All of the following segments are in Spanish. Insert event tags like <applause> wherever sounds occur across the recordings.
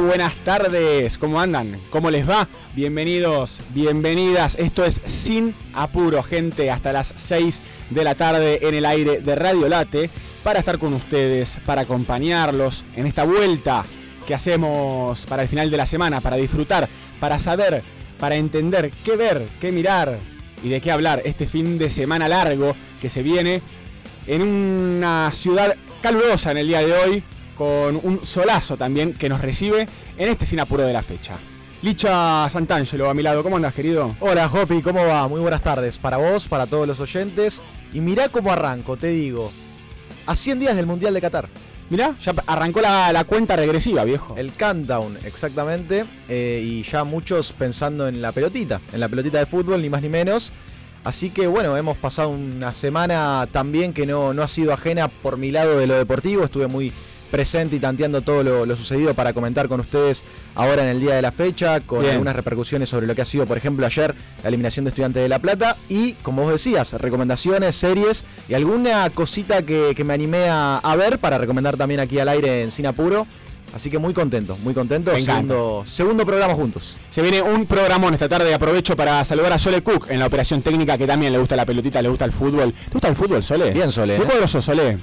Buenas tardes. ¿Cómo andan? ¿Cómo les va? Bienvenidos, bienvenidas. Esto es Sin Apuro, gente, hasta las 6 de la tarde en el aire de Radio Late para estar con ustedes, para acompañarlos en esta vuelta que hacemos para el final de la semana, para disfrutar, para saber, para entender qué ver, qué mirar y de qué hablar este fin de semana largo que se viene en una ciudad calurosa en el día de hoy, con un solazo también que nos recibe en este sin apuro de la fecha. Licha Santangelo a mi lado, ¿cómo andas querido? Hola Jopi, ¿cómo va? Muy buenas tardes para vos, para todos los oyentes. Y mirá cómo arranco, te digo. A 100 días del Mundial de Qatar. Mirá, ya arrancó la, cuenta regresiva, viejo. El countdown, exactamente. Eh, y ya muchos pensando en la pelotita, en la pelotita de fútbol, ni más ni menos. Así que bueno, hemos pasado una semana también que no, no ha sido ajena por mi lado de lo deportivo. Estuve muy presente y tanteando todo lo, sucedido para comentar con ustedes ahora en el día de la fecha, con algunas repercusiones sobre lo que ha sido, por ejemplo, ayer la eliminación de Estudiantes de La Plata y, como vos decías, recomendaciones, series y alguna cosita que, me animé a, ver para recomendar también aquí al aire en Sinapuro. Así que muy contento, muy contento. Segundo, segundo programa juntos. Se viene un programón esta tarde. Aprovecho para saludar a Sole Cook en la operación técnica, que también le gusta la pelotita, le gusta el fútbol. ¿Te gusta el fútbol, Sole? Bien, Sole. ¿Qué ¿eh? Sole?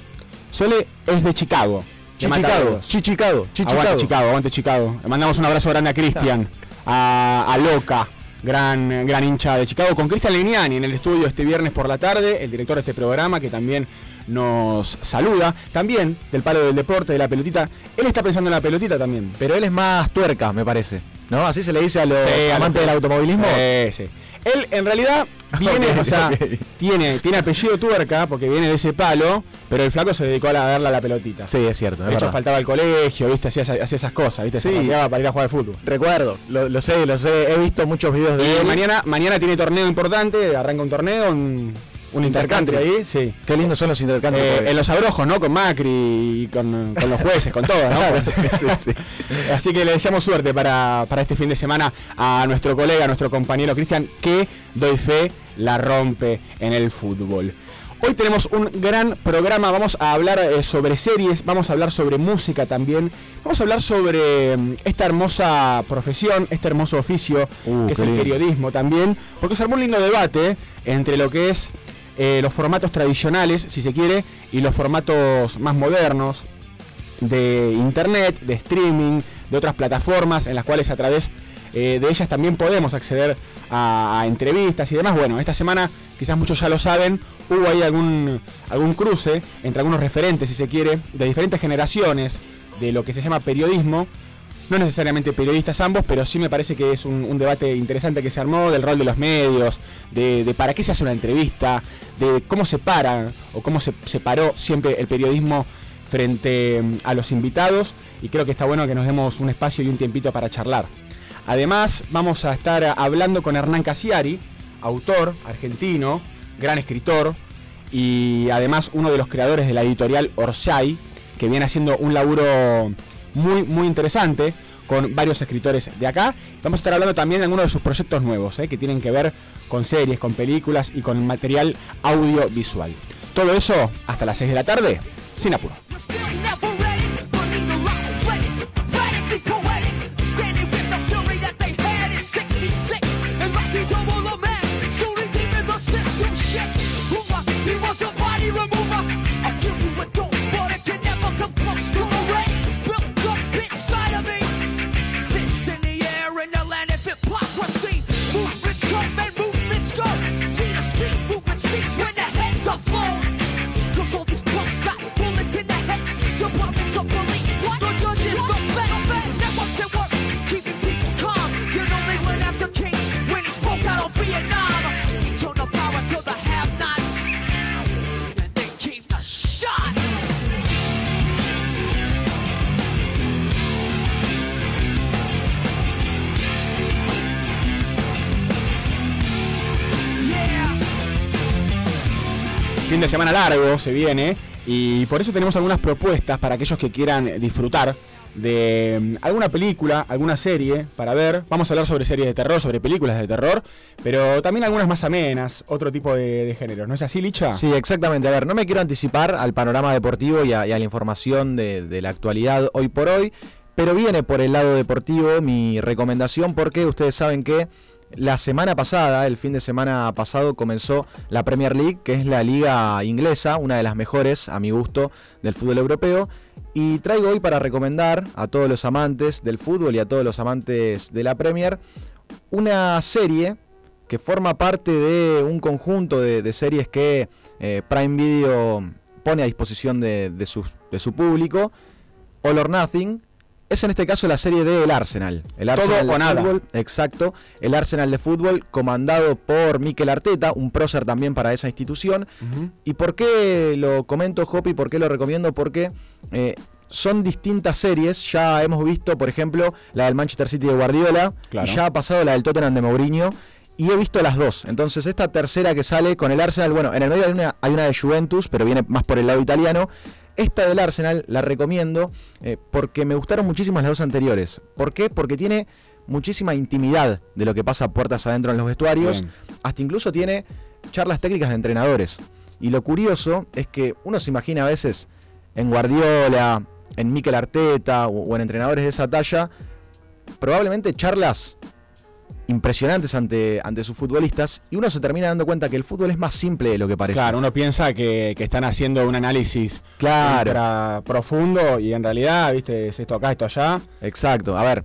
Sole es de Chicago. Chicago, Chicago, Aguante Chicago, aguante Chicago. Le mandamos un abrazo grande a Cristian, a, Loca, gran, gran hincha de Chicago, con Cristian Legnani en el estudio este viernes por la tarde, el director de este programa que también nos saluda. También del palo del deporte, de la pelotita. Él está pensando en la pelotita también. Pero él es más tuerca, me parece. ¿No? Así se le dice a los amantes del automovilismo. Sí, sí. Él en realidad <laughs> viene, o sea, tiene, tiene apellido tuerca porque viene de ese palo, pero el flaco se dedicó a darle a la pelotita. Sí, es cierto. De hecho, faltaba el colegio, viste, hacía, hacía esas cosas, viste, sí. se para ir a jugar al fútbol. Recuerdo, lo, sé, lo sé, he visto muchos videos de y Mañana, mañana tiene torneo importante, arranca un torneo, un, intercambio ahí, sí. Qué lindos son los intercambios. Eh, en los abrojos, ¿no? Con Macri y con, los jueces, con todo, ¿no? <laughs> Así que le deseamos suerte para, para este fin de semana a nuestro colega, a nuestro compañero Cristian, que doy fe la rompe en el fútbol. Hoy tenemos un gran programa, vamos a hablar eh, sobre series, vamos a hablar sobre música también, vamos a hablar sobre mm, esta hermosa profesión, este hermoso oficio uh, que es el periodismo también, porque se armó un lindo debate entre lo que es eh, los formatos tradicionales, si se quiere, y los formatos más modernos de internet, de streaming, de otras plataformas en las cuales a través eh, de ellas también podemos acceder a, entrevistas y demás. Bueno, esta semana, quizás muchos ya lo saben, hubo ahí algún, algún cruce entre algunos referentes, si se quiere, de diferentes generaciones de lo que se llama periodismo. No necesariamente periodistas ambos, pero sí me parece que es un, debate interesante que se armó del rol de los medios, de, para qué se hace una entrevista, de cómo se para o cómo se separó siempre el periodismo frente mm, a los invitados y creo que está bueno que nos demos un espacio y un tiempito para charlar. Además, vamos a estar hablando con Hernán Casiari, autor argentino, gran escritor y además uno de los creadores de la editorial Orsay, que viene haciendo un laburo muy, muy interesante con varios escritores de acá. Vamos a estar hablando también de algunos de sus proyectos nuevos, eh, que tienen que ver con series, con películas y con material audiovisual. Todo eso hasta las 6 de la tarde, sin apuro. De semana largo se viene y por eso tenemos algunas propuestas para aquellos que quieran disfrutar de mm, alguna película, alguna serie para ver. Vamos a hablar sobre series de terror, sobre películas de terror, pero también algunas más amenas, otro tipo de, género. ¿No es así, Licha? Sí, exactamente. A ver, no me quiero anticipar al panorama deportivo y a, la información de, de la actualidad hoy por hoy. pero viene por el lado deportivo mi recomendación porque ustedes saben que la semana pasada, el fin de semana pasado, comenzó la Premier League, que es la liga inglesa, una de las mejores, a mi gusto, del fútbol europeo. Y traigo hoy para recomendar a todos los amantes del fútbol y a todos los amantes de la Premier una serie que forma parte de un conjunto de, series que eh, Prime Video pone a disposición de, su, de su público. All or Nothing, es en este caso la serie de El Arsenal. El Arsenal de fútbol, exacto. El Arsenal de fútbol comandado por Mikel Arteta, un prócer también para esa institución. ¿Y por qué lo comento, Hopi? ¿Por qué lo recomiendo? Porque eh, son distintas series. Ya hemos visto, por ejemplo, la del Manchester City de Guardiola. Y ya ha pasado la del Tottenham de Mourinho. Y he visto las dos. Entonces, esta tercera que sale con el Arsenal, bueno, en el medio hay una, hay una de Juventus, pero viene más por el lado italiano. Esta del Arsenal la recomiendo eh, porque me gustaron muchísimo las dos anteriores. ¿Por qué? Porque tiene muchísima intimidad de lo que pasa puertas adentro en los vestuarios. Hasta incluso tiene charlas técnicas de entrenadores. Y lo curioso es que uno se imagina a veces en Guardiola, en Mikel Arteta o en entrenadores de esa talla, probablemente charlas impresionantes ante, ante sus futbolistas y uno se termina dando cuenta que el fútbol es más simple de lo que parece. Claro, uno piensa que, están haciendo un análisis claro. profundo y en realidad, viste, es esto acá, esto allá. Exacto, a ver.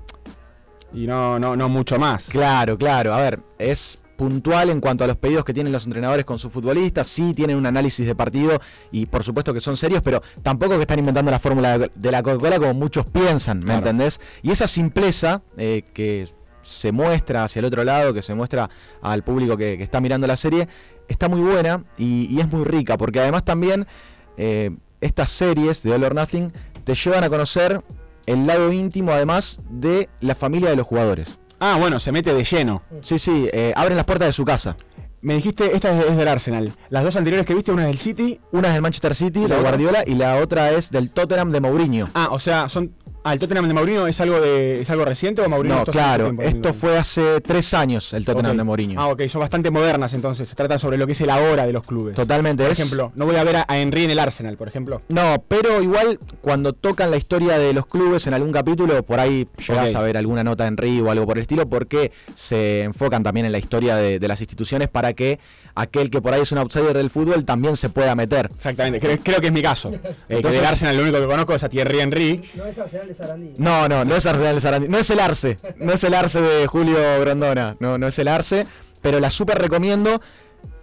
Y no, no, no mucho más. Claro, claro, a ver, es puntual en cuanto a los pedidos que tienen los entrenadores con sus futbolistas, sí tienen un análisis de partido y por supuesto que son serios, pero tampoco que están inventando la fórmula de la Coca-Cola como muchos piensan, ¿me entendés? Y esa simpleza eh, que se muestra hacia el otro lado, que se muestra al público que, está mirando la serie, está muy buena y, es muy rica, porque además también eh, estas series de All or Nothing te llevan a conocer el lado íntimo además de la familia de los jugadores. Ah, bueno, se mete de lleno. Sí, sí, eh, abren las puertas de su casa. Me dijiste, esta es, del Arsenal. Las dos anteriores que viste, una es del City. Una es del Manchester City, la Guardiola, y la otra es del Tottenham de Mourinho. Ah, o sea, son Ah, ¿el Tottenham de Mourinho es algo de es algo reciente o Mourinho? No, claro, esto fue hace tres años el Tottenham de Mourinho. Ah, ok, son bastante modernas entonces, se trata sobre lo que es el ahora de los clubes. Totalmente. Por ejemplo, no voy a ver a, Henry en el Arsenal, por ejemplo. No, pero igual cuando tocan la historia de los clubes en algún capítulo, por ahí llegás a ver alguna nota de Henry o algo por el estilo, porque se enfocan también en la historia de, de las instituciones para que aquel que por ahí es un outsider del fútbol también se pueda meter. Exactamente, creo, que es mi caso. Eh, que del Arsenal lo único que conozco es a Thierry Henry. No es Arsenal de Sarandí. No, no, no es Arsenal de Sarandí. No es el Arce. No es el Arce de Julio Brondona. No, no es el Arce. Pero la súper recomiendo.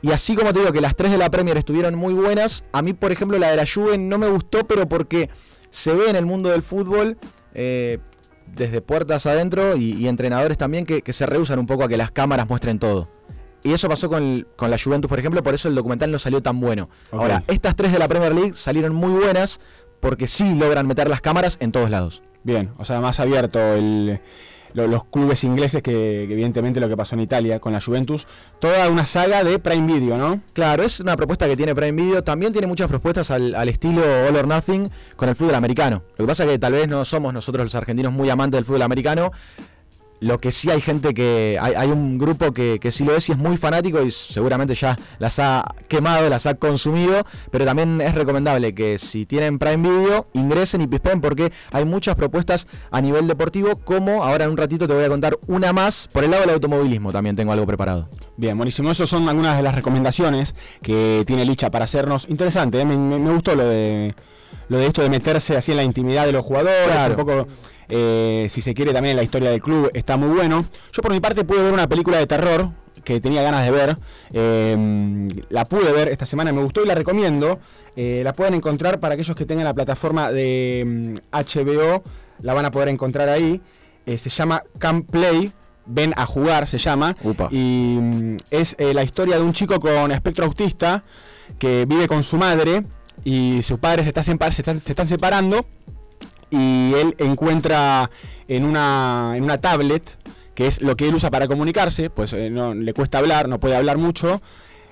Y así como te digo que las tres de la Premier estuvieron muy buenas, a mí, por ejemplo, la de la Juve no me gustó, pero porque se ve en el mundo del fútbol. Eh, desde puertas adentro y, entrenadores también que, que se rehusan un poco a que las cámaras muestren todo. Y eso pasó con, la Juventus, por ejemplo, por eso el documental no salió tan bueno. Ahora, estas tres de la Premier League salieron muy buenas porque sí logran meter las cámaras en todos lados. Bien, o sea, más abierto los clubes ingleses que, evidentemente lo que pasó en Italia con la Juventus, toda una saga de Prime Video, ¿no? Claro, es una propuesta que tiene Prime Video, también tiene muchas propuestas al, al, estilo All or Nothing con el fútbol americano. Lo que pasa es que tal vez no somos nosotros los argentinos muy amantes del fútbol americano, lo que sí hay gente que. Hay, un grupo que, que, sí lo es y es muy fanático y seguramente ya las ha quemado, las ha consumido. Pero también es recomendable que si tienen Prime Video, ingresen y pispen porque hay muchas propuestas a nivel deportivo. Como ahora en un ratito te voy a contar una más. Por el lado del automovilismo también tengo algo preparado. Bien, buenísimo. Esas son algunas de las recomendaciones que tiene Licha para hacernos. Interesante, ¿eh? me, gustó lo de, lo de esto de meterse así en la intimidad de los jugadores. Un poco eh, si se quiere también la historia del club está muy bueno. Yo por mi parte pude ver una película de terror que tenía ganas de ver. Em, la pude ver esta semana, me gustó y la recomiendo. Eh, la pueden encontrar para aquellos que tengan la plataforma de HBO, mm, la van a poder encontrar ahí. Eh, se llama Camp Play. Ven a jugar, se llama. Y mm, es la historia de un chico con espectro autista que vive con su madre y sus padres se se están separando y él encuentra en una, en una tablet, que es lo que él usa para comunicarse, pues eh, no le cuesta hablar, no puede hablar mucho.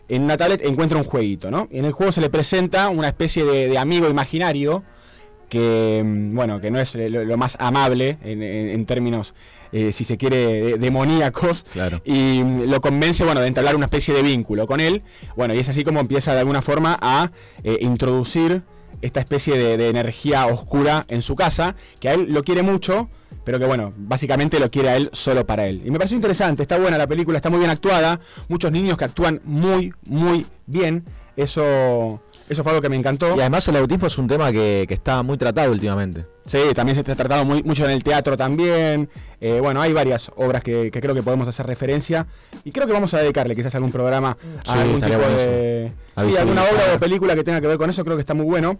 En una tablet encuentra un jueguito, ¿no? en el juego se le presenta una especie de, amigo imaginario que, mm, bueno, que no es lo, más amable en, términos, eh, si se quiere, demoníacos. Y mm, lo convence, bueno, de entablar una especie de vínculo con él. Bueno, y es así como empieza de alguna forma a eh, introducir esta especie de, de energía oscura en su casa, que a él lo quiere mucho, pero que bueno, básicamente lo quiere a él solo para él. Y me pareció interesante, está buena la película, está muy bien actuada, muchos niños que actúan muy, muy bien, eso, eso fue algo que me encantó. Y además el autismo es un tema que, que está muy tratado últimamente. Sí, también se está tratado muy, mucho en el teatro también. Eh, bueno, hay varias obras que, que creo que podemos hacer referencia. Y creo que vamos a dedicarle quizás algún programa Sí, a algún tipo bueno de... Sí, alguna obra o película que tenga que ver con eso, creo que está muy bueno.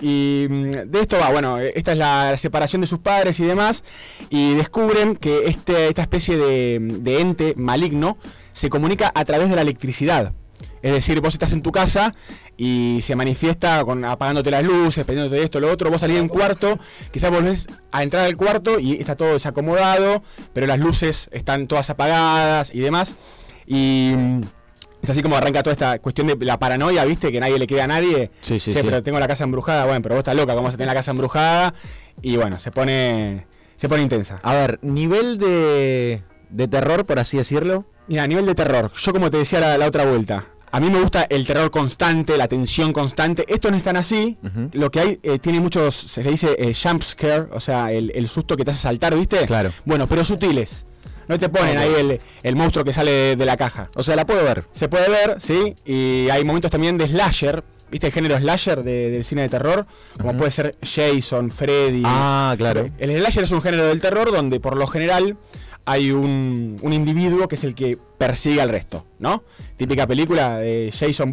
Y mm, de esto va, bueno, eh, esta es la separación de sus padres y demás. Y descubren que este, esta especie de, de ente maligno se comunica a través de la electricidad. Es decir, vos estás en tu casa y se manifiesta con apagándote las luces, prendiéndote de esto, lo otro. Vos salís de un cuarto, quizás volvés a entrar al cuarto y está todo desacomodado, pero las luces están todas apagadas y demás. Y mm, es así como arranca toda esta cuestión de la paranoia, ¿viste? Que nadie le cree a nadie. Sí, sí, Che, sí. pero tengo la casa embrujada. Bueno, pero vos estás loca, ¿cómo vas a tener la casa embrujada? Y bueno, se pone, se pone intensa. A ver, nivel de, de terror, por así decirlo. Mira, a nivel de terror, yo como te decía la, la otra vuelta, a mí me gusta el terror constante, la tensión constante. Esto no es tan así. Lo que hay eh, tiene muchos, se le dice eh, jump scare, o sea, el, el susto que te hace saltar, ¿viste? Claro. Bueno, pero sutiles. No te ponen ahí el, el monstruo que sale de, de la caja. O sea, la puedo ver. Se puede ver, sí, y hay momentos también de slasher, ¿viste el género slasher de- del cine de terror? Como puede ser Jason, Freddy. Ah, claro. El slasher es un género del terror donde por lo general hay un, un individuo que es el que persigue al resto, ¿no? Típica película de Jason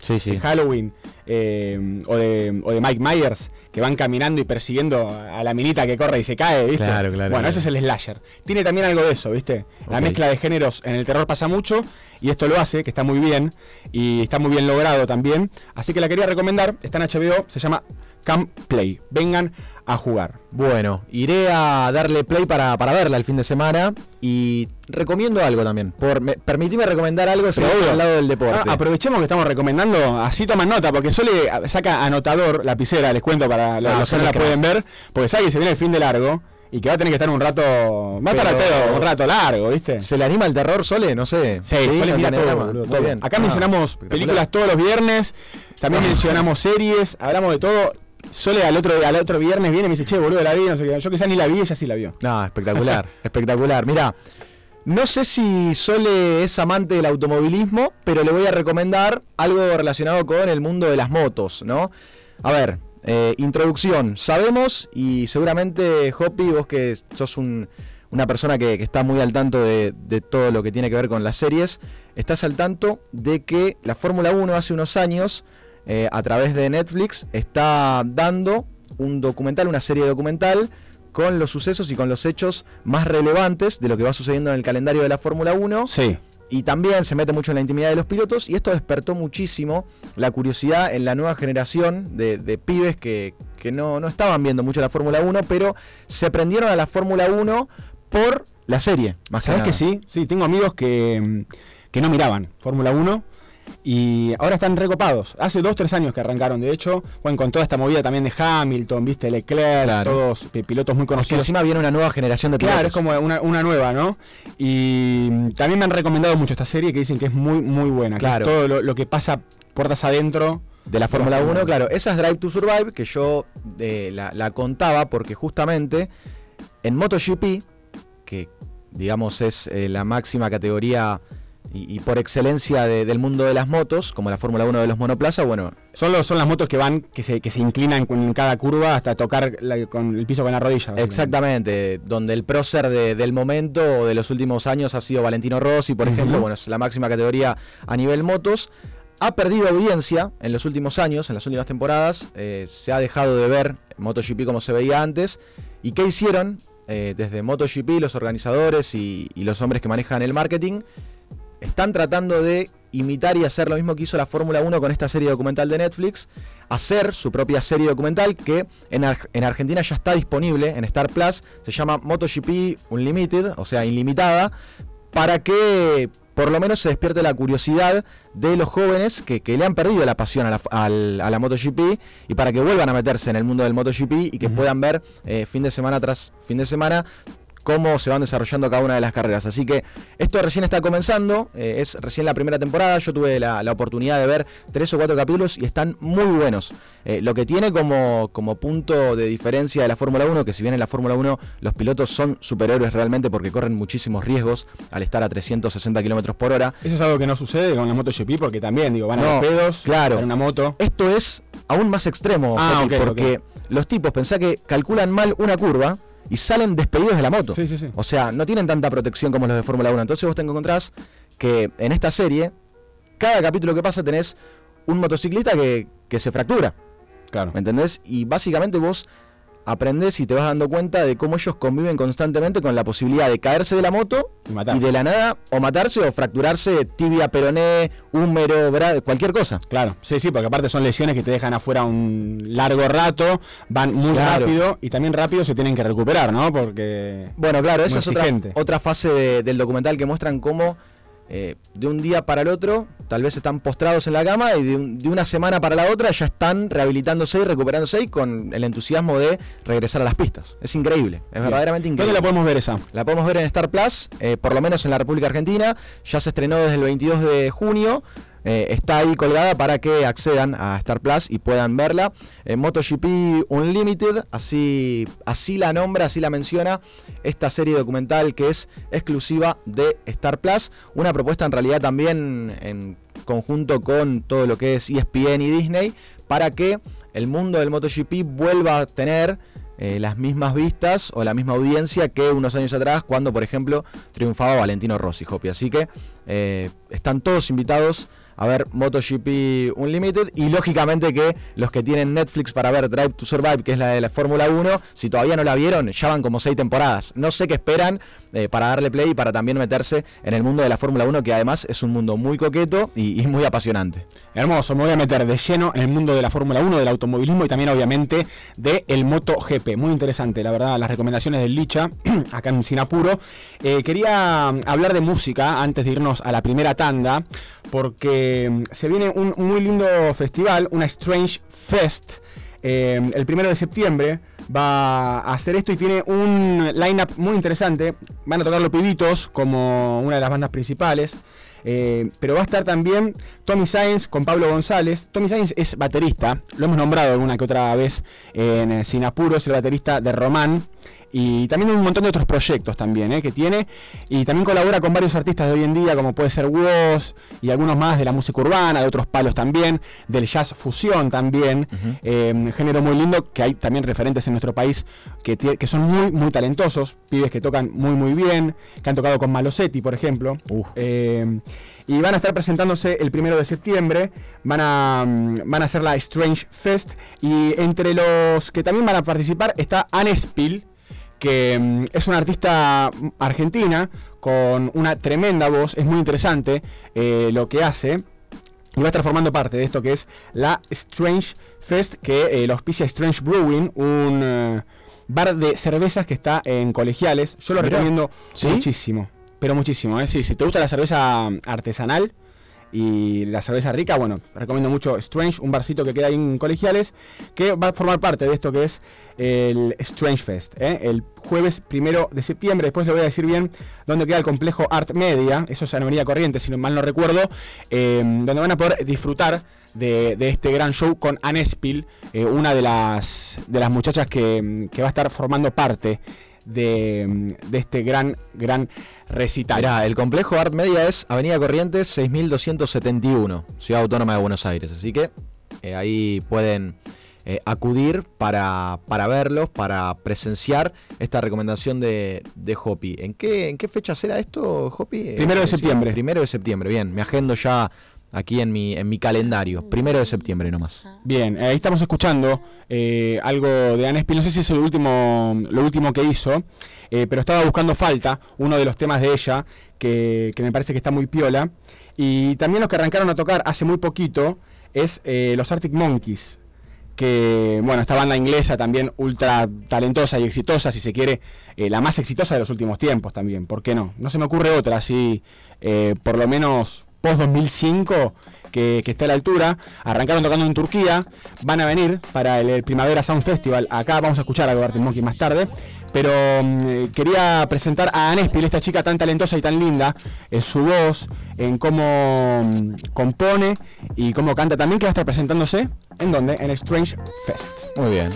Sí, sí. de Halloween, eh, o, de, o de Mike Myers, que van caminando y persiguiendo a la minita que corre y se cae, ¿viste? Claro, claro, Bueno, claro. ese es el slasher. Tiene también algo de eso, ¿viste? La mezcla de géneros en el terror pasa mucho y esto lo hace, que está muy bien y está muy bien logrado también. Así que la quería recomendar, está en HBO, se llama Camp Play. Vengan a jugar. Bueno, iré a darle play para, para verla el fin de semana y recomiendo algo también. Por, me, permitime recomendar algo obvio. al lado del deporte. Ah, aprovechemos que estamos recomendando, así toman nota, porque Sole saca anotador, lapicera, les cuento para los Ah, los que no la pueden ver, porque sabe que se viene el fin de largo y que va a tener que estar un rato, va a estar al Pero- pedo, un rato largo, ¿viste? ¿Se le anima el terror, Sole? No sé. Sí, Sole no mira tiene todo, drama. boludo, Muy todo. bien. Acá Ah, mencionamos películas todos los viernes, también <laughs> mencionamos series, hablamos de todo. Sole al otro, al otro viernes viene y me dice, che, boludo, la vi, no sé qué. Yo quizás ni la vi, ella sí la vio. No, espectacular, <laughs> espectacular. Mira, no sé si Sole es amante del automovilismo, pero le voy a recomendar algo relacionado con el mundo de las motos, ¿no? A ver, eh, introducción. Sabemos, y seguramente, Hoppy, vos que sos un- una persona que, que está muy al tanto de, de todo lo que tiene que ver con las series, estás al tanto de que la Fórmula 1 hace unos años, eh, a través de Netflix, está dando un documental, una serie documental con los sucesos y con los hechos más relevantes de lo que va sucediendo en el calendario de la Fórmula 1 Sí. y también se mete mucho en la intimidad de los pilotos y esto despertó muchísimo la curiosidad en la nueva generación de, de pibes que, que no, no estaban viendo mucho la Fórmula 1 pero se prendieron a la Fórmula 1 por la serie más ¿Sabes que que sí? Sí, tengo amigos que, que no miraban Fórmula 1 y ahora están recopados. Hace dos, tres años que arrancaron, de hecho, bueno, con toda esta movida también de Hamilton, viste, Leclerc, Claro. todos pi- pilotos muy conocidos. encima viene una nueva generación de pilotos Claro, es como una, una nueva, ¿no? Y mm, también me han recomendado mucho esta serie que dicen que es muy, muy buena. que es Claro. todo lo, lo que pasa puertas adentro. de la Fórmula Fórmula 1, uno. claro, esa es Drive to Survive que yo eh, la, la contaba porque justamente en MotoGP, que digamos es eh, la máxima categoría y, y por excelencia de- del mundo de las motos, como la Fórmula 1 de los monoplaza, bueno, Son, los, son las motos que van, que se, que se inclinan con cada curva hasta tocar la- con el piso con la rodilla. exactamente, donde el prócer de- del momento o de los últimos años ha sido Valentino Rossi, por ejemplo, bueno, es la máxima categoría a nivel motos. Ha perdido audiencia en los últimos años, en las últimas temporadas. eh, se ha dejado de ver MotoGP como se veía antes. ¿Y qué hicieron? Eh, desde MotoGP, los organizadores y, y los hombres que manejan el marketing, están tratando de imitar y hacer lo mismo que hizo la Fórmula 1 con esta serie documental de Netflix, hacer su propia serie documental que en, Ar- en Argentina ya está disponible en Star Plus, se llama MotoGP Unlimited, o sea, ilimitada, para que por lo menos se despierte la curiosidad de los jóvenes que, que le han perdido la pasión a la, a la MotoGP y para que vuelvan a meterse en el mundo del MotoGP y que puedan ver eh, fin de semana tras fin de semana cómo se van desarrollando cada una de las carreras. Así que esto recién está comenzando, eh, es recién la primera temporada, yo tuve la, oportunidad de ver tres o cuatro capítulos y están muy buenos. Eh, lo que tiene como, como punto de diferencia de la Fórmula 1, que si bien en la Fórmula 1 los pilotos son superhéroes realmente porque corren muchísimos riesgos al estar a 360 kilómetros por hora. Eso es algo que no sucede con la MotoGP porque también, digo, van a los pedos, claro. en una moto. Esto es aún más extremo, ah, porque los tipos, pensá que calculan mal una curva y salen despedidos de la moto. Sí, sí, sí. O sea, no tienen tanta protección como los de Fórmula 1. Entonces vos te encontrás que en esta serie, cada capítulo que pasa tenés un motociclista que, que se fractura. Claro. ¿Me entendés? Y básicamente vos aprendes y te vas dando cuenta de cómo ellos conviven constantemente con la posibilidad de caerse de la moto y, de la nada o matarse o fracturarse tibia, peroné, húmero, cualquier cosa. Claro, sí, sí, porque aparte son lesiones que te dejan afuera un largo rato, van muy rápido y también rápido se tienen que recuperar, ¿no? Porque... Bueno, claro, esa es otra, otra, fase del documental que muestran cómo eh, de un día para el otro, tal vez están postrados en la cama y de, una semana para la otra ya están rehabilitándose y recuperándose y con el entusiasmo de regresar a las pistas. Es increíble, es verdaderamente increíble. ¿Dónde la podemos ver esa? La podemos ver en Star Plus, eh, por lo menos en la República Argentina. Ya se estrenó desde el 22 de junio. Eh, está ahí colgada para que accedan a Star Plus y puedan verla. MotoGP Unlimited, así, así la nombra, así la menciona, esta serie documental que es exclusiva de Star Plus. Una propuesta en realidad también en conjunto con todo lo que es ESPN y Disney para que el mundo del MotoGP vuelva a tener eh, las mismas vistas o la misma audiencia que unos años atrás cuando por ejemplo triunfaba Valentino Rossi, Hopi. Así que eh, están todos invitados a ver MotoGP Unlimited y lógicamente que los que tienen Netflix para ver Drive to Survive, que es la de la Fórmula 1, si todavía no la vieron, ya van como seis temporadas. No sé qué esperan eh, para darle play y para también meterse en el mundo de la Fórmula 1, que además es un mundo muy coqueto y, muy apasionante. Hermoso, me voy a meter de lleno en el mundo de la Fórmula 1, del automovilismo y también obviamente del el MotoGP. Muy interesante, la verdad, las recomendaciones del Licha, <clears throat> acá en Sinapuro. Eh, quería hablar de música antes de irnos a la primera tanda porque mm, se viene un muy lindo festival, una Strange Fest, eh, el primero de septiembre va a hacer esto y tiene un lineup muy interesante. Van a tocar los pibitos como una de las bandas principales. Eh, pero va a estar también Tommy Sainz con Pablo González. Tommy Sainz es baterista, lo hemos nombrado alguna que otra vez en Sinapuro, es el baterista de Román. Y también un montón de otros proyectos también ¿eh? que tiene. Y también colabora con varios artistas de hoy en día, como puede ser Woz y algunos más de la música urbana, de otros palos también, del jazz fusión también. Em, género muy lindo, que hay también referentes en nuestro país que, que son muy, muy talentosos. Pibes que tocan muy, muy bien, que han tocado con Malosetti, por ejemplo. Em, y van a estar presentándose el primero de septiembre. Van a, mm, van a hacer la Strange Fest. Y entre los que también van a participar está Anne Spill que mm, es una artista argentina con una tremenda voz, es muy interesante eh, lo que hace. Y va a estar formando parte de esto que es la Strange Fest, que eh, lo auspicia Strange Brewing, un eh, bar de cervezas que está en colegiales. Yo lo recomiendo muchísimo, pero muchísimo. Si te gusta la cerveza artesanal, y la cerveza rica, bueno, recomiendo mucho Strange, un barcito que queda ahí en Colegiales, que va a formar parte de esto que es el Strange Fest, ¿eh? el jueves primero de septiembre, después le voy a decir bien dónde queda el complejo Art Media, eso es en Avenida Corrientes, si mal no recuerdo, em, donde van a poder disfrutar de, este gran show con Anespil, eh, una de las, de las muchachas que, que va a estar formando parte de, este gran, gran recital. el complejo Art Media es Avenida Corrientes 6271, Ciudad Autónoma de Buenos Aires. Así que eh, ahí pueden eh, acudir para, para, verlos, para presenciar esta recomendación de, de Hopi. ¿En qué, ¿En qué fecha será esto, Hopi? Primero de septiembre. Primero de septiembre, bien. Me agendo ya aquí en mi, en mi calendario, primero de septiembre nomás. Bien, ahí estamos escuchando eh, algo de Anne no sé si es el último, lo último que hizo, eh, pero estaba buscando Falta, uno de los temas de ella, que, me parece que está muy piola. Y también los que arrancaron a tocar hace muy poquito es eh, los Arctic Monkeys, que, bueno, esta banda inglesa también ultra talentosa y exitosa, si se quiere, la más exitosa de los últimos tiempos también, ¿por qué no? No se me ocurre otra, así, por lo menos post-2005 que, que, está a la altura. Arrancaron tocando en Turquía, van a venir para el, Primavera Sound Festival. Acá vamos a escuchar algo de Monkey más tarde. pero mm, quería presentar a Anespil, esta chica tan talentosa y tan linda, en su voz, en cómo mm, compone y cómo canta también, que va a estar presentándose, ¿en dónde? En el Strange Fest. Muy bien.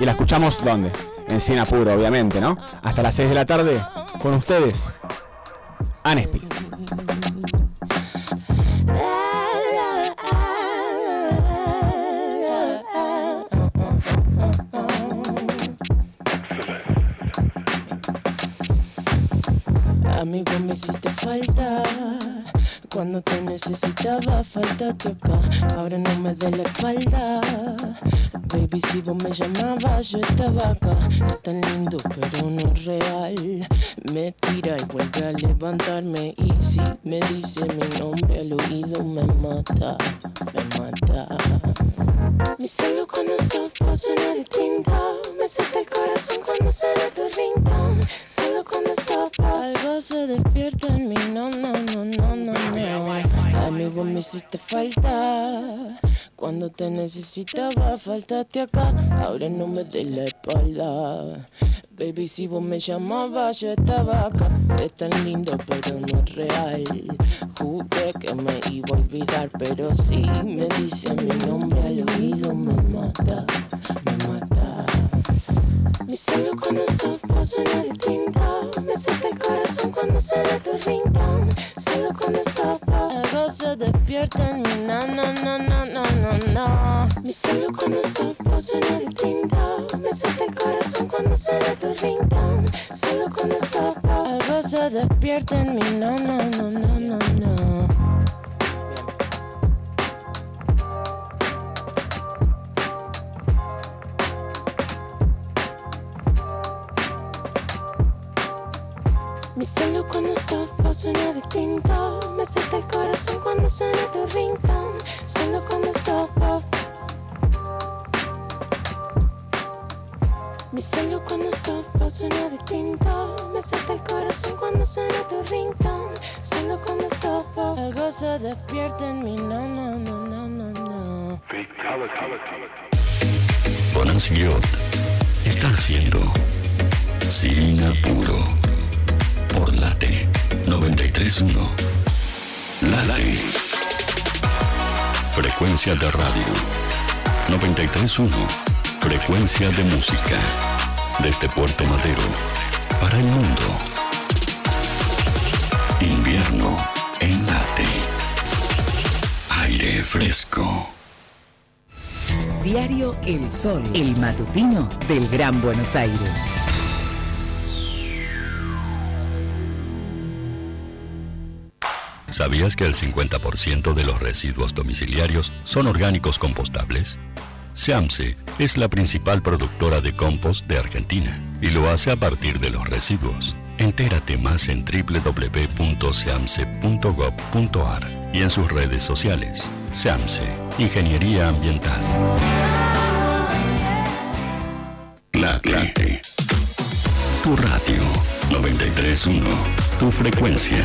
¿Y la escuchamos dónde? En Cine Puro, obviamente, ¿no? Hasta las 6 de la tarde, con ustedes, Anespil. Amigo, me hiciste falta. Cuando te necesitaba, faltaste acá. Ahora no me dé la espalda. Baby, si vos me llamabas, yo estaba acá. Es tan lindo, pero no real. Me tira y vuelve a levantarme. Y si me dice mi nombre al oído, me mata, me mata. Mi celo cuando sos suena distinto. Me salta el corazón cuando suena tu ringtone. Solo cuando sos algo se despierta en mí. No, no, no, no, no. Amigo, me hiciste falta. Cuando te necesitaba, faltaste acá. Ahora no me des la espalda. Baby, si vos me llamabas, yo estaba acá. Es tan lindo, pero no es real. Jugué que me iba a olvidar, pero si me dice mi nombre al oído, me mata, me mata. Mi celo cuando soplo suena distinto. Me salta el corazón cuando suena tu ringtone. Solo cuando soplo algo se despierta en mí. No, no, no, no, no, no, no. Mi celo cuando soplo suena distinto. Me salta el corazón cuando suena tu ringtone. Solo cuando soplo algo se despierta en mí. No, no, no, no, no, no. Mi celo cuando soplo suena distinto. Me salta el corazón cuando suena tu ringtone. Solo cuando soplo. Mi celo cuando soplo suena distinto. Me salta el corazón cuando suena tu ringtone. Solo cuando soplo. Algo se despierta en mí. No, no, no, no, no, no. Bonas Guiot está haciendo Sin Apuro por Late 931. Late. Frecuencia de radio 931. Frecuencia de música. Desde Puerto Madero para el mundo. Invierno en Late. Aire fresco. Diario El Sol, el matutino del Gran Buenos Aires. ¿Sabías que el 50% de los residuos domiciliarios son orgánicos compostables? SEAMSE es la principal productora de compost de Argentina y lo hace a partir de los residuos. Entérate más en www.seamse.gov.ar y en sus redes sociales. SEAMSE, Ingeniería Ambiental. Late. Tu radio 931. Tu frecuencia.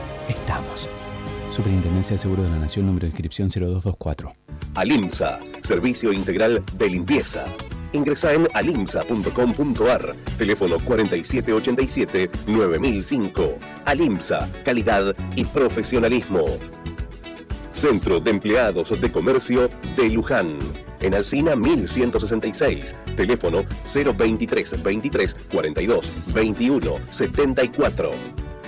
Estamos. Superintendencia de Seguros de la Nación, número de inscripción 0224. Alimsa, servicio integral de limpieza. Ingresa en alimsa.com.ar, teléfono 4787-9005. Alimsa, calidad y profesionalismo. Centro de Empleados de Comercio de Luján. En Alcina 1166. Teléfono 023 23 42 21 74.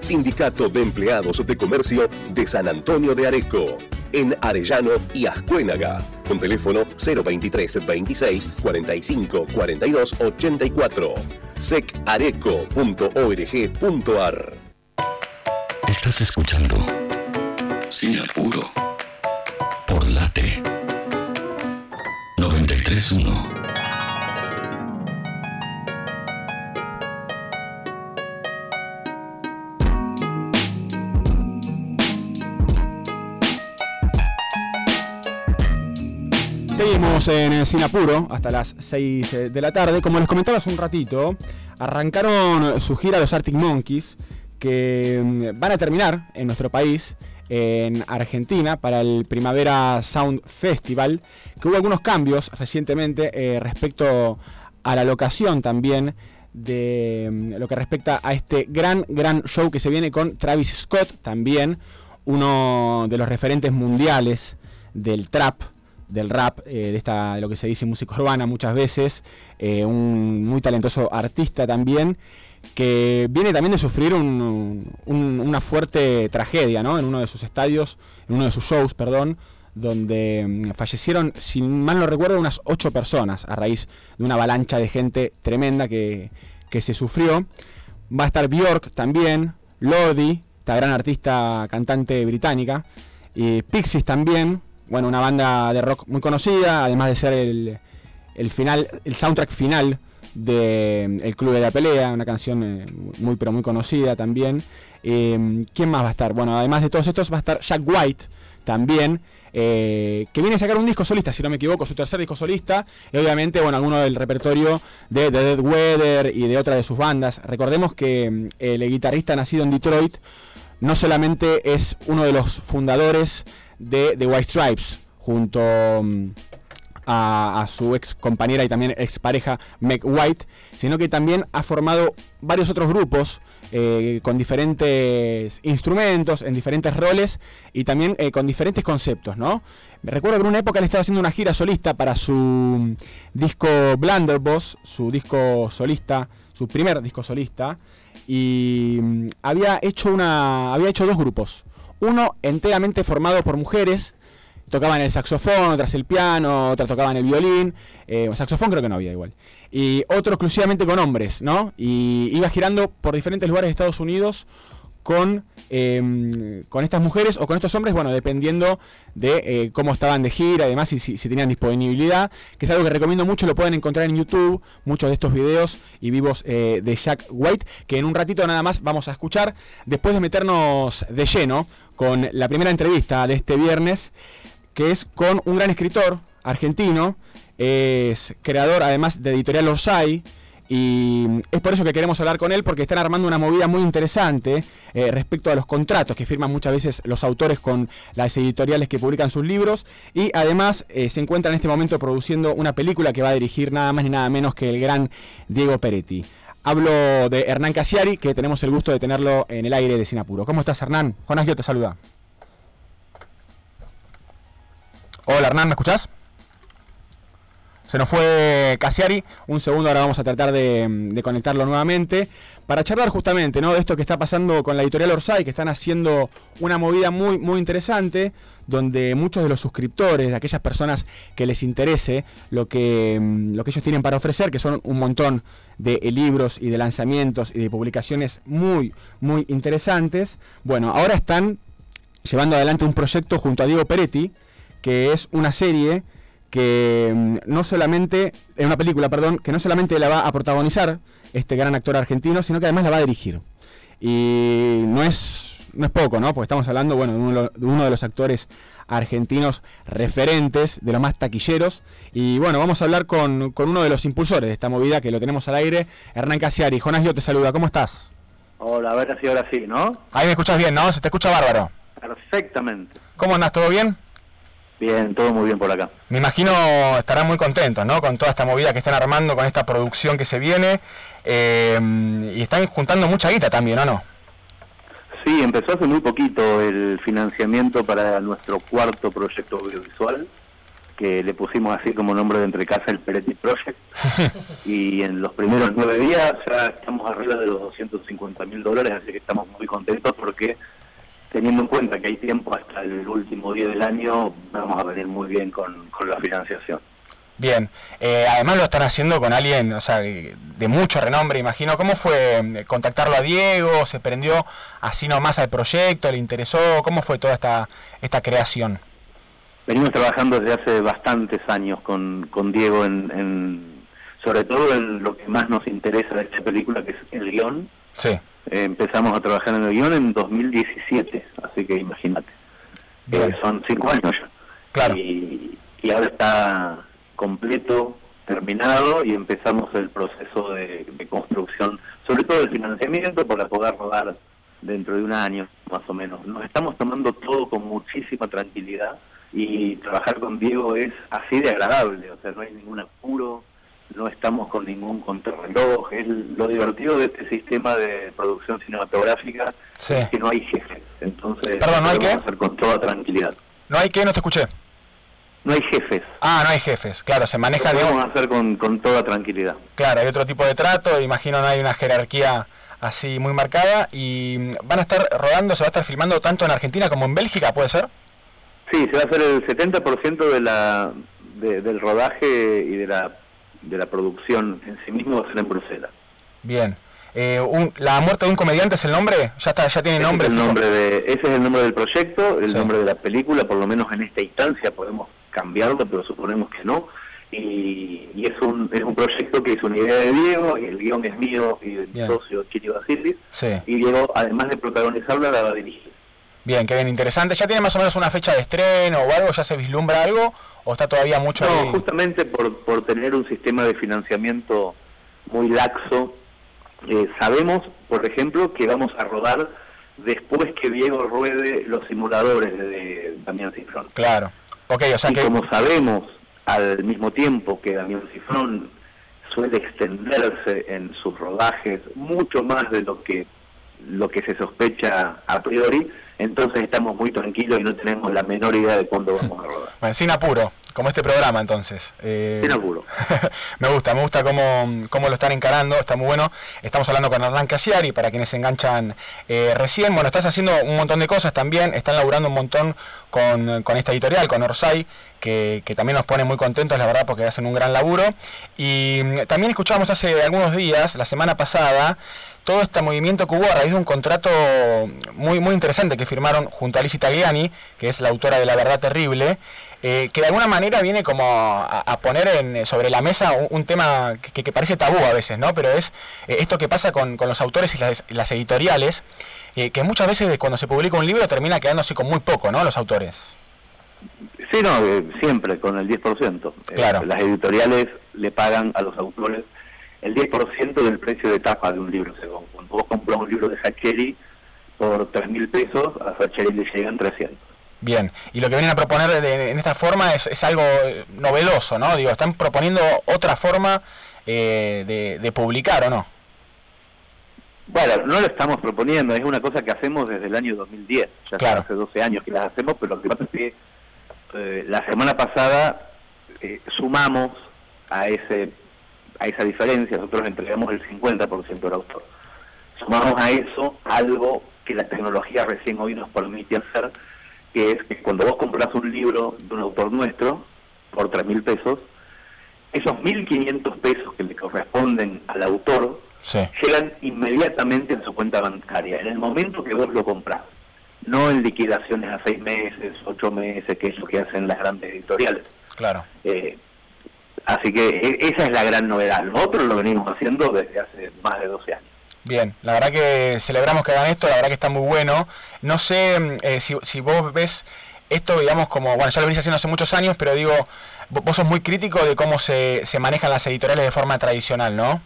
Sindicato de Empleados de Comercio de San Antonio de Areco. En Arellano y Ascuénaga. Con teléfono 023 26 45 42 84. secareco.org.ar. Estás escuchando Sin Apuro por Late 931. Seguimos en Sinapuro hasta las 6 eh, de la tarde. Como les comentaba hace un ratito, arrancaron su gira los Arctic Monkeys, que mm, van a terminar en nuestro país, en Argentina, para el Primavera Sound Festival, que hubo algunos cambios recientemente eh, respecto a la locación también de mm, lo que respecta a este gran, gran show que se viene con Travis Scott, también uno de los referentes mundiales del trap del rap, eh, de, esta, lo que se dice música urbana muchas veces, eh, un muy talentoso artista también, que viene también de sufrir una fuerte tragedia ¿no? en uno de sus estadios, en uno de sus shows, perdón, donde mm, fallecieron, si mal no recuerdo, unas ocho personas a raíz de una avalancha de gente tremenda que, que se sufrió. Va a estar Bjork también, Lodi, esta gran artista cantante británica, y Pixies también, bueno, una banda de rock muy conocida, además de ser el, el final, el soundtrack final de El Club de la Pelea, una canción eh, muy pero muy conocida también. Eh, ¿Quién más va a estar? Bueno, además de todos estos va a estar Jack White también. Eh, que viene a sacar un disco solista, si no me equivoco, su tercer disco solista, y obviamente, bueno, alguno del repertorio de, The Dead Weather y de otra de sus bandas. Recordemos que el guitarrista nacido en Detroit no solamente es uno de los fundadores de The White Stripes, junto mm, a, su ex compañera y también ex pareja Meg White, sino que también ha formado varios otros grupos eh, con diferentes instrumentos, en diferentes roles y también eh, con diferentes conceptos, ¿no? Me recuerdo que en una época le estaba haciendo una gira solista para su mm, disco Blunderboss, su disco solista, su primer disco solista, y mm, había hecho una, había hecho dos grupos. Uno enteramente formado por mujeres, tocaban el saxofón, otras el piano, otras tocaban el violín, eh, saxofón creo que no había igual. Y otro exclusivamente con hombres, ¿no? Y iba girando por diferentes lugares de Estados Unidos con, em, con estas mujeres o con estos hombres, bueno, dependiendo de eh, cómo estaban de gira, además si, si, tenían disponibilidad, que es algo que recomiendo mucho, lo pueden encontrar en YouTube, muchos de estos videos y vivos eh, de Jack White, que en un ratito nada más vamos a escuchar, después de meternos de lleno con la primera entrevista de este viernes, que es con un gran escritor argentino, es creador además de Editorial Orsay, y es por eso que queremos hablar con él, porque están armando una movida muy interesante eh, respecto a los contratos que firman muchas veces los autores con las editoriales que publican sus libros. Y además eh, se encuentra en este momento produciendo una película que va a dirigir nada más ni nada menos que el gran Diego Peretti. Hablo de Hernán Casiari, que tenemos el gusto de tenerlo en el aire de Sinapuro. ¿Cómo estás, Hernán? Jonás, yo te saluda. Hola, Hernán, ¿me escuchás? Se nos fue Casiari, un segundo, ahora vamos a tratar de, conectarlo nuevamente para charlar justamente ¿no? de esto que está pasando con la editorial Orsay, que están haciendo una movida muy, muy interesante, donde muchos de los suscriptores, de aquellas personas que les interese lo que, mm, lo que ellos tienen para ofrecer, que son un montón de libros y de lanzamientos y de publicaciones muy, muy interesantes, bueno, ahora están llevando adelante un proyecto junto a Diego Peretti, que es una serie que mm, no solamente, en una película, perdón, que no solamente la va a protagonizar este gran actor argentino, sino que además la va a dirigir. Y no es, no es poco, ¿no? Porque estamos hablando, bueno, de uno, de los actores argentinos referentes, de los más taquilleros. Y bueno, vamos a hablar con, uno de los impulsores de esta movida que lo tenemos al aire, Hernán Casiari. Jonás, yo te saluda, ¿cómo estás? Hola, a ver si ahora sí, ¿no? Ahí me escuchas bien, ¿no? Se te escucha bárbaro. Perfectamente. ¿Cómo andas? ¿Todo bien? Bien, todo muy bien por acá. Me imagino estarán muy contentos, ¿no? Con toda esta movida que están armando, con esta producción que se viene. Eh, y están juntando mucha guita también, ¿o no? Sí, empezó hace muy poquito el financiamiento para nuestro cuarto proyecto audiovisual, que le pusimos así como nombre de entre casa el Peretti Project. <laughs> y en los primeros nueve días ya estamos arriba de los 250 mil dólares, así que estamos muy contentos porque teniendo en cuenta que hay tiempo hasta el último día del año, vamos a venir muy bien con, con la financiación. Bien, eh, además lo están haciendo con alguien, o sea, de, de mucho renombre, imagino. ¿Cómo fue eh, contactarlo a Diego? ¿Se prendió así nomás al proyecto? ¿Le interesó? ¿Cómo fue toda esta, esta creación? Venimos trabajando desde hace bastantes años con, con Diego, en, en- sobre todo en lo que más nos interesa de esta película, que es el guion. Sí, empezamos a trabajar en el guion en 2017, así que imagínate. Eh, son cinco años ya. Claro. Y, y ahora está completo, terminado, y empezamos el proceso de, de construcción, sobre todo el financiamiento, para poder rodar dentro de un año, más o menos. Nos estamos tomando todo con muchísima tranquilidad y trabajar con Diego es así de agradable, o sea, no hay ningún apuro, no estamos con ningún contrarreloj. Es lo divertido de este sistema de producción cinematográfica Sí. es que no hay jefes, entonces Perdón, ¿no hay qué? hacer con toda tranquilidad. ¿No hay qué? No te escuché. No hay jefes, Ah, no hay jefes, claro, se lo maneja, podemos digamos, hacer con, con toda tranquilidad. claro, hay otro tipo de trato, imagino no hay una jerarquía así muy marcada y mm, van a estar rodando, se va a estar filmando tanto en Argentina como en Bélgica, ¿puede ser? Sí, se va a hacer el 70% de la, de- del rodaje y de la, de la producción en sí mismo va a ser en Bruselas. Bien. Eh, un- ¿La muerte de un comediante es el nombre? ¿Ya está, ya tiene Ese nombre? es el nombre de, ese es el nombre del proyecto, el Sí. nombre de la película, por lo menos en esta instancia podemos cambiarlo, pero suponemos que no. Y, y es un es un proyecto que es una idea de Diego, y el guion es mío y del socio Chiri Basilis, Sí. y Diego, además de protagonizarla, la va a dirigir. Bien, qué bien, interesante. ¿Ya tiene más o menos una fecha de estreno o algo? ¿Ya se vislumbra algo? ¿O está todavía mucho ahí? No, justamente por, por tener un sistema de financiamiento muy laxo, eh, sabemos, por ejemplo, que vamos a rodar después que Diego ruede los simuladores de Damián Cifrón. Claro. Ok, o sea y que... como sabemos al mismo tiempo que Damián Cifrón suele extenderse en sus rodajes mucho más de lo que lo que se sospecha a priori, entonces estamos muy tranquilos y no tenemos la menor idea de cuándo vamos a rodar. Bueno, sin apuro, como este programa entonces. Eh, Sin apuro. <laughs> me gusta, me gusta cómo, cómo lo están encarando, está muy bueno. Estamos hablando con Hernán Casiari, para quienes se enganchan eh, recién. Bueno, estás haciendo un montón de cosas también, están laburando un montón con, con esta editorial, con Orsay, que, que también nos pone muy contentos, la verdad, porque hacen un gran laburo. Y mm, también escuchábamos hace algunos días, la semana pasada, todo este movimiento que hubo a raíz de un contrato muy muy interesante que firmaron junto a Alice Tagliani, que es la autora de La Verdad Terrible, eh, que de alguna manera viene como a, a poner en, sobre la mesa un, un tema que, que parece tabú a veces, ¿no? Pero es eh, esto que pasa con, con los autores y las, las editoriales, eh, que muchas veces cuando se publica un libro termina quedándose con muy poco, ¿no? Los autores. Sí, no, siempre con el 10%. Eh, Claro. las editoriales le pagan a los autores el 10% del precio de tapa de un libro. O sea, cuando vos compras un libro de Sacheri por 3 mil pesos, a Sacheri le llegan 300. Bien, y lo que vienen a proponer de- en esta forma es, es algo novedoso, ¿no? Digo, están proponiendo otra forma eh, de, de publicar, ¿o no? Bueno, no lo estamos proponiendo, es una cosa que hacemos desde el año 2010. Ya Claro. hace 12 años que las hacemos, pero lo que pasa es que eh, la semana pasada eh, sumamos a ese a esa diferencia, nosotros entregamos el 50% del autor. Sumamos a eso algo que la tecnología recién hoy nos permite hacer, que es que cuando vos compras un libro de un autor nuestro por 3 mil pesos, esos 1.500 pesos que le corresponden al autor Sí. llegan inmediatamente en su cuenta bancaria, en el momento que vos lo comprás, no en liquidaciones a seis meses, ocho meses, que es lo que hacen las grandes editoriales. Claro. Eh, así que e- esa es la gran novedad. Nosotros lo venimos haciendo desde hace más de 12 años. Bien, la verdad que celebramos que hagan esto, la verdad que está muy bueno. No sé mm, eh, si, si vos ves esto, digamos, como, bueno, ya lo venís haciendo hace muchos años, pero digo, vo- vos sos muy crítico de cómo se, se manejan las editoriales de forma tradicional, ¿no?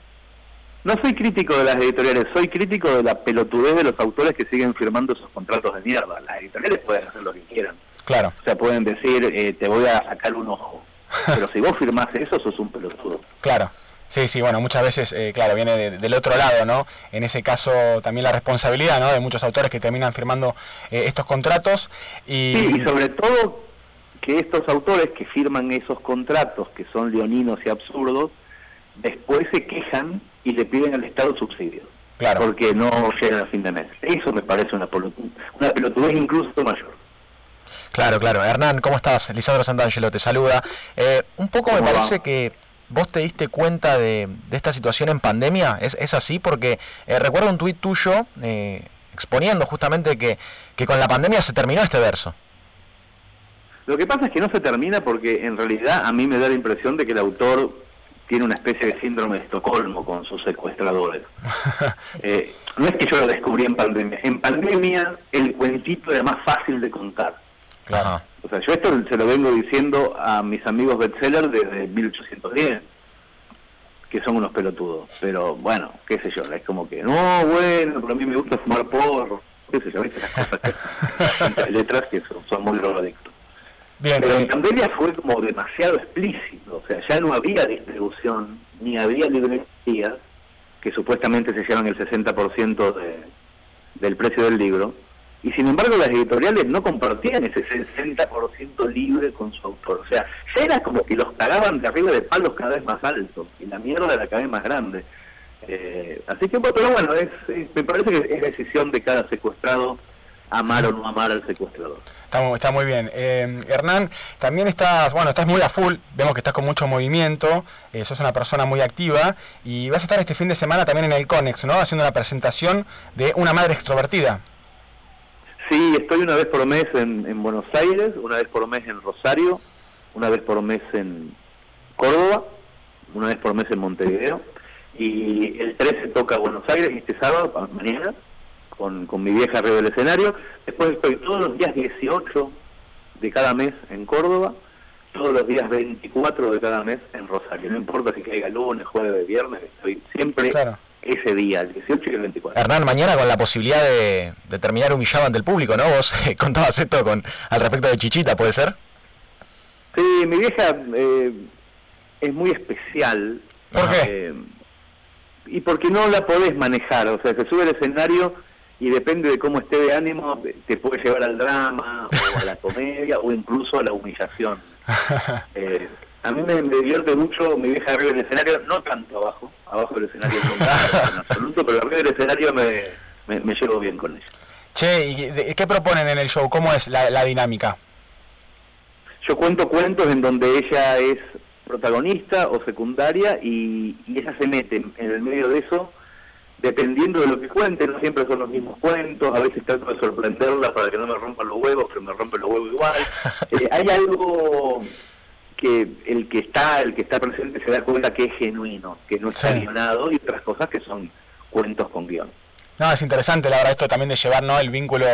No soy crítico de las editoriales, soy crítico de la pelotudez de los autores que siguen firmando esos contratos de mierda. Las editoriales pueden hacer lo que quieran. Claro, O sea, pueden decir, eh, te voy a sacar un ojo. Pero si vos firmás eso, sos un pelotudo. claro. Sí, sí, bueno, muchas veces, eh, claro, viene del otro lado, ¿no? En ese caso también la responsabilidad, ¿no? De muchos autores que terminan firmando eh, estos contratos. Y... Sí, y sobre todo que estos autores que firman esos contratos, que son leoninos y absurdos, después se quejan y le piden al Estado subsidios. Claro. Porque no llegan a fin de mes. Eso me parece una, una pelotudez incluso mayor. Claro, claro. Hernán, ¿cómo estás? Lisandro Santangelo te saluda. Eh, un poco me parece que ¿Vos te diste cuenta de, esta situación en pandemia? ¿Es, así? Porque eh, recuerdo un tuit tuyo eh, exponiendo justamente que, con la pandemia se terminó este verso. Lo que pasa es que no se termina porque en realidad a mí me da la impresión de que el autor tiene una especie de síndrome de Estocolmo con sus secuestradores. <laughs> Eh, no es que yo lo descubrí en pandemia. En pandemia el cuentito era más fácil de contar. Claro. O sea, yo esto se lo vengo diciendo a mis amigos bestsellers desde 1810, que son unos pelotudos. Pero bueno, qué sé yo, es como que, no, bueno, pero a mí me gusta fumar porro, qué sé yo, ¿viste? las cosas que <laughs> letras que son, muy drogadictos. Bien, pero en pandemia fue como demasiado explícito, o sea, ya no había distribución, ni había librerías, que supuestamente se llevan el 60% de, del precio del libro, y sin embargo las editoriales no compartían ese 60% libre con su autor. O sea, ya era como que los cagaban de arriba de palos cada vez más altos y la mierda era cada vez más grande. Eh, así que, pero bueno, es, me parece que es decisión de cada secuestrado amar o no amar al secuestrador. Está, está muy bien. Eh, Hernán, también estás, bueno, estás muy a full, vemos que estás con mucho movimiento, eh, sos una persona muy activa y vas a estar este fin de semana también en el CONEX, ¿no? Haciendo una presentación de una madre extrovertida. Sí, estoy una vez por mes en, Buenos Aires, una vez por mes en Rosario, una vez por mes en Córdoba, una vez por mes en Montevideo. Y el 13 toca Buenos Aires este sábado, mañana, con, con mi vieja arriba del escenario. Después estoy todos los días 18 de cada mes en Córdoba, todos los días 24 de cada mes en Rosario. No importa si caiga lunes, jueves, viernes, estoy siempre ese día, el 18 y el 24. Hernán, mañana con la posibilidad de, terminar humillado ante el público, ¿no? Vos eh, contabas esto con al respecto de Chichita, ¿puede ser? Sí, mi vieja eh, es muy especial. ¿Por qué? Eh, y porque no la podés manejar, o sea, se sube al escenario y depende de cómo esté de ánimo, te puede llevar al drama, o a la <laughs> comedia, o incluso a la humillación. <laughs> a mí me, divierte mucho mi vieja arriba del escenario, no tanto abajo, abajo del escenario <laughs> en absoluto, pero arriba del escenario me, me, llevo bien con ella. Che, ¿y qué proponen en el show? ¿Cómo es la, dinámica? Yo cuento cuentos en donde ella es protagonista o secundaria y, y ella se mete en el medio de eso dependiendo de lo que cuente, no siempre son los mismos cuentos, a veces trato de sorprenderla para que no me rompan los huevos, pero me rompen los huevos igual. <laughs> Eh, hay algo que el que está, el que está presente se da cuenta que es genuino, que no está guionado y otras cosas que son cuentos con guion. No, es interesante la verdad esto también de llevar ¿no? el vínculo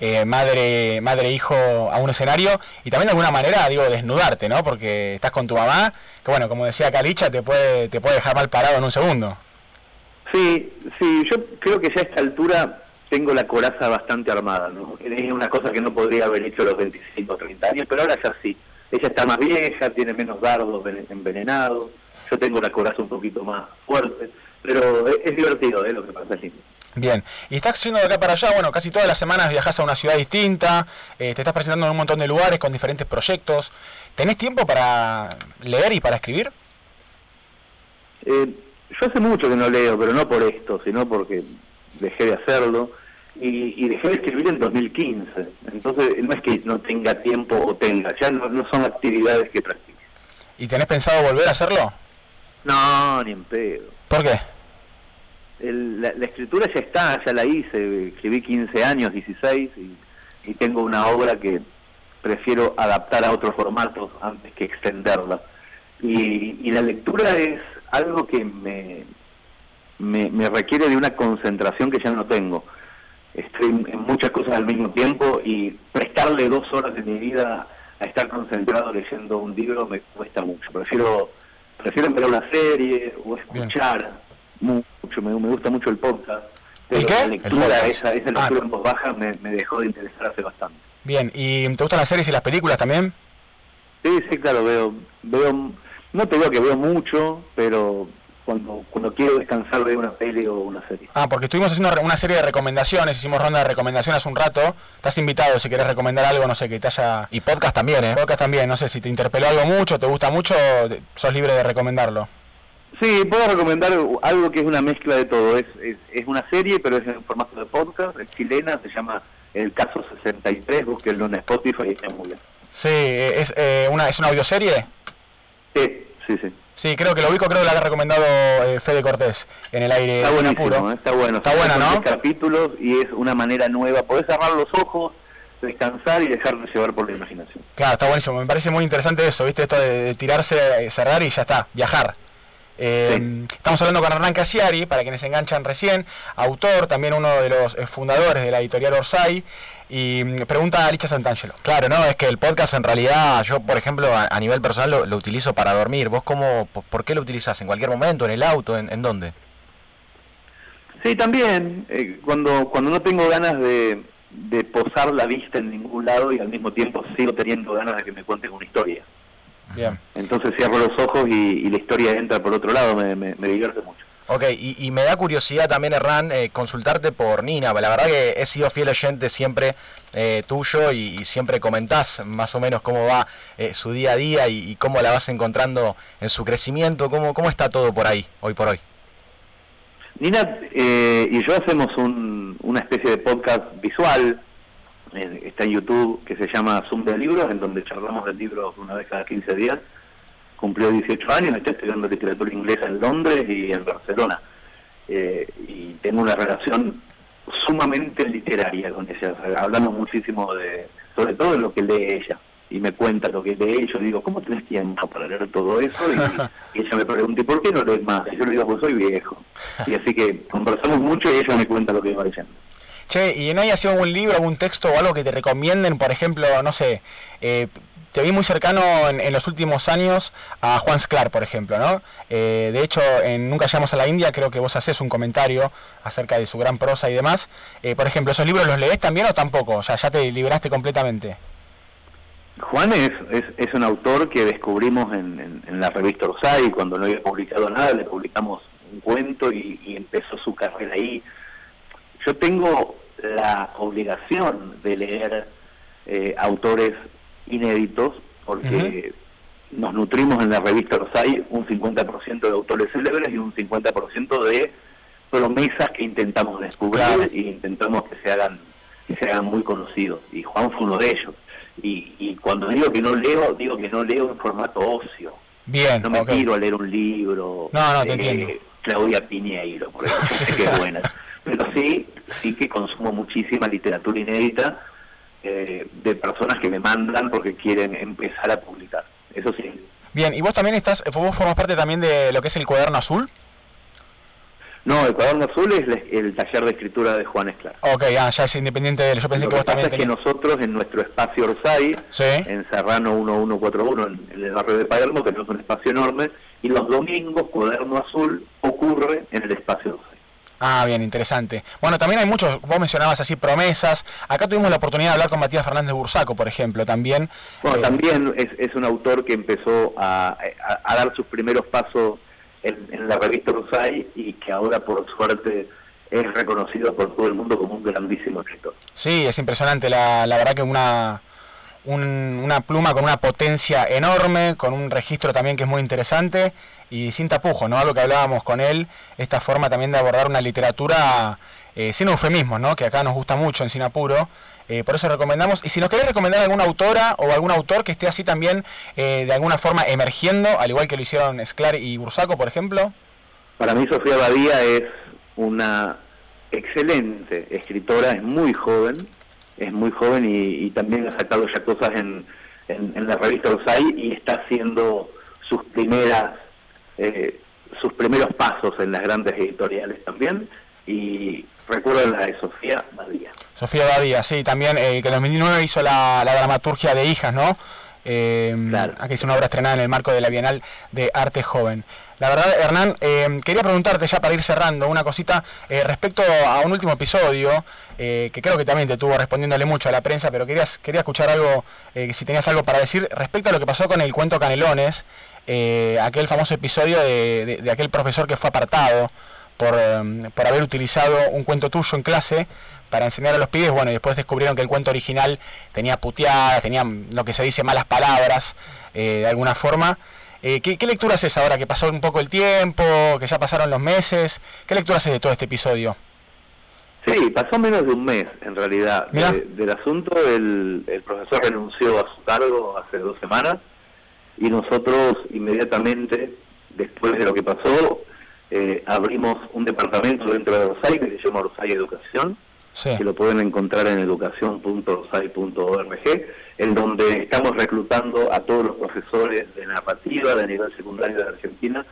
eh, madre madre hijo a un escenario y también de alguna manera digo desnudarte, ¿no? Porque estás con tu mamá, que bueno, como decía Calicha, te puede te puede dejar mal parado en un segundo. Sí, sí, yo creo que ya a esta altura tengo la coraza bastante armada, ¿no? Es una cosa que no podría haber hecho a los 25 o 30 años, pero ahora ya sí ella está más vieja, tiene menos dardos envenenados, yo tengo la coraza un poquito más fuerte, pero es, divertido ¿eh? lo que pasa allí. Bien, y estás yendo de acá para allá, bueno, casi todas las semanas viajas a una ciudad distinta, eh, te estás presentando en un montón de lugares con diferentes proyectos. ¿Tenés tiempo para leer y para escribir? Eh, yo hace mucho que no leo, pero no por esto, sino porque dejé de hacerlo y, dejé de escribir en 2015. Entonces, no es que no tenga tiempo o tenga, ya no, son actividades que practique. ¿Y tenés pensado volver a hacerlo? No, ni en pedo. ¿Por qué? la, escritura ya está, ya la hice, escribí 15 años, 16, y, y tengo una obra que prefiero adaptar a otros formatos antes que extenderla. Y, y la lectura es algo que me, me, me, requiere de una concentración que ya no tengo estoy en muchas cosas al mismo tiempo y prestarle dos horas de mi vida a estar concentrado leyendo un libro me cuesta mucho. Prefiero prefiero ver una serie o escuchar mucho. Me, gusta mucho el podcast. Pero la lectura, esa, esa ah. lectura en voz baja me, dejó de interesar hace bastante. Bien, ¿y te gustan las series y las películas también? Sí, sí, claro, veo, veo, no te digo que veo mucho, pero cuando, cuando quiero descansar de una peli o una serie. Ah, porque estuvimos haciendo una serie de recomendaciones, hicimos ronda de recomendaciones hace un rato. Estás invitado si querés recomendar algo, no sé, que te haya... Y podcast también, ¿eh? Podcast también, no sé, si te interpeló algo mucho, te gusta mucho, sos libre de recomendarlo. Sí, puedo recomendar algo que es una mezcla de todo. Es, es, una serie, pero es en formato de podcast, es chilena, se llama El Caso 63, búsquenlo en Spotify y está muy bien. Sí, es, eh, una, ¿es una audioserie? Sí, sí, sí. Sí, creo que lo ubico, creo que la ha recomendado eh, Fede Cortés en el aire. Está bueno, está bueno. Está buena, ¿no? capítulos y es una manera nueva. Podés cerrar los ojos, descansar y dejarse llevar por la imaginación. Claro, está buenísimo. Me parece muy interesante eso, ¿viste? Esto de, tirarse, cerrar y ya está, viajar. Eh, estamos hablando con Hernán Casiari, para quienes se enganchan recién, autor, también uno de los eh, fundadores de la editorial Orsay. Y mm, pregunta a Licha Santangelo. Claro, no, es que el podcast en realidad, yo por ejemplo a, nivel personal lo, utilizo para dormir. ¿Vos cómo, por qué lo utilizás? ¿En cualquier momento? ¿En el auto? ¿En, dónde? Sí, también. Eh, cuando, cuando no tengo ganas de, posar la vista en ningún lado y al mismo tiempo sigo teniendo ganas de que me cuenten una historia. Bien. Entonces cierro los ojos y, la historia entra por otro lado, me, me, me divierte mucho. Ok, y, me da curiosidad también, Hernán, eh, consultarte por Nina. La verdad que he sido fiel oyente siempre eh, tuyo y, siempre comentás más o menos cómo va eh, su día a día y, cómo la vas encontrando en su crecimiento. ¿Cómo, cómo está todo por ahí, hoy por hoy? Nina y yo hacemos una especie de podcast visual, está en YouTube, que se llama Zoom de Libros, en donde charlamos de libros una vez cada 15 días cumplió 18 años, está estudiando literatura inglesa en Londres y en Barcelona. Eh, y tengo una relación sumamente literaria con ella. hablamos muchísimo de, sobre todo de lo que lee ella. Y me cuenta lo que lee, y yo digo, ¿cómo tenés tiempo para leer todo eso? Y, <laughs> ella me pregunta, ¿y por qué no lees más? Y yo le digo, pues soy viejo. Y así que conversamos mucho y ella me cuenta lo que va leyendo. Che, ¿y no hay sido algún libro, algún texto o algo que te recomienden? Por ejemplo, no sé, eh, te vi muy cercano en, los últimos años a Juan Sclar, por ejemplo, ¿no? Eh, de hecho, en Nunca llegamos a la India creo que vos haces un comentario acerca de su gran prosa y demás. Eh, por ejemplo, ¿esos libros los lees también o tampoco? O sea, ya te libraste completamente. Juan es, es, un autor que descubrimos en, la revista Orsay, cuando no había publicado nada, le publicamos un cuento y, y empezó su carrera ahí. Yo tengo la obligación de leer eh, autores inéditos, porque nos nutrimos en la revista Rosay un 50% de autores célebres y un 50% de promesas que intentamos descubrir e intentamos que se hagan que se hagan muy conocidos. Y Juan fue uno de ellos. Y, y cuando digo que no leo, digo que no leo en formato ocio. Bien, no me quiero a leer un libro. No, no, te Claudia Piñeiro, por ejemplo, <laughs> que es buena. Pero sí, sí que consumo muchísima literatura inédita eh, de personas que me mandan porque quieren empezar a publicar. Eso sí. Bien, ¿y vos también estás, vos formas parte también de lo que es el cuaderno azul? No, el cuaderno azul es el taller de escritura de Juan Esclar. Ok, ah, ya es independiente de él. Yo pensé que, vos también. Es que nosotros en nuestro espacio Orsay, en Serrano 1141, en, en el barrio de Palermo, tenemos un espacio enorme, y los domingos Cuaderno Azul ocurre en el espacio Orsay. Ah, bien, interesante. Bueno, también hay muchos, vos mencionabas así promesas. Acá tuvimos la oportunidad de hablar con Matías Fernández Bursaco, por ejemplo, también. Bueno, eh, también es, un autor que empezó a, dar sus primeros pasos en, la revista Rusay y que ahora, por suerte, es reconocido por todo el mundo como un grandísimo escritor. Sí, es impresionante. La, la verdad que una, una pluma con una potencia enorme, con un registro también que es muy interesante y sin tapujos, ¿no? Algo que hablábamos con él, esta forma también de abordar una literatura eh, sin eufemismos, ¿no? Que acá nos gusta mucho en Sinapuro. Eh, por eso recomendamos. Y si nos querés recomendar alguna autora o algún autor que esté así también eh, de alguna forma emergiendo, al igual que lo hicieron Sclar y Bursaco, por ejemplo. Para mí Sofía Badía es una excelente escritora, es muy joven, es muy joven y, también ha sacado ya cosas en, en, la revista Rosay y está haciendo sus primeras eh, sus primeros pasos en las grandes editoriales también y recuerdo la de Sofía Badía. Sofía Badía, sí, también eh, que en 2009 hizo la, dramaturgia de Hijas, ¿no? Eh, claro. Aquí hizo una obra estrenada en el marco de la Bienal de Arte Joven. La verdad, Hernán, eh, quería preguntarte ya para ir cerrando una cosita respecto a un último episodio, que creo que también te tuvo respondiéndole mucho a la prensa, pero querías, quería escuchar algo, si tenías algo para decir respecto a lo que pasó con el cuento Canelones, eh, aquel famoso episodio de, aquel profesor que fue apartado por, em, por haber utilizado un cuento tuyo en clase para enseñar a los pibes, bueno, y después descubrieron que el cuento original tenía puteadas, tenía lo que se dice malas palabras, eh, de alguna forma. Eh, ¿qué, lectura haces ahora que pasó un poco el tiempo, que ya pasaron los meses? ¿Qué lectura haces de todo este episodio? Sí, pasó menos de un mes en realidad del asunto. El, el, profesor renunció a su cargo hace dos semanas y nosotros inmediatamente, después de lo que pasó, eh, abrimos un departamento dentro de Rosay que se llama Rosay Educación que lo pueden encontrar en educación.rosai.org, en donde estamos reclutando a todos los profesores de narrativa de nivel secundario de Argentina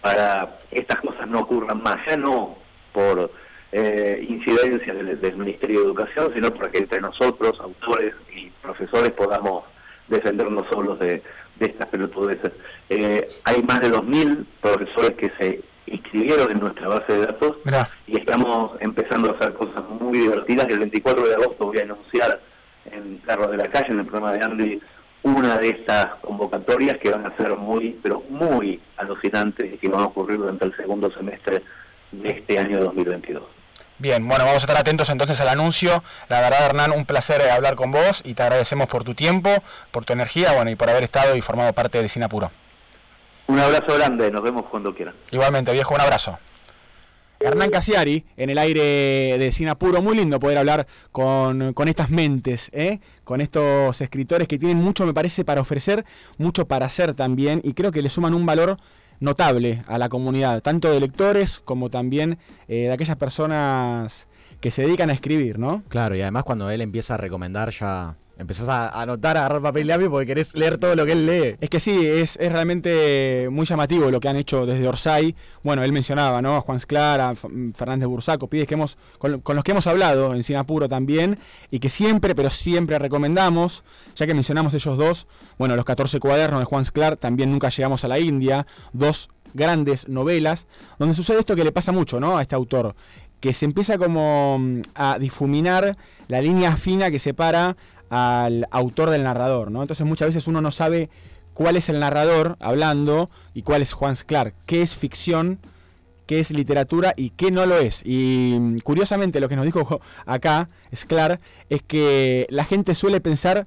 para que estas cosas no ocurran más, ya no por eh, incidencias del, Ministerio de Educación, sino para que entre nosotros, autores y profesores, podamos defendernos solos de, estas pelotudeces. Eh, hay más de 2.000 profesores que se inscribieron en nuestra base de datos y estamos empezando a hacer cosas muy divertidas. El 24 de agosto voy a anunciar en Carro de la Calle, en el programa de Andy, una de estas convocatorias que van a ser muy, pero muy alucinantes y que van a ocurrir durante el segundo semestre de este año 2022. Bien, bueno, vamos a estar atentos entonces al anuncio. La verdad, Hernán, un placer hablar con vos y te agradecemos por tu tiempo, por tu energía, bueno, y por haber estado y formado parte de Sinapuro. Un abrazo grande, nos vemos cuando quieran. Igualmente, viejo, un abrazo. Hernán Casiari, en el aire de Sinapuro, muy lindo poder hablar con, estas mentes, ¿eh? con estos escritores que tienen mucho, me parece, para ofrecer, mucho para hacer también, y creo que le suman un valor notable a la comunidad, tanto de lectores como también eh, de aquellas personas que se dedican a escribir, ¿no? Claro, y además cuando él empieza a recomendar ya empezás a anotar, a agarrar papel y lápiz porque querés leer todo lo que él lee. Es que sí, es, realmente muy llamativo lo que han hecho desde Orsay. Bueno, él mencionaba, ¿no? A Juan Sclar, a Fernández Bursaco, pides que hemos, con, los que hemos hablado en Sinapuro también, y que siempre, pero siempre recomendamos, ya que mencionamos ellos dos, bueno, los 14 cuadernos de Juan Sclar, también nunca llegamos a la India, dos grandes novelas, donde sucede esto que le pasa mucho, ¿no? A este autor que se empieza como mm, a difuminar la línea fina que separa al autor del narrador, ¿no? Entonces muchas veces uno no sabe cuál es el narrador hablando y cuál es Juan Clark, qué es ficción, qué es literatura y qué no lo es. Y mm, curiosamente lo que nos dijo <laughs> acá Sklar es que la gente suele pensar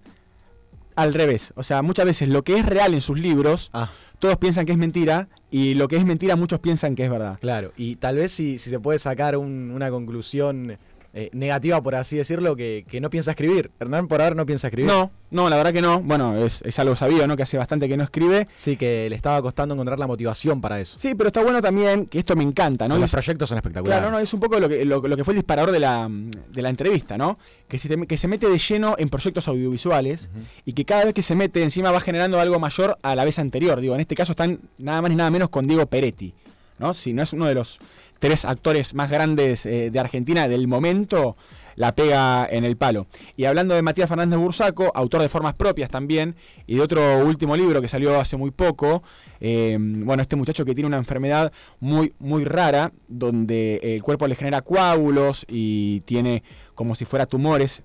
al revés. O sea, muchas veces lo que es real en sus libros, ah. todos piensan que es mentira y lo que es mentira muchos piensan que es verdad. Claro, y tal vez si, si se puede sacar una conclusión eh, negativa, por así decirlo, que, no piensa escribir. Hernán por ahora no piensa escribir. No, no, la verdad que no. Bueno, es, algo sabido, ¿no? Que hace bastante que no escribe. Sí, que le estaba costando encontrar la motivación para eso. Sí, pero está bueno también, que esto me encanta, ¿no? Los proyectos son espectaculares. Claro, no, es un poco lo que, lo, que fue el disparador de la, de la entrevista, ¿no? Que se, que se mete de lleno en proyectos audiovisuales y que cada vez que se mete encima va generando algo mayor a la vez anterior. Digo, en este caso están nada más ni nada menos con Diego Peretti, ¿no? Si no es uno de los tres actores más grandes eh, de Argentina del momento, la pega en el palo. Y hablando de Matías Fernández Bursaco, autor de Formas Propias también, y de otro último libro que salió hace muy poco, eh, bueno, este muchacho que tiene una enfermedad muy, muy rara, donde el cuerpo le genera coágulos y tiene como si fuera tumores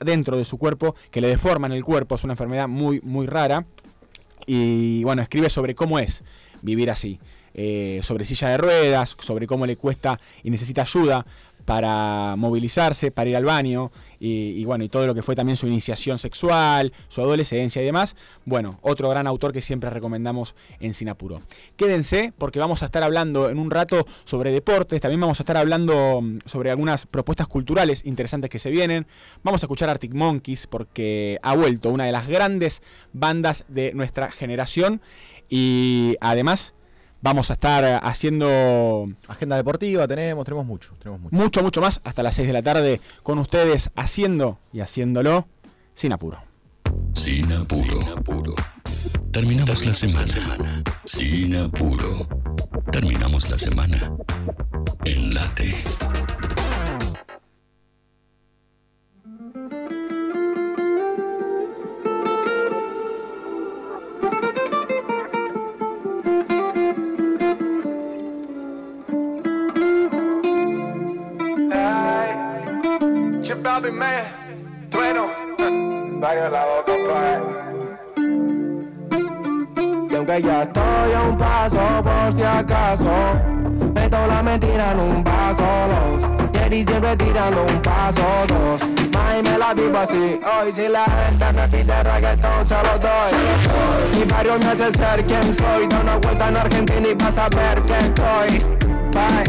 dentro de su cuerpo que le deforman el cuerpo, es una enfermedad muy, muy rara. Y bueno, escribe sobre cómo es vivir así. Eh, sobre silla de ruedas, sobre cómo le cuesta y necesita ayuda para movilizarse, para ir al baño y, bueno, y todo lo que fue también su iniciación sexual, su adolescencia y demás. Bueno, otro gran autor que siempre recomendamos en Sinapuro. Quédense porque vamos a estar hablando en un rato sobre deportes, también vamos a estar hablando mm, sobre algunas propuestas culturales interesantes que se vienen. Vamos a escuchar Arctic Monkeys porque ha vuelto una de las grandes bandas de nuestra generación y además Vamos a estar haciendo... Agenda deportiva, tenemos, tenemos mucho, tenemos mucho. Mucho, mucho más, hasta las 6 de la tarde con ustedes haciendo y haciéndolo sin apuro. Sin apuro. Sin apuro. Terminamos, la semana. Sin apuro. Terminamos la semana. En Bobby Man, trueno, varios lados, compadre. Yo aunque ya estoy a un paso por si acaso. Meto la mentira en un vaso, los Jerry siempre tirando un paso, dos. May me la vivo así, hoy si la gente me pide reggaetón se lo doy. Mi barrio me hace ser quien soy, da una vuelta en Argentina y vas a ver que estoy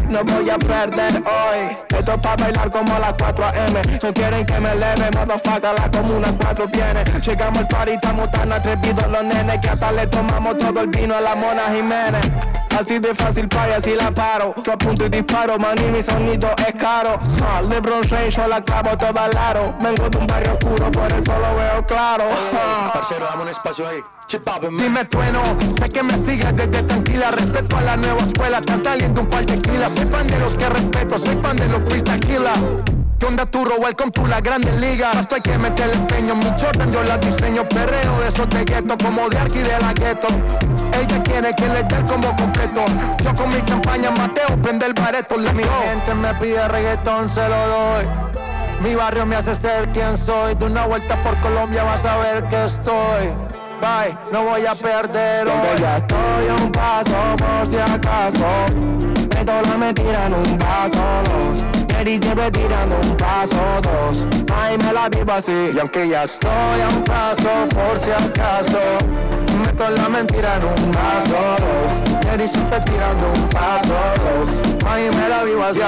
no voy a perder hoy. Esto es pa' bailar como las 4 am. No quieren que me leve, motherfucker, la comuna 4 viene. Llegamos al party, estamos tan atrevidos los nenes que hasta le tomamos todo el vino a la Mona Jiménez. Así de fácil pa' y así la paro. Yo apunto y disparo, man, y mi sonido es caro. LeBron James, yo la clavo toda al aro. Vengo de un barrio oscuro, por eso lo veo claro. Parcero, dame un espacio ahí. Dime trueno, sé que me sigues desde tranquila Respeto a la nueva escuela, están saliendo un par de kilas Soy fan de los que respeto, soy fan de los freestyle ¿Qué onda turro? Welcome to la grande liga Esto hay que meterle empeño, mi Jordan yo la diseño Perreo de esos de gueto, como de Arqui de la gueto Ella quiere que le dé el combo completo Yo con mi champaña Mateo prende el bareto Le mi gente me pide reggaetón, se lo doy mi barrio me hace ser quien soy. De una vuelta por Colombia vas a ver que estoy bye, no voy a perder hoy. ya estoy a un paso por si acaso. Meto la mentira en un vaso, los Jerry siempre tirando un paso, dos. Ay, me la vivo así. Y aunque ya estoy a un paso por si acaso. Meto la mentira en un vaso, dos. Jerry siempre tirando un paso, dos. Ay, me la vivo así.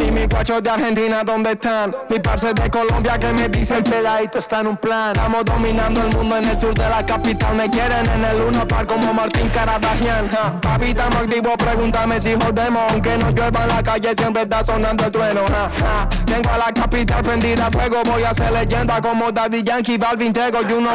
y mis guachos de Argentina, ¿dónde están? Mi parce de Colombia que me dice el peladito está en un plan. Estamos dominando el mundo en el sur de la capital me quieren en el uno par como Martín Caradagian ja. Papi, estamos activos, pregúntame si jodemos Aunque no llueva en la calle, siempre está sonando el trueno Tengo a la capital prendida a fuego Voy a hacer leyenda como Daddy Yankee, Balvin, Tego y uno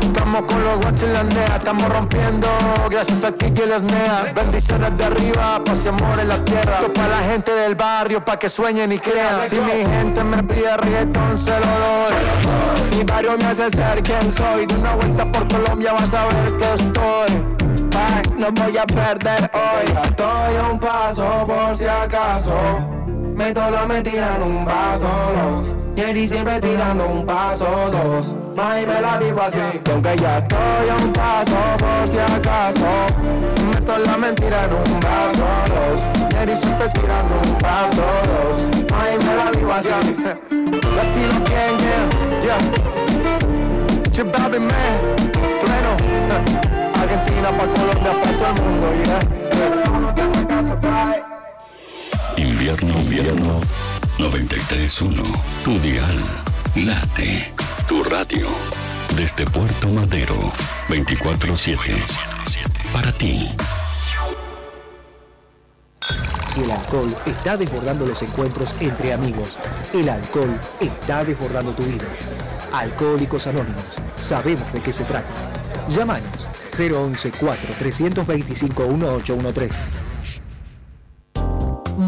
Estamos con los guachos y la nea, estamos rompiendo. Gracias a Kiki y les nea Bendiciones de arriba, paz y amor en la tierra. Esto para la gente del barrio, pa' que sueñen y crean. Si mi gente me pide reggaetón, se lo doy. Mi barrio me hace ser quien soy. De una vuelta por Colombia vas a ver que estoy. no voy a perder hoy. Estoy a un paso por si acaso. Meto la mentira en un vaso, los Jerry siempre tirando un paso, dos. May me la vivo así Aunque ya estoy a un paso por si acaso. Meto la mentira en un vaso, dos. Jerry siempre tirando un paso, dos. May me la vivo así. <laughs> Latino gang, yeah, yeah Chibabi man Argentina pa' Colombia, pa' todo el mundo, Invierno, invierno 93.1 Tu dial Late Tu radio Desde Puerto Madero 24-7 Para ti Si el alcohol está desbordando los encuentros entre amigos, el alcohol está desbordando tu vida. Alcohólicos Anónimos, sabemos de qué se trata. Llámanos 011 4 325 1813.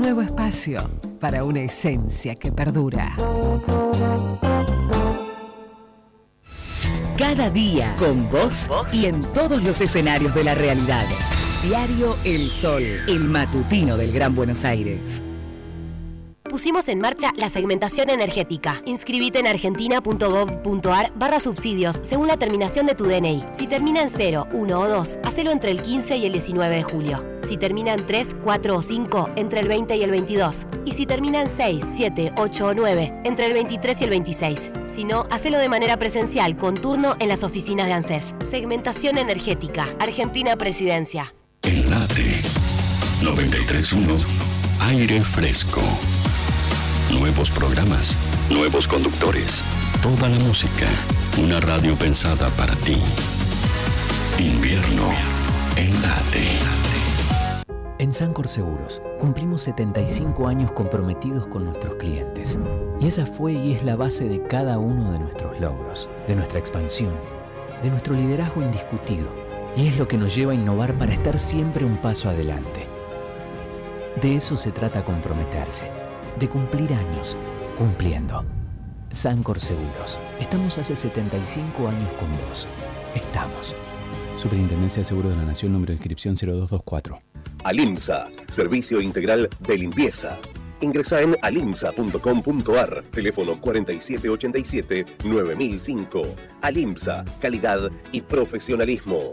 nuevo espacio para una esencia que perdura. Cada día con vos y en todos los escenarios de la realidad. Diario El Sol, el matutino del Gran Buenos Aires pusimos en marcha la segmentación energética. Inscribite en argentina.gov.ar barra subsidios según la terminación de tu DNI. Si termina en 0, 1 o 2, hacelo entre el 15 y el 19 de julio. Si termina en 3, 4 o 5, entre el 20 y el 22. Y si termina en 6, 7, 8 o 9, entre el 23 y el 26. Si no, hacelo de manera presencial con turno en las oficinas de ANSES. Segmentación energética. Argentina Presidencia. Enlate 931 Aire Fresco. Nuevos programas, nuevos conductores, toda la música, una radio pensada para ti. Invierno en En Sancor Seguros cumplimos 75 años comprometidos con nuestros clientes. Y esa fue y es la base de cada uno de nuestros logros, de nuestra expansión, de nuestro liderazgo indiscutido Y es lo que nos lleva a innovar para estar siempre un paso adelante. De eso se trata comprometerse, de cumplir años, cumpliendo. Sancor Seguros. Estamos hace 75 años con vos. Estamos. Superintendencia de Seguros de la Nación, número de inscripción 0224. Alimsa, servicio integral de limpieza. Ingresa en alimsa.com.ar, teléfono 4787-9005. Alimsa, calidad y profesionalismo.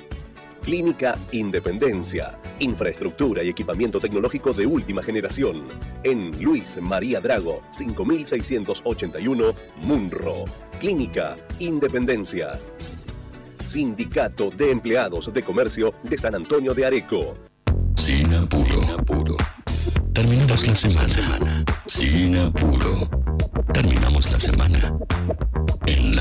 Clínica Independencia. Infraestructura y equipamiento tecnológico de última generación. En Luis María Drago, 5681, Munro. Clínica Independencia. Sindicato de Empleados de Comercio de San Antonio de Areco. Sin apuro. Terminamos la semana. Sin apuro. Terminamos la semana. En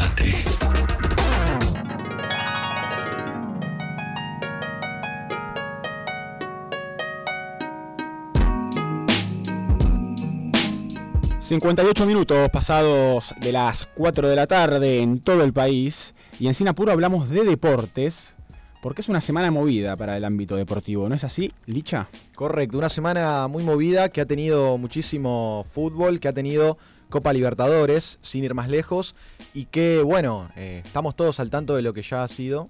...58 minutos pasados de las 4 de la tarde en todo el país... ...y en Sin Apuro hablamos de deportes... Porque es una semana movida para el ámbito deportivo, ¿no es así, Licha? Correcto, una semana muy movida que ha tenido muchísimo fútbol, que ha tenido Copa Libertadores, sin ir más lejos, y que, bueno, eh, estamos todos al tanto de lo que ya ha sido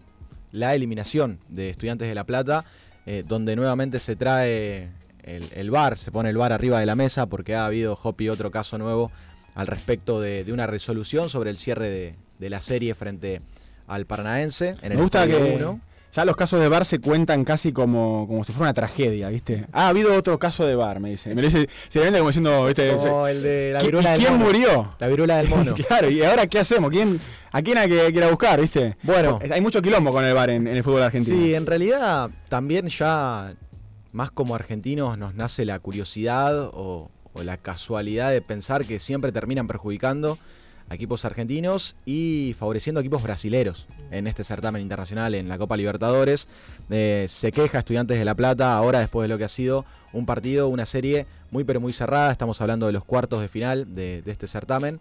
la eliminación de Estudiantes de La Plata, eh, donde nuevamente se trae el, el VAR, se pone el VAR arriba de la mesa porque ha habido, Hopi, otro caso nuevo al respecto de, de una resolución sobre el cierre de, de la serie frente al Paranaense. En el Me gusta que uno. ya los casos de bar se cuentan casi como, como si fuera una tragedia, ¿viste? Ah, ha habido otro caso de bar, me dice. Me dice, se vende como diciendo, ¿viste? Como el de la ¿Qui- viruela y del ¿Quién mono. murió? La viruela del mono. <laughs> claro, ¿y ahora qué hacemos? ¿Quién, ¿A quién hay que, hay que ir a buscar, viste? Bueno. Hay mucho quilombo con el bar en, en el fútbol argentino. Sí, en realidad también ya más como argentinos nos nace la curiosidad o, la casualidad de pensar que siempre terminan perjudicando a equipos argentinos y favoreciendo a equipos brasileros en este certamen internacional en la Copa Libertadores. Eh, se queja Estudiantes de La Plata ahora después de lo que ha sido un partido, una serie muy pero muy cerrada. Estamos hablando de los cuartos de final de, de este certamen.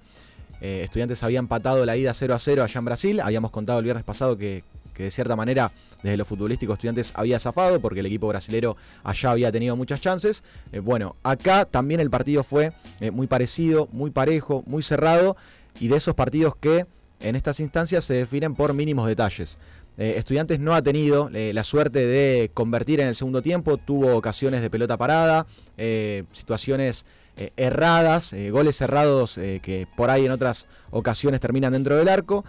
Eh, estudiantes había empatado la ida 0 a 0 allá en Brasil. Habíamos contado el viernes pasado que, que de cierta manera desde lo futbolístico Estudiantes había zafado porque el equipo brasilero allá había tenido muchas chances. Eh, bueno, acá también el partido fue eh, muy parecido, muy parejo, muy cerrado y de esos partidos que en estas instancias se definen por mínimos detalles. Eh, Estudiantes no ha tenido la suerte de convertir en el segundo tiempo, tuvo ocasiones de pelota parada, situaciones erradas, goles cerrados eh, que por ahí en otras ocasiones terminan dentro del arco.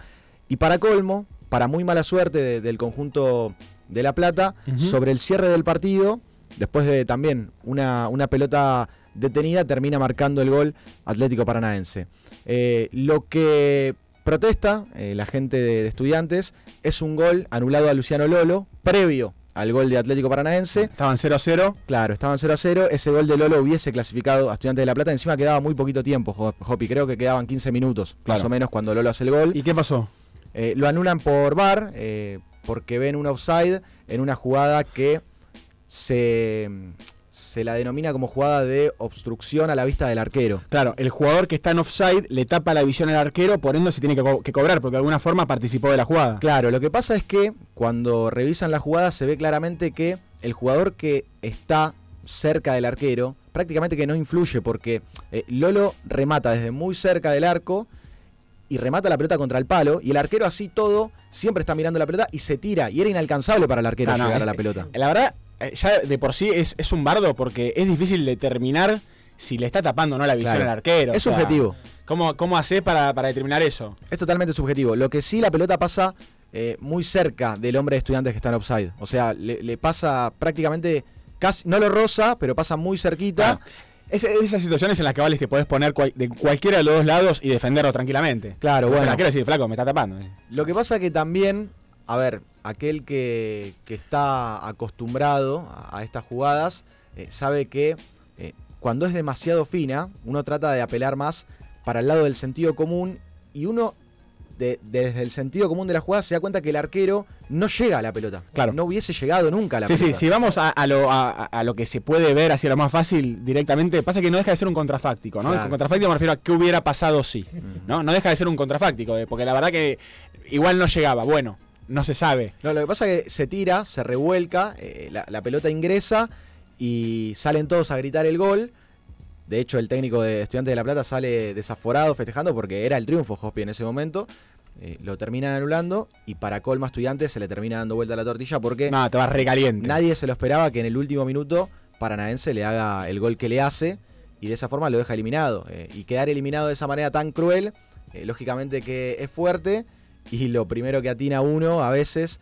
Y para colmo, para muy mala suerte de- del conjunto de La Plata, sobre el cierre del partido, después de también una, una pelota detenida, termina marcando el gol Atlético Paranaense. Eh, lo que protesta eh, la gente de, de estudiantes es un gol anulado a Luciano Lolo, previo al gol de Atlético Paranaense. Estaban 0 a 0. Claro, estaban 0 a 0. Ese gol de Lolo hubiese clasificado a Estudiantes de La Plata. Encima quedaba muy poquito tiempo, Jopi. Creo que quedaban 15 minutos, más o menos, cuando Lolo hace el gol. ¿Y qué pasó? Eh, lo anulan por VAR eh, porque ven un offside en una jugada que se, se la denomina como jugada de obstrucción a la vista del arquero. Claro, el jugador que está en offside le tapa la visión al arquero, por ende se tiene que, co- que cobrar, porque de alguna forma participó de la jugada. Claro, lo que pasa es que cuando revisan la jugada se ve claramente que el jugador que está cerca del arquero prácticamente que no influye porque eh, Lolo remata desde muy cerca del arco y remata la pelota contra el palo y el arquero así todo siempre está mirando la pelota y se tira y era inalcanzable para el arquero No, no, llegar es- a la pelota. La verdad, eh, ya de por sí es, es un bardo porque es difícil determinar si le está tapando o no la visión Claro. al arquero. Es o sea, subjetivo. ¿Cómo, cómo haces para, para determinar eso? Es totalmente subjetivo. Lo que sí la pelota pasa eh, muy cerca del hombre de estudiantes que está en offside. O sea, le, le pasa prácticamente casi, no lo roza, pero pasa muy cerquita. Es, es esas situaciones en las que vale te podés poner cual- de cualquiera de los dos lados y defenderlo tranquilamente. Claro, bueno. El arquero decir, flaco, me está tapando. Lo que pasa que también a ver, aquel que, que está acostumbrado a, a estas jugadas eh, sabe que eh, cuando es demasiado fina, uno trata de apelar más para el lado del sentido común y uno de- desde el sentido común de la jugada se da cuenta que el arquero no llega a la pelota. Claro. No hubiese llegado nunca a la Sí, sí, pelota. si vamos a, a lo, a, a lo que se puede ver hacia lo más fácil directamente, pasa que no deja de ser un contrafáctico, ¿no? Claro. Contrafáctico me refiero a qué hubiera pasado si, ¿no? No deja de ser un contrafáctico, eh, porque la verdad que igual no llegaba, bueno, no se sabe. No, lo que pasa es que se tira, se revuelca, eh, la, la pelota ingresa y salen todos a gritar el gol. De hecho, el técnico de Estudiantes de La Plata sale desaforado festejando porque era el triunfo Hospi en ese momento. Eh, lo terminan anulando y para colma Estudiantes se le termina dando vuelta la tortilla porque No, te vas recaliente. nadie se lo esperaba que en el último minuto Paranaense le haga el gol que le hace y de esa forma lo deja eliminado. Eh, y quedar eliminado de esa manera tan cruel, eh, lógicamente que es fuerte y lo primero que atina uno a veces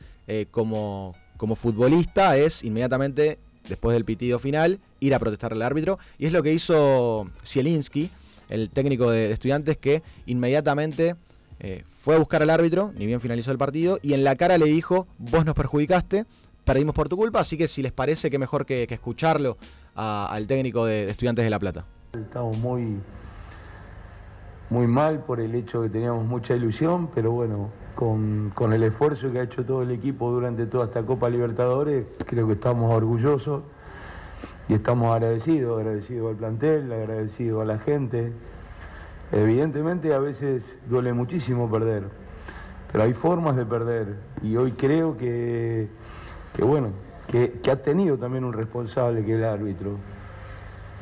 como, como futbolista es inmediatamente, después del pitido final, ir a protestar al árbitro. Y es lo que hizo Zielinski, el técnico de, de estudiantes, que inmediatamente eh, fue a buscar al árbitro, ni bien finalizó el partido, y en la cara le dijo, vos nos perjudicaste, perdimos por tu culpa, así que si les parece que mejor que, que escucharlo al técnico de, de estudiantes de La Plata. Estamos muy, muy mal por el hecho que teníamos mucha ilusión, pero bueno, con, con el esfuerzo que ha hecho todo el equipo durante toda esta Copa Libertadores, creo que estamos orgullosos y estamos agradecidos, agradecidos al plantel, agradecidos a la gente. Evidentemente a veces duele muchísimo perder, pero hay formas de perder y hoy creo que, que bueno, que, ha tenido también un responsable que es el árbitro.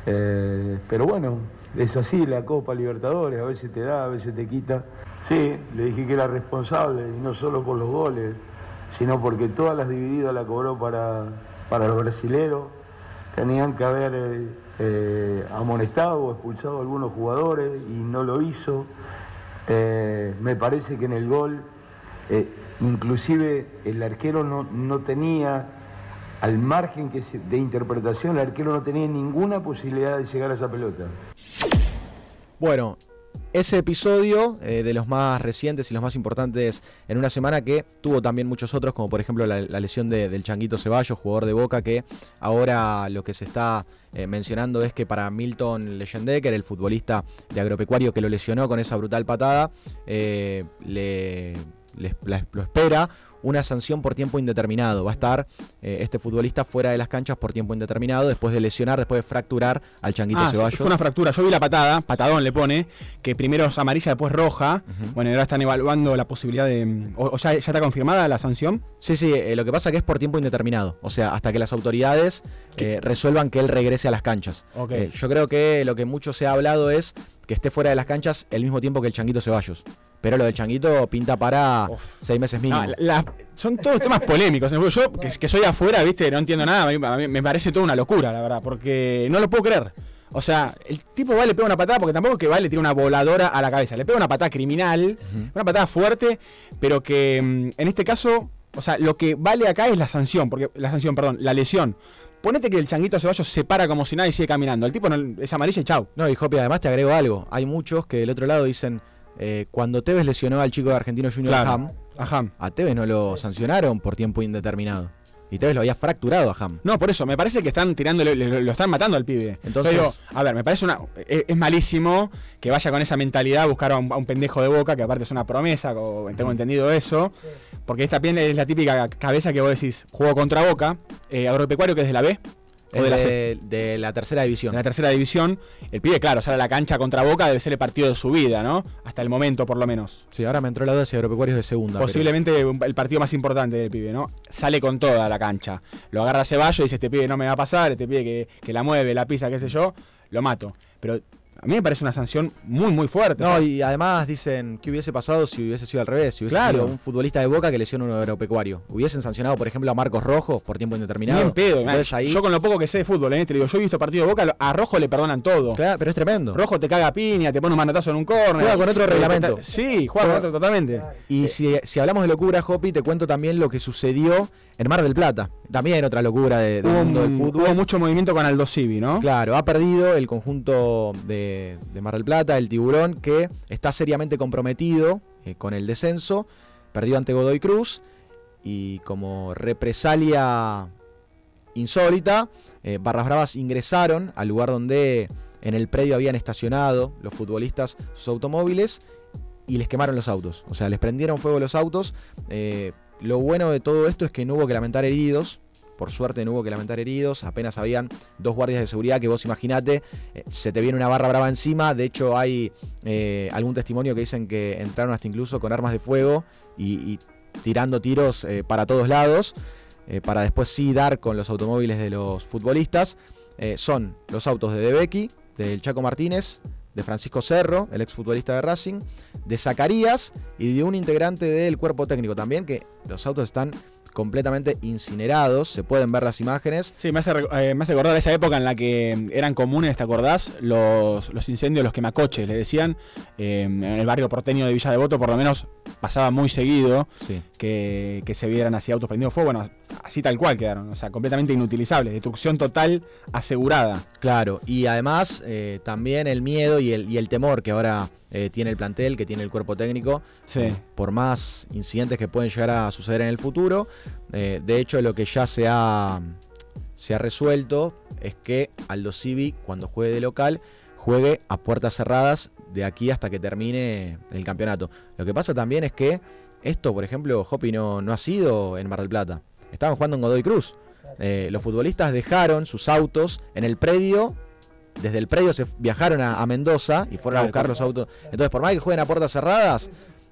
Eh, pero bueno, es así la Copa Libertadores, a veces te da, a veces te quita. Sí, le dije que era responsable, y no solo por los goles, sino porque todas las divididas la cobró para, para los brasileros. Tenían que haber eh, eh, amonestado o expulsado a algunos jugadores y no lo hizo. Eh, me parece que en el gol, eh, inclusive el arquero no, no tenía al margen que de interpretación, el arquero no tenía ninguna posibilidad de llegar a esa pelota. Bueno, ese episodio eh, de los más recientes y los más importantes en una semana que tuvo también muchos otros, como por ejemplo la, la lesión de- del Changuito Ceballos, jugador de Boca, que ahora lo que se está eh, mencionando es que para Milton Leyendecker, el futbolista de agropecuario que lo lesionó con esa brutal patada, eh, le, le- lo espera una sanción por tiempo indeterminado. Va a estar eh, este futbolista fuera de las canchas por tiempo indeterminado después de lesionar, después de fracturar al Changuito Ah, Ceballos. fue una fractura. Yo vi la patada, patadón le pone, que primero es amarilla, después roja. Bueno, y ahora están evaluando la posibilidad de. O, o ya, ya está confirmada la sanción. Sí, sí, eh, lo que pasa que es por tiempo indeterminado. O sea, hasta que las autoridades eh, resuelvan que él regrese a las canchas. Ok. Eh, yo creo que lo que mucho se ha hablado es que esté fuera de las canchas el mismo tiempo que el Changuito Ceballos. Pero lo del Changuito pinta para seis meses mínimo. No, la- la- son todos temas polémicos. Yo, que, que soy afuera, viste, no entiendo nada. A mí, me parece toda una locura, la verdad, porque no lo puedo creer. O sea, el tipo va, le pega una patada, porque tampoco es que va, le tira una voladora a la cabeza. Le pega una patada criminal, una patada fuerte, pero que mm, en este caso, o sea, lo que vale acá es la sanción, porque la sanción, perdón, la lesión. Ponete que el changuito Ceballos se para como si nada y sigue caminando. El tipo no, es amarillo y chau. No, y Jopi, además te agrego algo. Hay muchos que del otro lado dicen, eh, cuando Tevez lesionó al chico de Argentino Junior Claro, Ham, a Ham. a Tevez no lo sancionaron por tiempo indeterminado. Y Tevez lo había fracturado a Ham. No, por eso, me parece que están tirándole, le- lo están matando al pibe. Entonces- Pero, a ver, me parece una. Es, es malísimo que vaya con esa mentalidad a buscar a un, a un pendejo de boca, que aparte es una promesa, o tengo entendido eso. Porque esta piel es la típica cabeza que vos decís, jugó contra Boca, eh, agropecuario que es de la B. O de la de, de tercera división. En la tercera división, el pibe, claro, sale a la cancha contra Boca, debe ser el partido de su vida, ¿no? Hasta el momento, por lo menos. Sí, ahora me entró la duda si Agropecuarios de segunda. Posiblemente el partido más importante del pibe, ¿no? Sale con toda a la cancha. Lo agarra Ceballos y dice, este pibe no me va a pasar, este pibe que, que la mueve, la pisa, qué sé yo, lo mato. Pero a mí me parece una sanción muy, muy fuerte. No, y además dicen que hubiese pasado si hubiese sido al revés, si hubiese Claro. sido un futbolista de Boca que lesiona a un agropecuario. Hubiesen sancionado, por ejemplo, a Marcos Rojo por tiempo indeterminado. Ni en pedo. Entonces ahí, Yo con lo poco que sé de fútbol, ¿eh? te digo, yo he visto partido de Boca, a Rojo le perdonan todo. Claro, pero es tremendo. Rojo te caga a piña, te pone un manotazo en un córner. Juega con otro reglamento. Sí, juega con otro totalmente. Y si, si hablamos de locura, Hopi, te cuento también lo que sucedió en Mar del Plata. También otra locura de- Hubo, mundo del fútbol. hubo mucho movimiento con Aldo Civi, ¿no? Claro, ha perdido el conjunto de, de Mar del Plata, el tiburón, que está seriamente comprometido eh, con el descenso. Perdió ante Godoy Cruz. y como represalia insólita, eh, Barras Bravas ingresaron al lugar donde en el predio habían estacionado los futbolistas sus automóviles y les quemaron los autos. O sea, les prendieron fuego los autos. Eh, lo bueno de todo esto es que no hubo que lamentar heridos. Por suerte no hubo que lamentar heridos. Apenas habían dos guardias de seguridad que vos imaginate, eh, se te viene una barra brava encima. De hecho hay eh, algún testimonio que dicen que entraron hasta incluso con armas de fuego y, tirando tiros eh, para todos lados. para después sí dar con los automóviles de los futbolistas. Son los autos de Debecki, del Chaco Martínez, de Francisco Cerro, el exfutbolista de Racing, de Zacarías y de un integrante del cuerpo técnico también, que los autos están completamente incinerados, se pueden ver las imágenes. Sí, me hace, eh, me hace acordar esa época en la que eran comunes, ¿te acordás? Los, los incendios, los quemacoches, le decían. eh, en el barrio porteño de Villa Devoto, por lo menos, pasaba muy seguido Sí. que, que se vieran así autos prendidos fuego. Bueno, así tal cual quedaron, o sea, completamente inutilizables. Destrucción total asegurada. Claro, y además eh, también el miedo y el, y el temor que ahora eh, tiene el plantel, que tiene el cuerpo técnico, Sí. eh, por más incidentes que pueden llegar a suceder en el futuro. Eh, de hecho, lo que ya se ha, se ha resuelto es que Aldo Civi, cuando juegue de local, juegue a puertas cerradas de aquí hasta que termine el campeonato. Lo que pasa también es que esto, por ejemplo, Hopi no, no ha sido en Mar del Plata. Estaban jugando en Godoy Cruz. Eh, los futbolistas dejaron sus autos en el predio. Desde el predio se viajaron a, a Mendoza y fueron a buscar los autos. Entonces, por más que jueguen a puertas cerradas,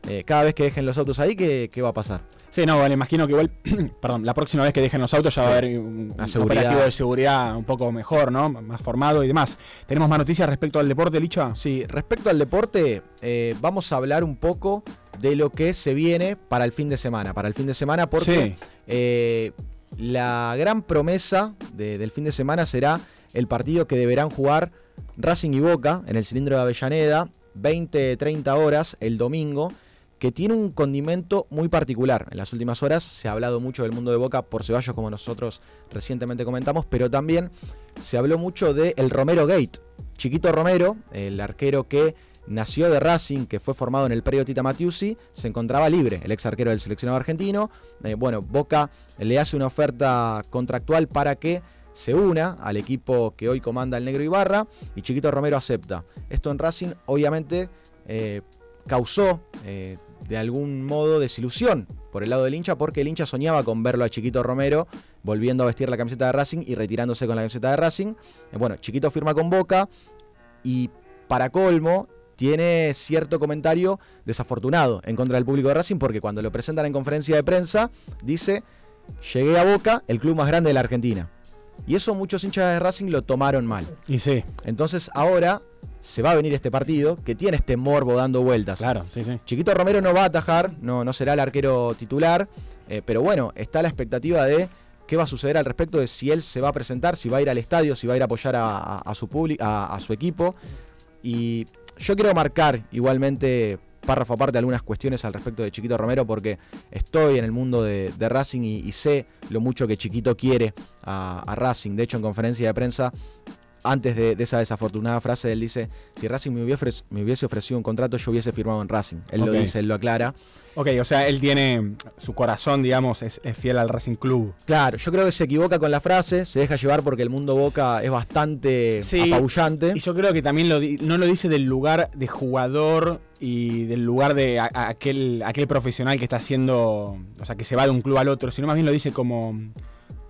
eh, cada vez que dejen los autos ahí, ¿qué, qué va a pasar? Sí, no, vale, imagino que igual, <clears throat> perdón, la próxima vez que dejen los autos ya va a haber un, un seguridad. operativo de seguridad un poco mejor, ¿no? Más formado y demás. ¿Tenemos más noticias respecto al deporte, Licha? Sí, respecto al deporte, eh, vamos a hablar un poco de lo que se viene para el fin de semana. Para el fin de semana, porque Sí. eh, la gran promesa de- del fin de semana será el partido que deberán jugar Racing y Boca en el cilindro de Avellaneda, 20-30 horas el domingo, que tiene un condimento muy particular. En las últimas horas se ha hablado mucho del mundo de Boca por Ceballos, como nosotros recientemente comentamos, pero también se habló mucho de el Romero Gate. Chiquito Romero, el arquero que nació de Racing, que fue formado en el predio Tita Matiusi, se encontraba libre, el ex arquero del seleccionado argentino. Eh, bueno, Boca le hace una oferta contractual para que se una al equipo que hoy comanda el Negro Ibarra y Chiquito Romero acepta. Esto en Racing obviamente eh, causó eh, de algún modo desilusión por el lado del hincha porque el hincha soñaba con verlo a Chiquito Romero volviendo a vestir la camiseta de Racing y retirándose con la camiseta de Racing. Eh, bueno, Chiquito firma con Boca y para colmo tiene cierto comentario desafortunado en contra del público de Racing porque cuando lo presentan en conferencia de prensa dice, llegué a Boca, el club más grande de la Argentina. Y eso muchos hinchas de Racing lo tomaron mal. Y sí. Entonces ahora se va a venir este partido que tiene este morbo dando vueltas. Claro, sí, sí. Chiquito Romero no va a atajar, no, no será el arquero titular, eh, pero bueno, está la expectativa de qué va a suceder al respecto de si él se va a presentar, si va a ir al estadio, si va a ir a apoyar a, a- a su a su equipo. Y yo quiero marcar igualmente párrafo aparte algunas cuestiones al respecto de Chiquito Romero porque estoy en el mundo de, Racing y, sé lo mucho que Chiquito quiere a Racing. De hecho, en conferencia de prensa antes de, de esa desafortunada frase, él dice, si Racing me hubiese, ofrec- me hubiese ofrecido un contrato, yo hubiese firmado en Racing. Él lo dice, él lo aclara. Ok, o sea, él tiene su corazón, digamos, es, es fiel al Racing Club. Claro, yo creo que se equivoca con la frase, se deja llevar porque el mundo Boca es bastante Sí, apabullante. Y yo creo que también lo no lo dice del lugar de jugador y del lugar de a- a- aquel, aquel profesional que está haciendo, o sea, que se va de un club al otro, sino más bien lo dice como,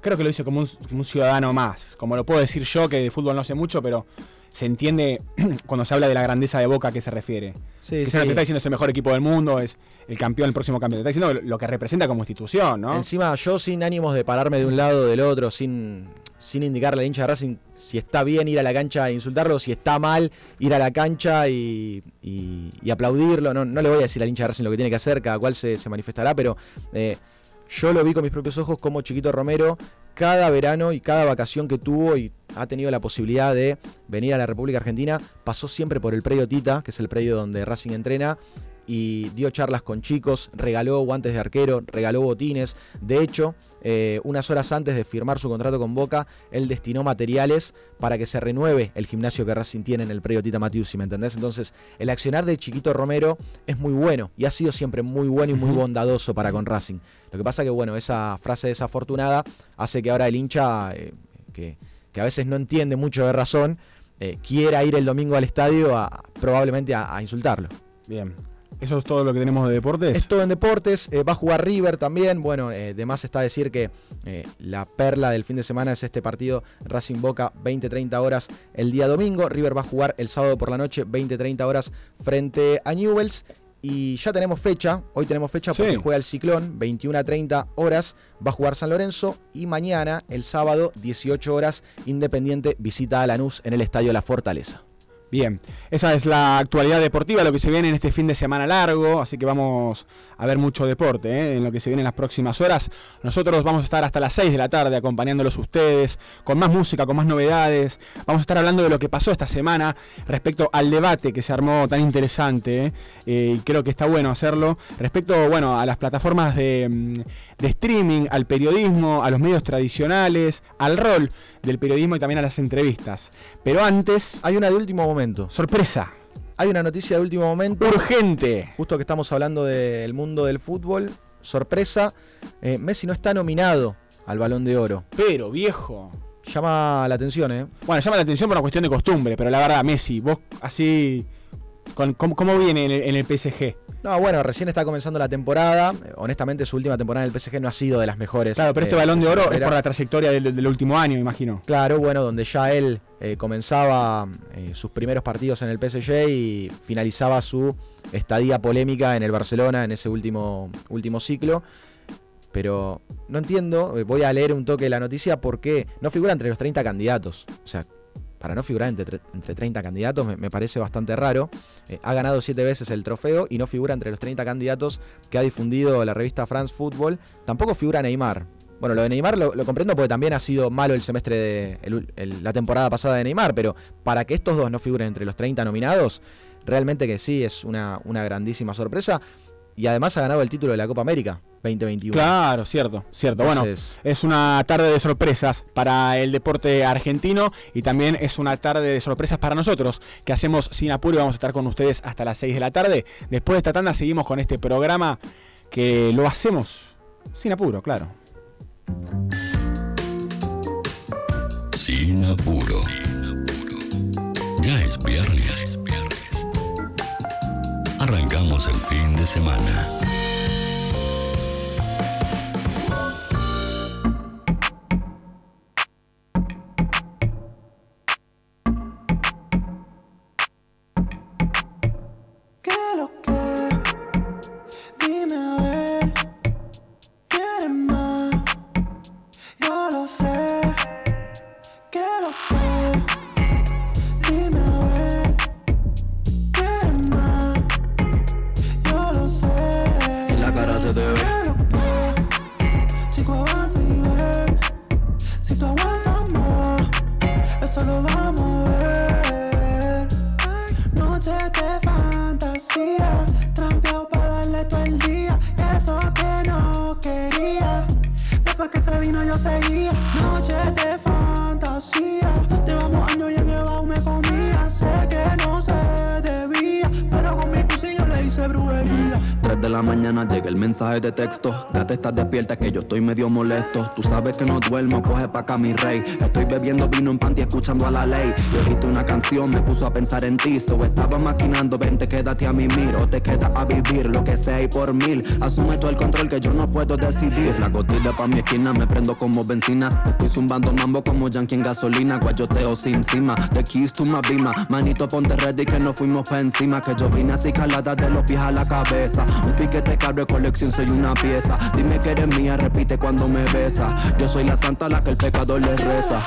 creo que lo dice como un, como un ciudadano más, como lo puedo decir yo, que de fútbol no sé mucho, pero se entiende <clears throat> cuando se habla de la grandeza de Boca a qué se refiere. Sí, que sí. se está diciendo es el mejor equipo del mundo, es el campeón, el próximo campeón, está diciendo lo que representa como institución, ¿no? Encima yo sin ánimos de pararme de un lado o del otro, sin, sin indicarle al hincha de Racing si está bien ir a la cancha e insultarlo, si está mal ir a la cancha y, y- y aplaudirlo. No, no le voy a decir al hincha de Racing lo que tiene que hacer, cada cual se, se manifestará, pero eh, yo lo vi con mis propios ojos como Chiquito Romero cada verano y cada vacación que tuvo y ha tenido la posibilidad de venir a la República Argentina, pasó siempre por el predio Tita, que es el predio donde Racing entrena, y dio charlas con chicos, regaló guantes de arquero, regaló botines. De hecho, eh, unas horas antes de firmar su contrato con Boca, él destinó materiales para que se renueve el gimnasio que Racing tiene en el predio Tita Matiusi, ¿me entendés? Entonces, el accionar de Chiquito Romero es muy bueno y ha sido siempre muy bueno y muy bondadoso para con Racing. Lo que pasa que, bueno, esa frase desafortunada hace que ahora el hincha, eh, que, que, a veces no entiende mucho de razón, eh, quiera ir el domingo al estadio a, probablemente a insultarlo. Bien, ¿Eso es todo lo que tenemos de deportes? Es todo en deportes. Eh, va a jugar River también. Bueno, eh, de más está decir que eh, la perla del fin de semana es este partido Racing Boca 20-30 horas el día domingo. River va a jugar el sábado por la noche 20-30 horas frente a Newells. Y ya tenemos fecha. Hoy tenemos fecha porque juega el Ciclón 21 30 horas. Va a jugar San Lorenzo. Y mañana, el sábado, 18 horas, Independiente visita a Lanús en el Estadio La Fortaleza. Bien, esa es la actualidad deportiva, lo que se viene en este fin de semana largo, así que vamos a ver mucho deporte ¿eh? en lo que se viene en las próximas horas. Nosotros vamos a estar hasta las 6 de la tarde acompañándolos ustedes, con más música, con más novedades. Vamos a estar hablando de lo que pasó esta semana respecto al debate que se armó tan interesante, ¿eh? Eh, y creo que está bueno hacerlo, respecto bueno, a las plataformas de, mm, de streaming, al periodismo, a los medios tradicionales, al rol del periodismo y también a las entrevistas. Pero antes... Hay una de último momento. Sorpresa. Hay una noticia de último momento. Urgente. Justo que estamos hablando del mundo del fútbol. Sorpresa. Eh, Messi no está nominado al balón de oro. Pero, viejo. Llama la atención, ¿eh? Bueno, llama la atención por una cuestión de costumbre, pero la verdad, Messi, vos así. ¿Cómo, viene en el PSG? No, bueno, recién está comenzando la temporada. Honestamente, su última temporada en el PSG no ha sido de las mejores. Claro, pero este eh, balón de oro es por la trayectoria del, último año, imagino. Claro, bueno, donde ya él eh, comenzaba eh, sus primeros partidos en el PSG y finalizaba su estadía polémica en el Barcelona en ese último, último ciclo. Pero no entiendo, voy a leer un toque de la noticia, por qué no figura entre los 30 candidatos. O sea, para no figurar entre, entre 30 candidatos, me, parece bastante raro. Eh, ha ganado 7 veces el trofeo y no figura entre los 30 candidatos que ha difundido la revista France Football. Tampoco figura Neymar. Bueno, lo de Neymar lo, comprendo porque también ha sido malo el semestre de la temporada pasada de Neymar, pero para que estos dos no figuren entre los 30 nominados, realmente que sí es una, una grandísima sorpresa. Y además ha ganado el título de la Copa América 2021. Claro, cierto, cierto. bueno, es una tarde de sorpresas para el deporte argentino y también es una tarde de sorpresas para nosotros que hacemos sin apuro y vamos a estar con ustedes hasta las 6 de la tarde. Después de esta tanda seguimos con este programa que lo hacemos sin apuro, claro. Sin apuro. Ya es viernes. Arrancamos el fin de semana. Texto. Gata, estás Tú sabes que no duermo, coge pa' acá mi rey. Estoy bebiendo vino en panty, escuchando a la ley. Yo escrito una canción, me puso a pensar en ti. So estaba maquinando, vente, quédate a mi miro. Te queda a vivir lo que sea y por mil. Asume todo el control que yo no puedo decidir. La gotilla pa' mi esquina, me prendo como benzina. Estoy zumbando mambo como yankee en gasolina. Guayoteo sin cima. The keys to my bima. Manito, ponte ready que no fuimos pa' encima. Que yo vine así calada de los pies a la cabeza. Un piquete caro de colección soy una pieza. Dime que eres mía, repite cuando me Yo soy la santa a la que el pecador le reza.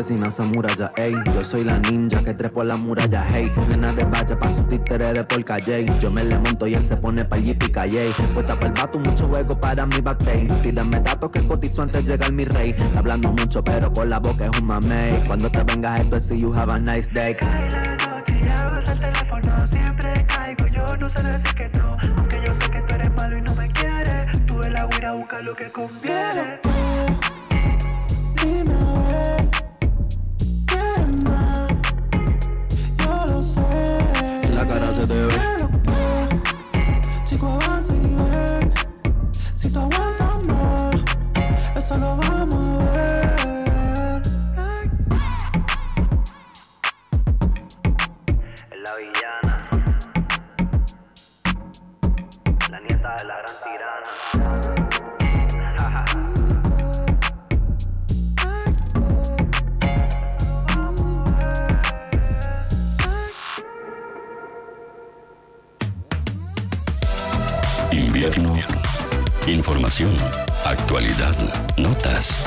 Asesina esa muralla, ey. Yo soy la ninja que trepo a la muralla, hey. Nena de valle pa' su títere de polka, J. Yo me le monto y él se pone pa' y pica, yay. Puesta pa' el vato, mucho juego para mi backstage. Tírame datos que cotizo antes de llegar mi rey. Está hablando mucho, pero con la boca es un mamey. Cuando te vengas esto es si you have a nice day. Llamas al teléfono, siempre caigo. Yo no sé decir que no, aunque yo sé que tú eres malo y no me quieres. Tú en la guira busca lo que conviene. Dime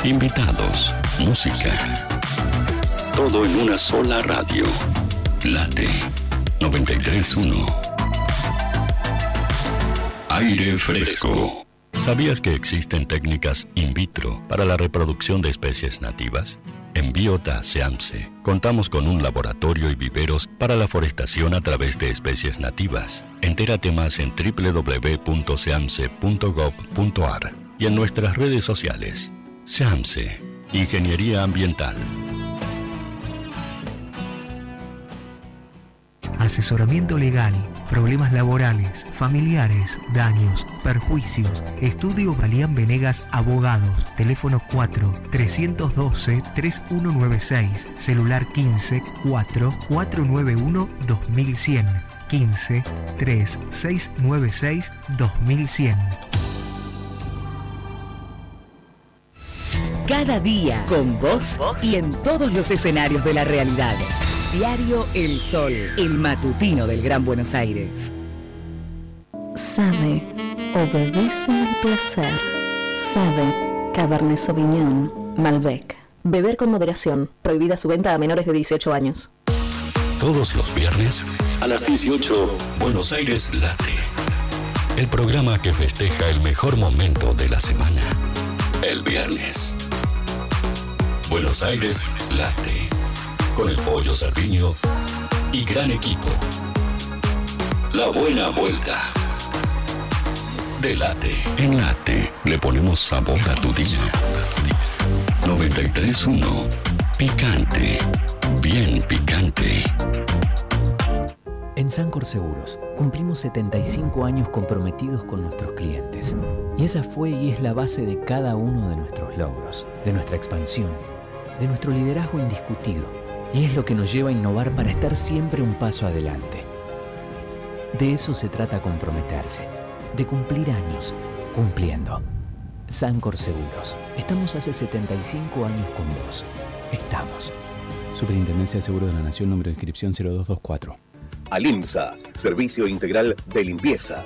invitados, música. Todo en una sola radio. Late 931. Aire fresco. ¿Sabías que existen técnicas in vitro para la reproducción de especies nativas? En Biota Seamse contamos con un laboratorio y viveros para la forestación a través de especies nativas. Entérate más en www.seamse.gov.ar y en nuestras redes sociales. Seamse, Ingeniería Ambiental. Asesoramiento legal, problemas laborales, familiares, daños, perjuicios. Estudio Galián Venegas Abogados. Teléfono 4 312 3196. Celular 15 4 Cada día con vos y en todos los escenarios de la realidad. Diario El Sol, el matutino del Gran Buenos Aires. Sabe, obedece al placer. Sabe, Cabernet Sauvignon, Malbec. Beber con moderación. Prohibida su venta a menores de 18 años. Todos los viernes a las 18, Buenos Aires Late. El programa que festeja el mejor momento de la semana. El viernes. Buenos Aires Late. Con el pollo Sardiño y gran equipo. La buena vuelta. De Late en Late le ponemos sabor a tu día. 93.1 Picante. Bien picante. En Sancor Seguros cumplimos 75 años comprometidos con nuestros clientes. Y esa fue y es la base de cada uno de nuestros logros, de nuestra expansión, de nuestro liderazgo indiscutido. Y es lo que nos lleva a innovar para estar siempre un paso adelante. De eso se trata comprometerse, de cumplir años, cumpliendo. Sancor Seguros, estamos hace 75 años con vos. Estamos. Superintendencia de Seguros de la Nación, número de inscripción 0224. Alimsa, servicio integral de limpieza.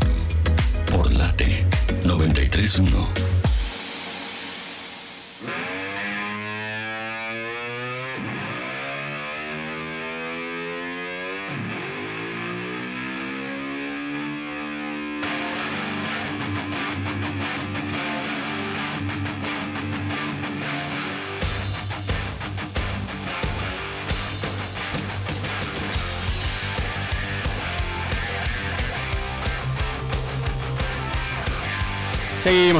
por Late 931.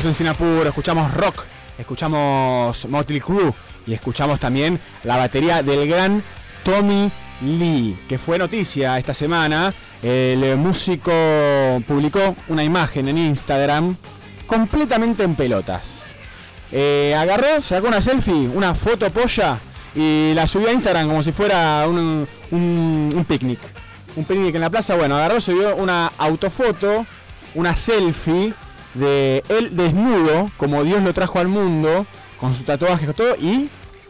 En Sinapur, escuchamos rock, escuchamos Motley Crue y escuchamos también la batería del gran Tommy Lee, que fue noticia esta semana. El músico publicó una imagen en Instagram completamente en pelotas. Eh, agarró, sacó una selfie, una foto polla y la subió a Instagram como si fuera un picnic. Un picnic en la plaza. Bueno, agarró, subió una autofoto, una selfie de él desnudo, como Dios lo trajo al mundo, con su tatuaje y todo, y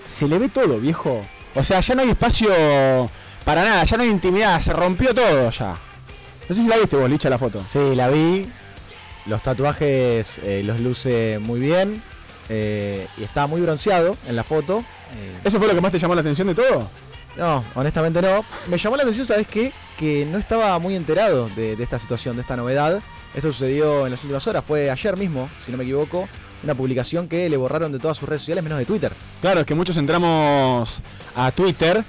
se le ve todo, viejo. O sea, ya no hay espacio para nada, ya no hay intimidad, se rompió todo ya. No sé si la viste vos, Licha, la foto. Sí, la vi. Los tatuajes eh, los luce muy bien. eh, y está muy bronceado en la foto. eh, ¿Eso fue lo que más te llamó la atención de todo? No, honestamente no. Me llamó la atención, ¿sabes qué? Que no estaba muy enterado de, de esta situación, de esta novedad. Esto sucedió en las últimas horas, fue ayer mismo, si no me equivoco, una publicación que le borraron de todas sus redes sociales menos de Twitter. Claro, es que muchos entramos a Twitter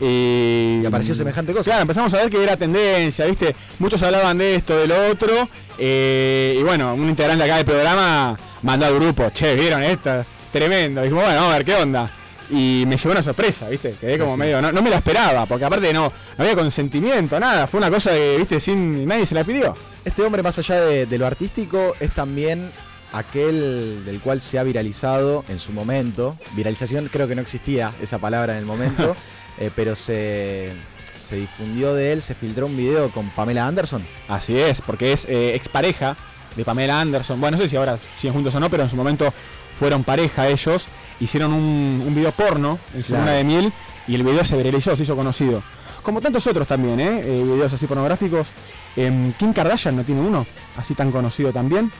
y, Y apareció semejante cosa. Claro, empezamos a ver que era tendencia, ¿viste? Muchos hablaban de esto, de lo otro. eh, y bueno, un integrante acá del programa mandó al grupo, che, ¿vieron esto? Tremendo. Dijimos, bueno, a ver qué onda. Y me llevó una sorpresa, ¿viste? Quedé como sí. medio, no, no me la esperaba, porque aparte no, no había consentimiento, nada. Fue una cosa que, ¿viste? Sin nadie se la pidió. Este hombre, más allá de, de lo artístico, es también aquel del cual se ha viralizado en su momento. Viralización creo que no existía esa palabra en el momento, <laughs> eh, pero se, se difundió de él, se filtró un video con Pamela Anderson. Así es, porque es eh, expareja de Pamela Anderson. Bueno, no sé si ahora siguen juntos o no, pero en su momento fueron pareja ellos. Hicieron un, un video porno en su Claro. luna de miel y el video se viralizó, se hizo conocido. Como tantos otros también, ¿eh? Eh, videos así pornográficos. Em, Kim Kardashian no tiene uno, así tan conocido también.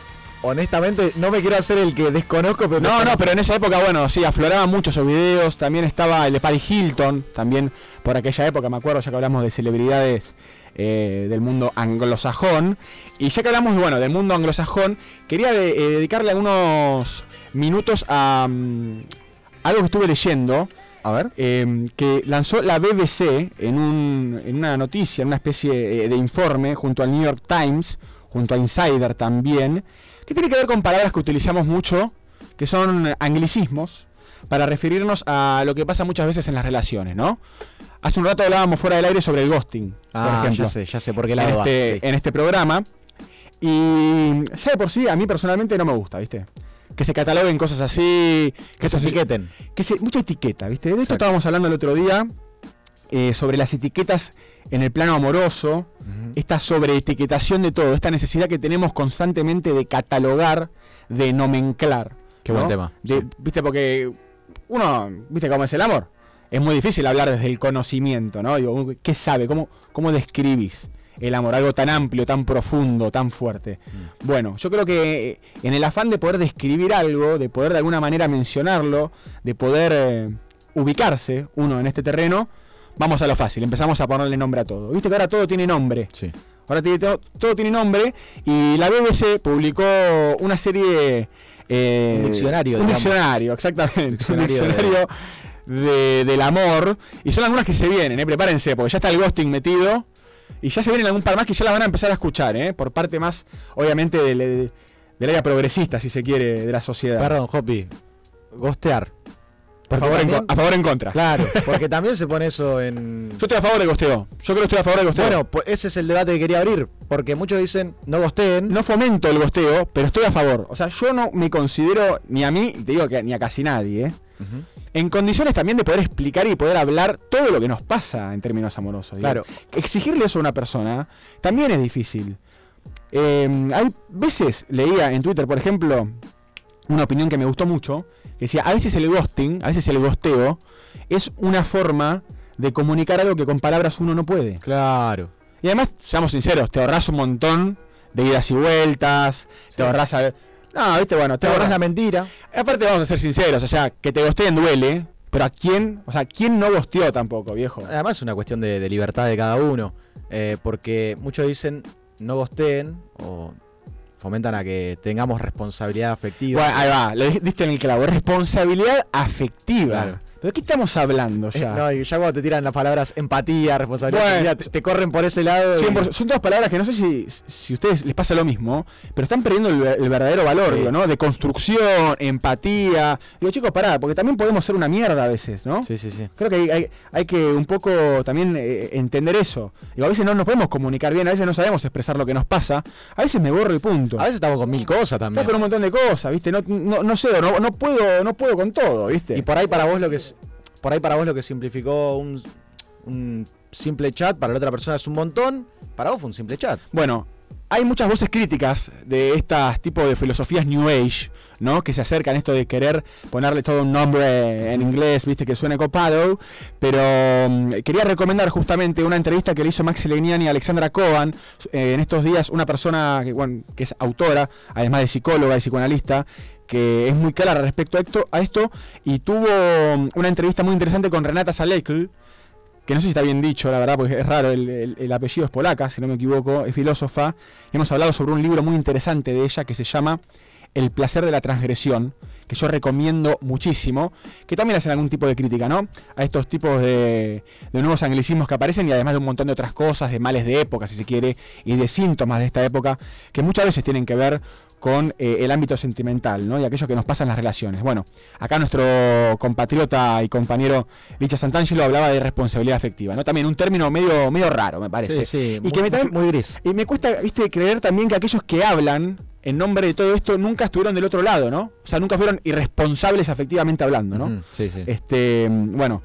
Honestamente, no me quiero hacer el que desconozco, pero. No, no, pero en esa época, bueno, sí, afloraban mucho esos videos. También estaba el de Paris Hilton, también por aquella época, me acuerdo, ya que hablamos de celebridades eh, del mundo anglosajón. Y ya que hablamos, bueno, del mundo anglosajón, quería de- eh, dedicarle algunos minutos a mm, algo que estuve leyendo. A ver. eh, que lanzó la BBC en, un- en una noticia, en una especie eh, de informe, junto al New York Times, junto a Insider también, que tiene que ver con palabras que utilizamos mucho, que son anglicismos, para referirnos a lo que pasa muchas veces en las relaciones, ¿no? Hace un rato hablábamos fuera del aire sobre el ghosting, Ah, por ejemplo. ya sé, ya sé por qué en lado este, sí. en este programa. Y ya de por sí, a mí personalmente no me gusta, ¿viste? Que se cataloguen cosas así, que, Que se etiqueten. que se, mucha etiqueta, ¿viste? De esto estábamos hablando el otro día, eh, sobre las etiquetas en el plano amoroso, esta sobreetiquetación de todo, esta necesidad que tenemos constantemente de catalogar, de nomenclar. Qué buen tema, De- ¿Viste? Porque uno, ¿viste cómo es el amor? Es muy difícil hablar desde el conocimiento, ¿no? Digo, ¿qué sabe? ¿Cómo, cómo describís el amor? Algo tan amplio, tan profundo, tan fuerte. Bueno, yo creo que eh, en el afán de poder describir algo, de poder de alguna manera mencionarlo, de poder eh, ubicarse uno en este terreno, vamos a lo fácil, empezamos a ponerle nombre a todo. Viste que ahora todo tiene nombre. Sí. Ahora tiene todo, todo tiene nombre y la BBC publicó una serie... eh, Un diccionario, Un digamos. diccionario, exactamente. Diccionario un de- diccionario de- del amor. Y son algunas que se vienen, eh, prepárense, porque ya está el ghosting metido. Y ya se vienen algún par más que ya la van a empezar a escuchar, ¿eh? por parte más, obviamente, del, del área progresista, si se quiere, de la sociedad. Perdón, Hopi. Gostear. A Porque favor, en, también- co- a favor en contra. Claro, <laughs> porque también se pone eso en. Yo estoy a favor del gosteo. Yo creo que estoy a favor del gosteo. Bueno, pues ese es el debate que quería abrir. Porque muchos dicen no gosteen. no fomento el gosteo, pero estoy a favor. O sea, yo no me considero, ni a mí, te digo que ni a casi nadie, ¿eh? En condiciones también de poder explicar y poder hablar todo lo que nos pasa en términos amorosos. Claro. Exigirle eso a una persona también es difícil. Eh, hay veces, leía en Twitter, por ejemplo, una opinión que me gustó mucho, que decía, a veces el ghosting, a veces el gosteo, es una forma de comunicar algo que con palabras uno no puede. Claro. Y además, seamos sinceros, te ahorras un montón de idas y vueltas, te ahorras a- No, viste, bueno, te ahorras la mentira. Aparte, vamos a ser sinceros, o sea, que te gosteen duele, pero a quién, o sea, ¿quién no gosteó tampoco, viejo? Además es una cuestión de, de libertad de cada uno. eh, porque muchos dicen no gosteen o fomentan a que tengamos responsabilidad afectiva. Bueno, ahí va, lo di- diste en el clavo, responsabilidad afectiva. Claro. ¿Pero de qué estamos hablando ya? No, y ya cuando te tiran las palabras empatía, responsabilidad, Bueno, te, te corren por ese lado. y- 100%. Son todas palabras que no sé si, si a ustedes les pasa lo mismo, pero están perdiendo el, el verdadero valor, Sí. digo, ¿no? De construcción, empatía. Digo, chicos, pará, porque también podemos ser una mierda a veces, ¿no? Sí, sí, sí. Creo que hay, hay- hay que un poco también eh, entender eso. Digo, a veces no nos podemos comunicar bien, a veces no sabemos expresar lo que nos pasa, a veces me borro y punto. A veces estamos con mil cosas también. Estoy con un montón de cosas, ¿viste? No, no, no sé, no, no puedo, no puedo con todo, ¿viste? Y por ahí para vos lo que es, por ahí para vos lo que simplificó un, simple chat para la otra persona es un montón, para vos fue un simple chat. Bueno, hay muchas voces críticas de estas tipo de filosofías New Age, ¿no? Que se acercan a esto de querer ponerle todo un nombre en inglés, viste, que suene copado. Pero mm, quería recomendar justamente una entrevista que le hizo Max Legnani a Alexandra Cohen eh, en estos días, una persona que es autora, además de psicóloga y psicoanalista, que es muy clara respecto a esto, y tuvo mm, una entrevista muy interesante con Renata Salekl, que no sé si está bien dicho, la verdad, porque es raro, el apellido es polaca, si no me equivoco, es filósofa. Hemos hablado sobre un libro muy interesante de ella que se llama El placer de la transgresión, que yo recomiendo muchísimo, que también hacen algún tipo de crítica, ¿no? A estos tipos de, de nuevos anglicismos que aparecen y además de un montón de otras cosas, de males de época, si se quiere, y de síntomas de esta época, que muchas veces tienen que ver con eh, el ámbito sentimental, ¿no? Y aquello que nos pasa en las relaciones. Bueno, acá nuestro compatriota y compañero Licha Santangelo hablaba de responsabilidad afectiva, ¿no? También un término medio, medio raro, me parece. Sí, sí, y muy- que me también- muy gris. Y me cuesta, viste, creer también que aquellos que hablan en nombre de todo esto nunca estuvieron del otro lado, ¿no? O sea, nunca fueron irresponsables afectivamente hablando, ¿no? Sí, sí. Este, mm, bueno,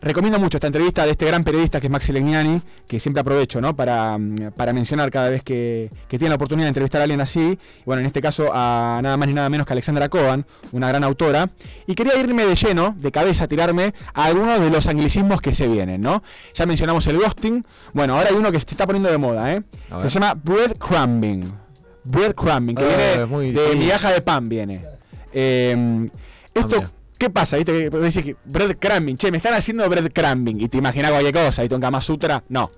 recomiendo mucho esta entrevista de este gran periodista que es Maxi Legnani, que siempre aprovecho, ¿no? Para, mm, para mencionar cada vez que, que tiene la oportunidad de entrevistar a alguien así. Bueno, en este caso a nada más ni nada menos que Alexandra Cohen, una gran autora. Y quería irme de lleno, de cabeza, a tirarme a algunos de los anglicismos que se vienen, ¿no? Ya mencionamos el ghosting. Bueno, ahora hay uno que se está poniendo de moda, ¿eh? Se llama breadcrumbing. Breadcrumbing, que Ah, viene muy de migaja de pan, viene. Eh, esto, mira. ¿Qué pasa? ¿Viste? Decís que breadcrumbing, che, me están haciendo breadcrumbing y te imaginas cualquier cosa y en Kama Sutra. No.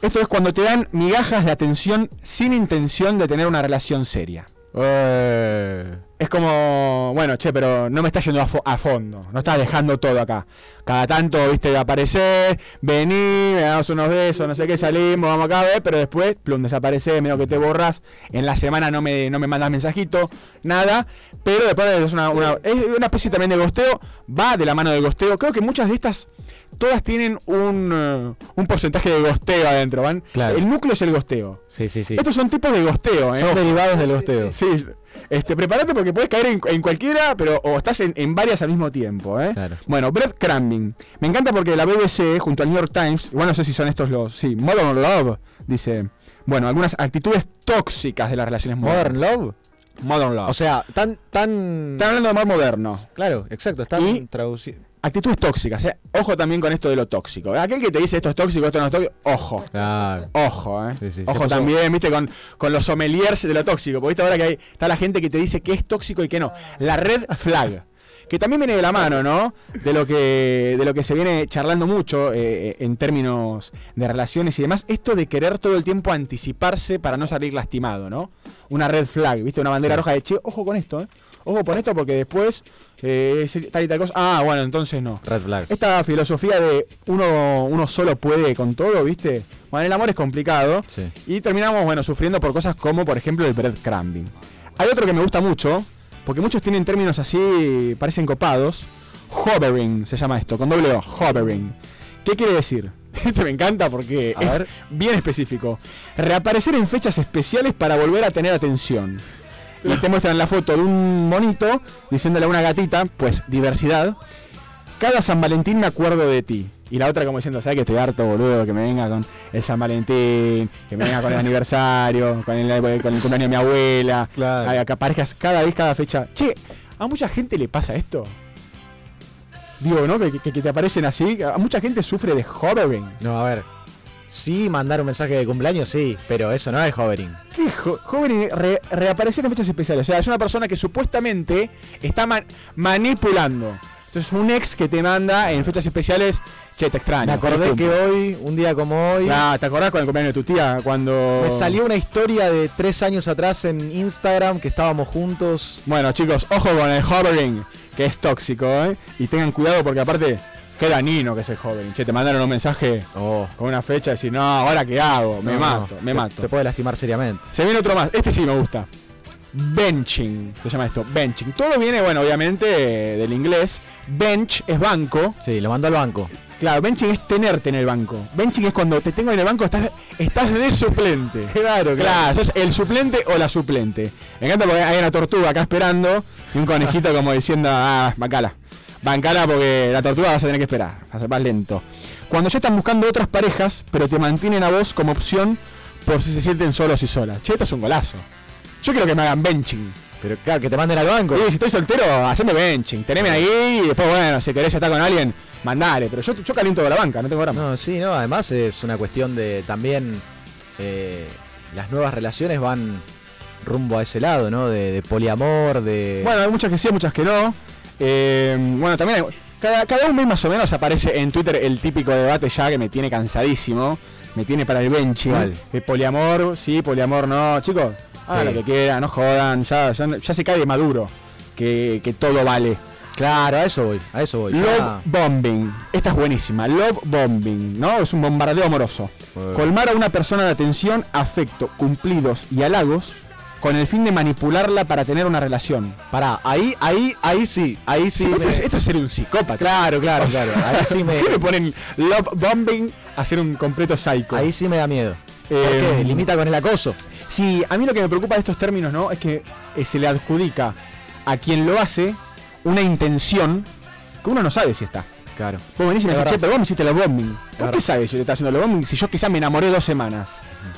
Esto es cuando te dan migajas de atención sin intención de tener una relación seria. Eh, Es como, bueno, che, pero no me estás yendo a, fo- a fondo, no estás dejando todo acá. Cada tanto, viste, aparecer, vení, me damos unos besos, no sé qué, salimos, vamos acá ver, pero después, plum, desapareces, medio que te borras. En la semana no me, no me mandas mensajito, nada. Pero después es una, una, es una especie también de gosteo, va de la mano del gosteo. Creo que muchas de estas, todas tienen un, eh, un porcentaje de gosteo adentro, ¿van? Claro. El núcleo es el gosteo. sí, sí, sí. Estos son tipos de gosteo, ¿eh? Son derivados del gosteo. Sí, este, prepárate porque puedes caer en, en cualquiera, pero o estás en, en varias al mismo tiempo, ¿eh? Claro. Bueno, breadcrumbing. Me encanta porque la BBC, junto al New York Times, bueno, no sé si son estos los. Sí, Modern Love, dice. Bueno, algunas actitudes tóxicas de las relaciones Modern modernas. Love. Modern Love. O sea, tan, tan. están hablando de más moderno. Claro, exacto, están traducidos. Actitudes tóxicas, ¿eh? Ojo también con esto de lo tóxico. Aquel que te dice esto es tóxico, esto no es tóxico, ojo. Claro. Ojo, eh. Sí, sí, Ojo también, viste, con, con los sommeliers de lo tóxico. Porque viste ahora que hay, está la gente que te dice que es tóxico y que no. La red flag. Que también viene de la mano, ¿no? De lo que, de lo que se viene charlando mucho eh, en términos de relaciones y demás. Esto de querer todo el tiempo anticiparse para no salir lastimado, ¿no? Una red flag, ¿viste? Una bandera Sí. roja de che, ojo con esto, ¿eh? Ojo con esto porque después eh, tal y tal cosa. Ah, bueno, entonces no. Red flag. Esta filosofía de uno, uno solo puede con todo, ¿viste? Bueno, el amor es complicado. Sí. Y terminamos, bueno, sufriendo por cosas como, por ejemplo, el breadcrumbing. Hay otro que me gusta mucho, porque muchos tienen términos así, parecen copados. Hovering se llama esto, con doble O, hovering. ¿Qué quiere decir? <laughs> Este me encanta porque A es ver. bien específico. Reaparecer en fechas especiales para volver a tener atención. Y te muestran la foto de un monito diciéndole a una gatita, pues diversidad. Cada San Valentín me acuerdo de ti. Y la otra como diciendo, ¿sabes que estoy harto, boludo? Que me venga con el San Valentín, que me venga con el aniversario, con el, con el cumpleaños de mi abuela. Claro. Que aparezcas cada vez, cada fecha. Che, a mucha gente le pasa esto. Digo, ¿no? Que, que- que te aparecen así. A mucha gente sufre de hovering. No, a ver. Sí, mandar un mensaje de cumpleaños, sí, pero eso no es hovering. ¿Qué jo- joven re- reaparecer en fechas especiales? O sea, es una persona que supuestamente está ma- manipulando. Entonces, un ex que te manda en fechas especiales, che, te extraño. Me acordé que hoy, un día como hoy, Ah, ¿te acordás con el cumpleaños de tu tía? Cuando. me salió una historia de tres años atrás en Instagram que estábamos juntos. Bueno, chicos, ojo con el hovering, que es tóxico, ¿eh? Y tengan cuidado porque aparte, qué danino que es el hovering. Che, te mandaron un mensaje con una fecha y decir, no, ¿ahora qué hago? Me No, mato, no, me te- mato. Te puede lastimar seriamente. Se viene otro más. Este sí me gusta. Benching, se llama esto. Benching. Todo viene, bueno, obviamente del inglés. Bench es banco. Sí, lo mandó al banco. Claro, benching es tenerte en el banco. Benching es cuando te tengo en el banco, estás, estás de suplente. <laughs> Claro, Claro, sos el suplente o la suplente. Me encanta porque hay una tortuga acá esperando y un conejito como diciendo, ah, bancala. Bancala porque la tortuga vas a tener que esperar, va a ser más lento. Cuando ya están buscando otras parejas, pero te mantienen a vos como opción por si se sienten solos y solas. Che, esto es un golazo. Yo quiero que me hagan benching. Pero claro, que te manden al banco. Sí, si estoy soltero, haceme benching. Teneme ahí y después, bueno, si querés estar con alguien, mandale. Pero yo, yo caliento de la banca, no tengo drama. No, sí, no, además es una cuestión de también eh, las nuevas relaciones van rumbo a ese lado, ¿no? De, de poliamor, de... Bueno, hay muchas que sí, muchas que no. Eh, bueno, también hay- cada, cada un mes más o menos aparece en Twitter el típico debate ya que me tiene cansadísimo. Me tiene para el. ¿Cuál? Que poliamor, sí, poliamor no. Chicos, hagan Sí. lo que quieran, no jodan. Ya, ya, ya se cae de maduro que, que todo vale. Claro, a eso voy, a eso voy. Love bombing. Esta es buenísima. Love bombing, ¿no? Es un bombardeo amoroso. Bueno. Colmar a una persona de atención, afecto, cumplidos y halagos con el fin de manipularla para tener una relación. Pará, ahí, ahí, ahí sí, ahí sí. Sí, esto, me- es, esto es ser un psicópata. Claro, claro, claro. Ahí sí me, ¿Qué me ponen love bombing a ser un completo psycho? ahí sí me da miedo. ¿Por Eh, qué? Limita con el acoso. Sí, a mí lo que me preocupa de estos términos, ¿no? Es que eh, se le adjudica a quien lo hace una intención que uno no sabe si está. Claro. Vos venís y me decís, che, pero vos me hiciste love bombing. ¿Vos verdad. qué sabes yo te estaba haciendo love bombing si yo quizás me enamoré dos semanas?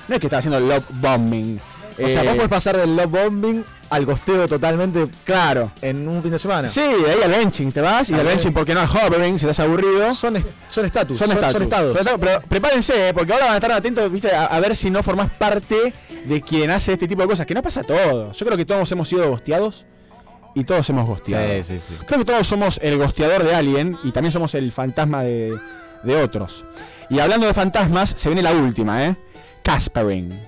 No es que estaba haciendo love bombing. O sea, Eh, vos podés pasar del love bombing al gosteo totalmente Claro. en un fin de semana. Sí, de ahí al benching te vas y al benching porque no al hovering si estás aburrido. Son est- son estatus, Son, estatus. son estados. Pero, pero prepárense, eh, porque ahora van a estar atentos ¿viste? A, a ver si no formás parte de quien hace este tipo de cosas, que no pasa a todos. Yo creo que todos hemos sido gosteados y todos hemos gosteado. Sí, sí, sí. Creo que todos somos el gosteador de alguien y también somos el fantasma de, de otros. Y hablando de fantasmas, se viene la última, ¿eh? Caspering.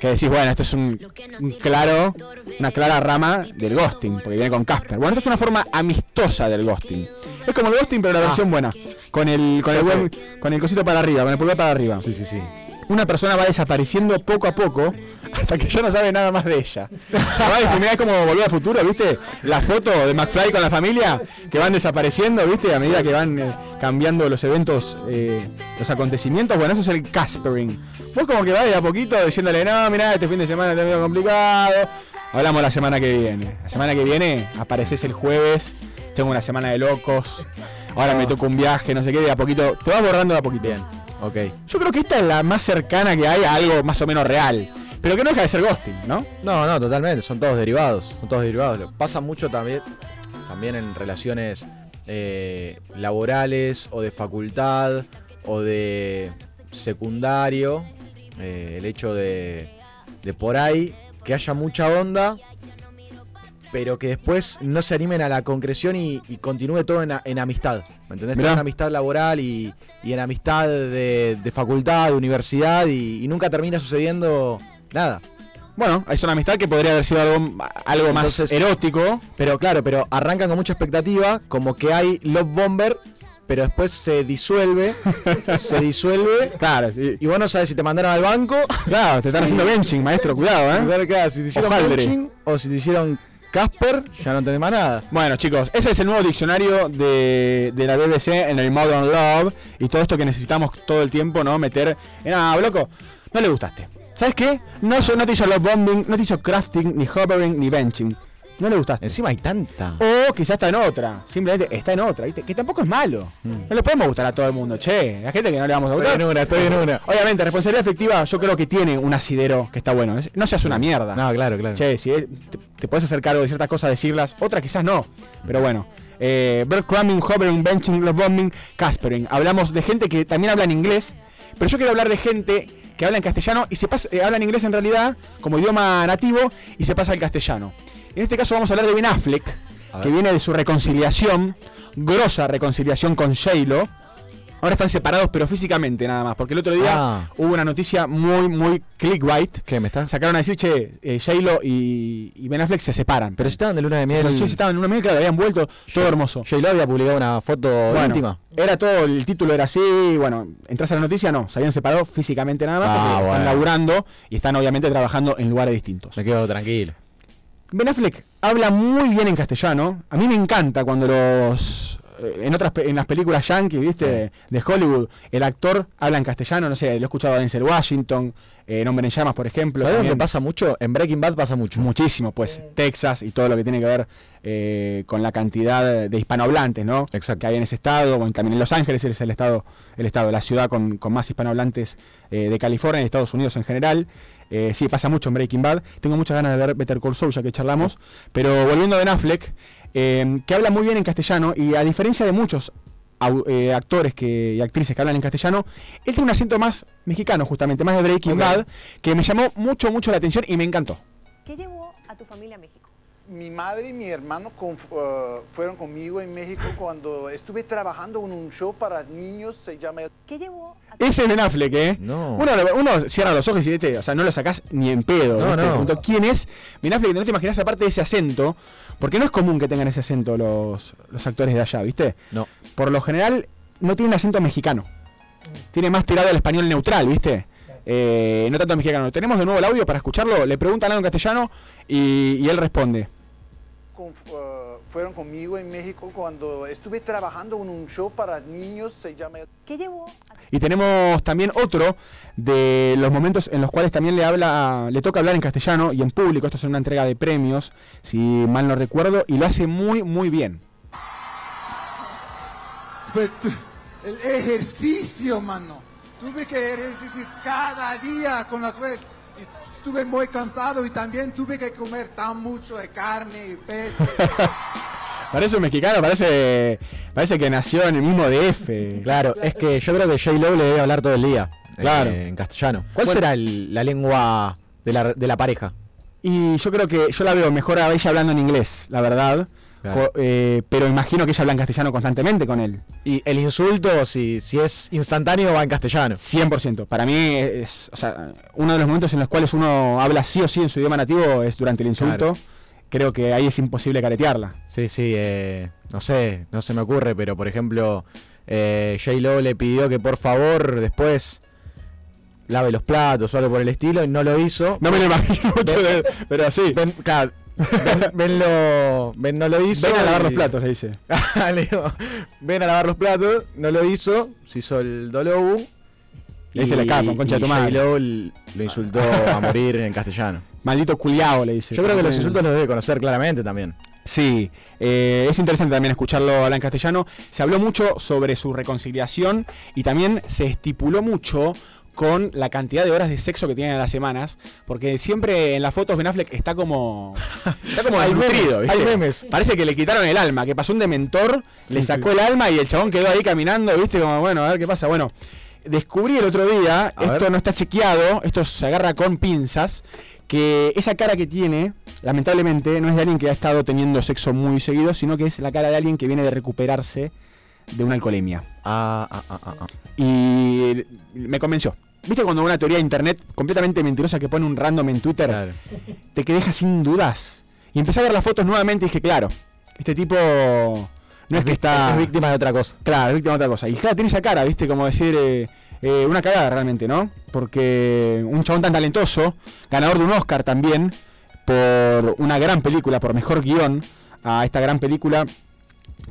Que decís, bueno, esto es un, un claro, una clara rama del ghosting, porque viene con Casper. Bueno, esto es una forma amistosa del ghosting. Es como el ghosting, pero la Ah. versión buena. Con el, con el, buen- con el cosito para arriba, con el pulgar para arriba. Sí, sí, sí. Una persona va desapareciendo poco a poco hasta que ya no sabe nada más de ella. Se es como volver al futuro, ¿viste? La foto de McFly con la familia que van desapareciendo, ¿viste? A medida que van eh, cambiando los eventos, eh, los acontecimientos. Bueno, eso es el Caspering. Vos como que vas de a poquito diciéndole, no, mirá, este fin de semana está medio complicado. Hablamos la semana que viene. La semana que viene apareces el jueves, tengo una semana de locos. Ahora me toca un viaje, no sé qué, de a poquito. Te vas borrando de a poquito. Bien, ok. Yo creo que esta es la más cercana que hay a algo más o menos real. Pero que no deja de ser ghosting, ¿no? No, no, totalmente. Son todos derivados. Son todos derivados. Pasa mucho también, también en relaciones eh, laborales o de facultad o de secundario. Eh, el hecho de, de por ahí que haya mucha onda, pero que después no se animen a la concreción y, y continúe todo en, a- en amistad. ¿Me entendés? Todo en amistad laboral y, y en amistad de, de facultad, de universidad y, y nunca termina sucediendo nada. Bueno, es una amistad que podría haber sido algo, algo más erótico. Pero claro, pero arrancan con mucha expectativa, como que hay Love Bomber, pero después se disuelve, <laughs> se disuelve, Claro, sí. y vos no sabes si te mandaron al banco, Claro, te están Sí. haciendo benching, maestro, cuidado, ¿eh? claro, si te hicieron benching, o si te hicieron Casper, ya no tenés más nada. Bueno, chicos, ese es el nuevo diccionario de, de la BBC en el Modern Love y todo esto que necesitamos todo el tiempo, ¿no? Meter en, ah, loco, no le gustaste. ¿Sabes qué? No, no te hizo love bombing, no te hizo crafting, ni hovering, ni benching. No le gustaste. Encima hay tanta. O quizás está en otra. Simplemente está en otra, ¿viste? Que tampoco es malo. No le podemos gustar a todo el mundo. Che, la gente que no le vamos a Estoy gustar. en una, estoy en una. Obviamente, responsabilidad efectiva yo creo que tiene un asidero que está bueno. No seas una mierda. No, claro, claro. Che, si es- te, te puedes hacer cargo de ciertas cosas, decirlas, otras quizás no. Pero bueno. Eh, breadcrumbing, hovering, benching, love bombing, caspering. Hablamos de gente que también habla en inglés, Pero yo quiero hablar de gente que habla en castellano y se pasa, eh, habla en inglés en realidad como idioma nativo y se pasa al castellano. En este caso vamos a hablar de Ben Affleck, que viene de su reconciliación, grosa reconciliación con J-Lo. Ahora están separados, pero físicamente nada más. Porque el otro día Ah. hubo una noticia muy, muy clickbait. ¿Qué me está? Sacaron a decir, che, eh, J-Lo y, y Ben Affleck se separan. Pero si estaban de luna de miel. Chicos estaban en una miel, claro, habían vuelto, todo hermoso. J-Lo había publicado una foto Bueno, íntima. Era todo, el título era así, bueno, entras a la noticia, no, se habían separado físicamente nada más, Ah, porque están laburando y están obviamente trabajando en lugares distintos. Me quedo tranquilo. Ben Affleck habla muy bien en castellano. A mí me encanta cuando los eh, en otras pe- en las películas yankee, ¿viste? De Hollywood, el actor habla en castellano, no sé, lo he escuchado a Denzel Washington, eh, en Hombre en Llamas, por ejemplo. ¿Sabes dónde pasa mucho? En Breaking Bad pasa mucho. Muchísimo, pues Texas y todo lo que tiene que ver eh, con la cantidad de hispanohablantes, ¿no? Exacto. Que hay en ese estado, bueno, también en Los Ángeles es el estado, el estado, la ciudad con, con más hispanohablantes eh, de California y Estados Unidos en general. Eh, sí, pasa mucho en Breaking Bad. Tengo muchas ganas de ver Better Call Saul, ya que charlamos. Pero volviendo a Ben Affleck, eh, que habla muy bien en castellano y a diferencia de muchos au- eh, actores que, y actrices que hablan en castellano, él tiene un acento más mexicano, justamente, más de Breaking Bad, que me llamó mucho, mucho la atención y me encantó. ¿Qué llevó a tu familia a México? Mi madre y mi hermano con- uh, fueron conmigo en México cuando estuve trabajando en un show para niños, se llama... ¿Qué llevó a Ese es Ben Affleck, ¿eh? No. Uno, uno cierra los ojos y ¿viste? o sea, no lo sacás ni en pedo. No, no. Pregunto, ¿Quién es Ben Affleck? No te imaginas aparte de ese acento, porque no es común que tengan ese acento los, los actores de allá, ¿viste? No. Por lo general, no tiene un acento mexicano. Tiene más tirado al español neutral, ¿viste? Eh, no tanto mexicano. Tenemos de nuevo el audio para escucharlo. Le preguntan algo en castellano y, y él responde. Con- uh, fueron conmigo en México cuando estuve trabajando en un show para niños, se llama... ¿Qué llevó Y tenemos también otro de los momentos en los cuales también le habla, le toca hablar en castellano y en público. Esto es una entrega de premios, si mal no recuerdo, y lo hace muy, muy bien. Pues el ejercicio, mano. Tuve que ejercitar cada día con las suerte. Estuve muy cansado y también tuve que comer tan mucho de carne y pez. <laughs> Parece un mexicano, parece, parece que nació en el mismo DF. Claro, es que yo creo que J-Lo le debe hablar todo el día. Claro. eh, en castellano. ¿Cuál Bueno. será el- la lengua de la, de la pareja? Y yo creo que yo la veo mejor a ella hablando en inglés, la verdad. Claro. Eh, pero imagino que ella habla en castellano constantemente con él. Y el insulto, si, si es instantáneo, va en castellano. 100%. Para mí es, o sea, uno de los momentos en los cuales uno habla sí o sí en su idioma nativo es durante el insulto. Claro. Creo que ahí es imposible caretearla. Sí, sí, eh, no sé, no se me ocurre, pero por ejemplo, eh, J-Lo le pidió que por favor después lave los platos o algo por el estilo y no lo hizo. No me lo imagino <laughs> mucho, de- pero sí. Ben, claro, Ben lo, Ben no lo hizo. Ven a lavar y- los platos, le dice. <laughs> Le digo, ven a lavar los platos, no lo hizo, se hizo el dolobu. Le dice, "Le capo, concha de tu madre". Lo insultó a morir en castellano. Maldito culiao, le dice. Yo creo que los insultos los debe conocer claramente también. Sí, eh, es interesante también escucharlo hablar en castellano. Se habló mucho sobre su reconciliación y también se estipuló mucho con la cantidad de horas de sexo que tienen a las semanas, porque siempre en las fotos Ben Affleck está como <laughs> está como Hay desnutrido, memes, hay memes. Parece que le quitaron el alma, que pasó un dementor, le sacó sí. el alma y el chabón quedó ahí caminando, ¿viste? Como bueno, a ver qué pasa. Bueno, descubrí el otro día, A esto ver. no está chequeado, esto se agarra con pinzas, que esa cara que tiene, lamentablemente, no es de alguien que ha estado teniendo sexo muy seguido, sino que es la cara de alguien que viene de recuperarse de una alcoholemia. Ah, ah, ah, ah, ah. Y me convenció. ¿Viste cuando una teoría de internet completamente mentirosa que pone un random en Twitter te que deja sin dudas? Y empecé a ver las fotos nuevamente y dije, claro, este tipo no es, que está... es víctima de otra cosa. Claro, es víctima de otra cosa. Y claro, tiene esa cara, ¿viste? Como decir, eh, eh, una cagada realmente, ¿no? Porque un chabón tan talentoso, ganador de un Oscar también, por una gran película, por mejor guion, a esta gran película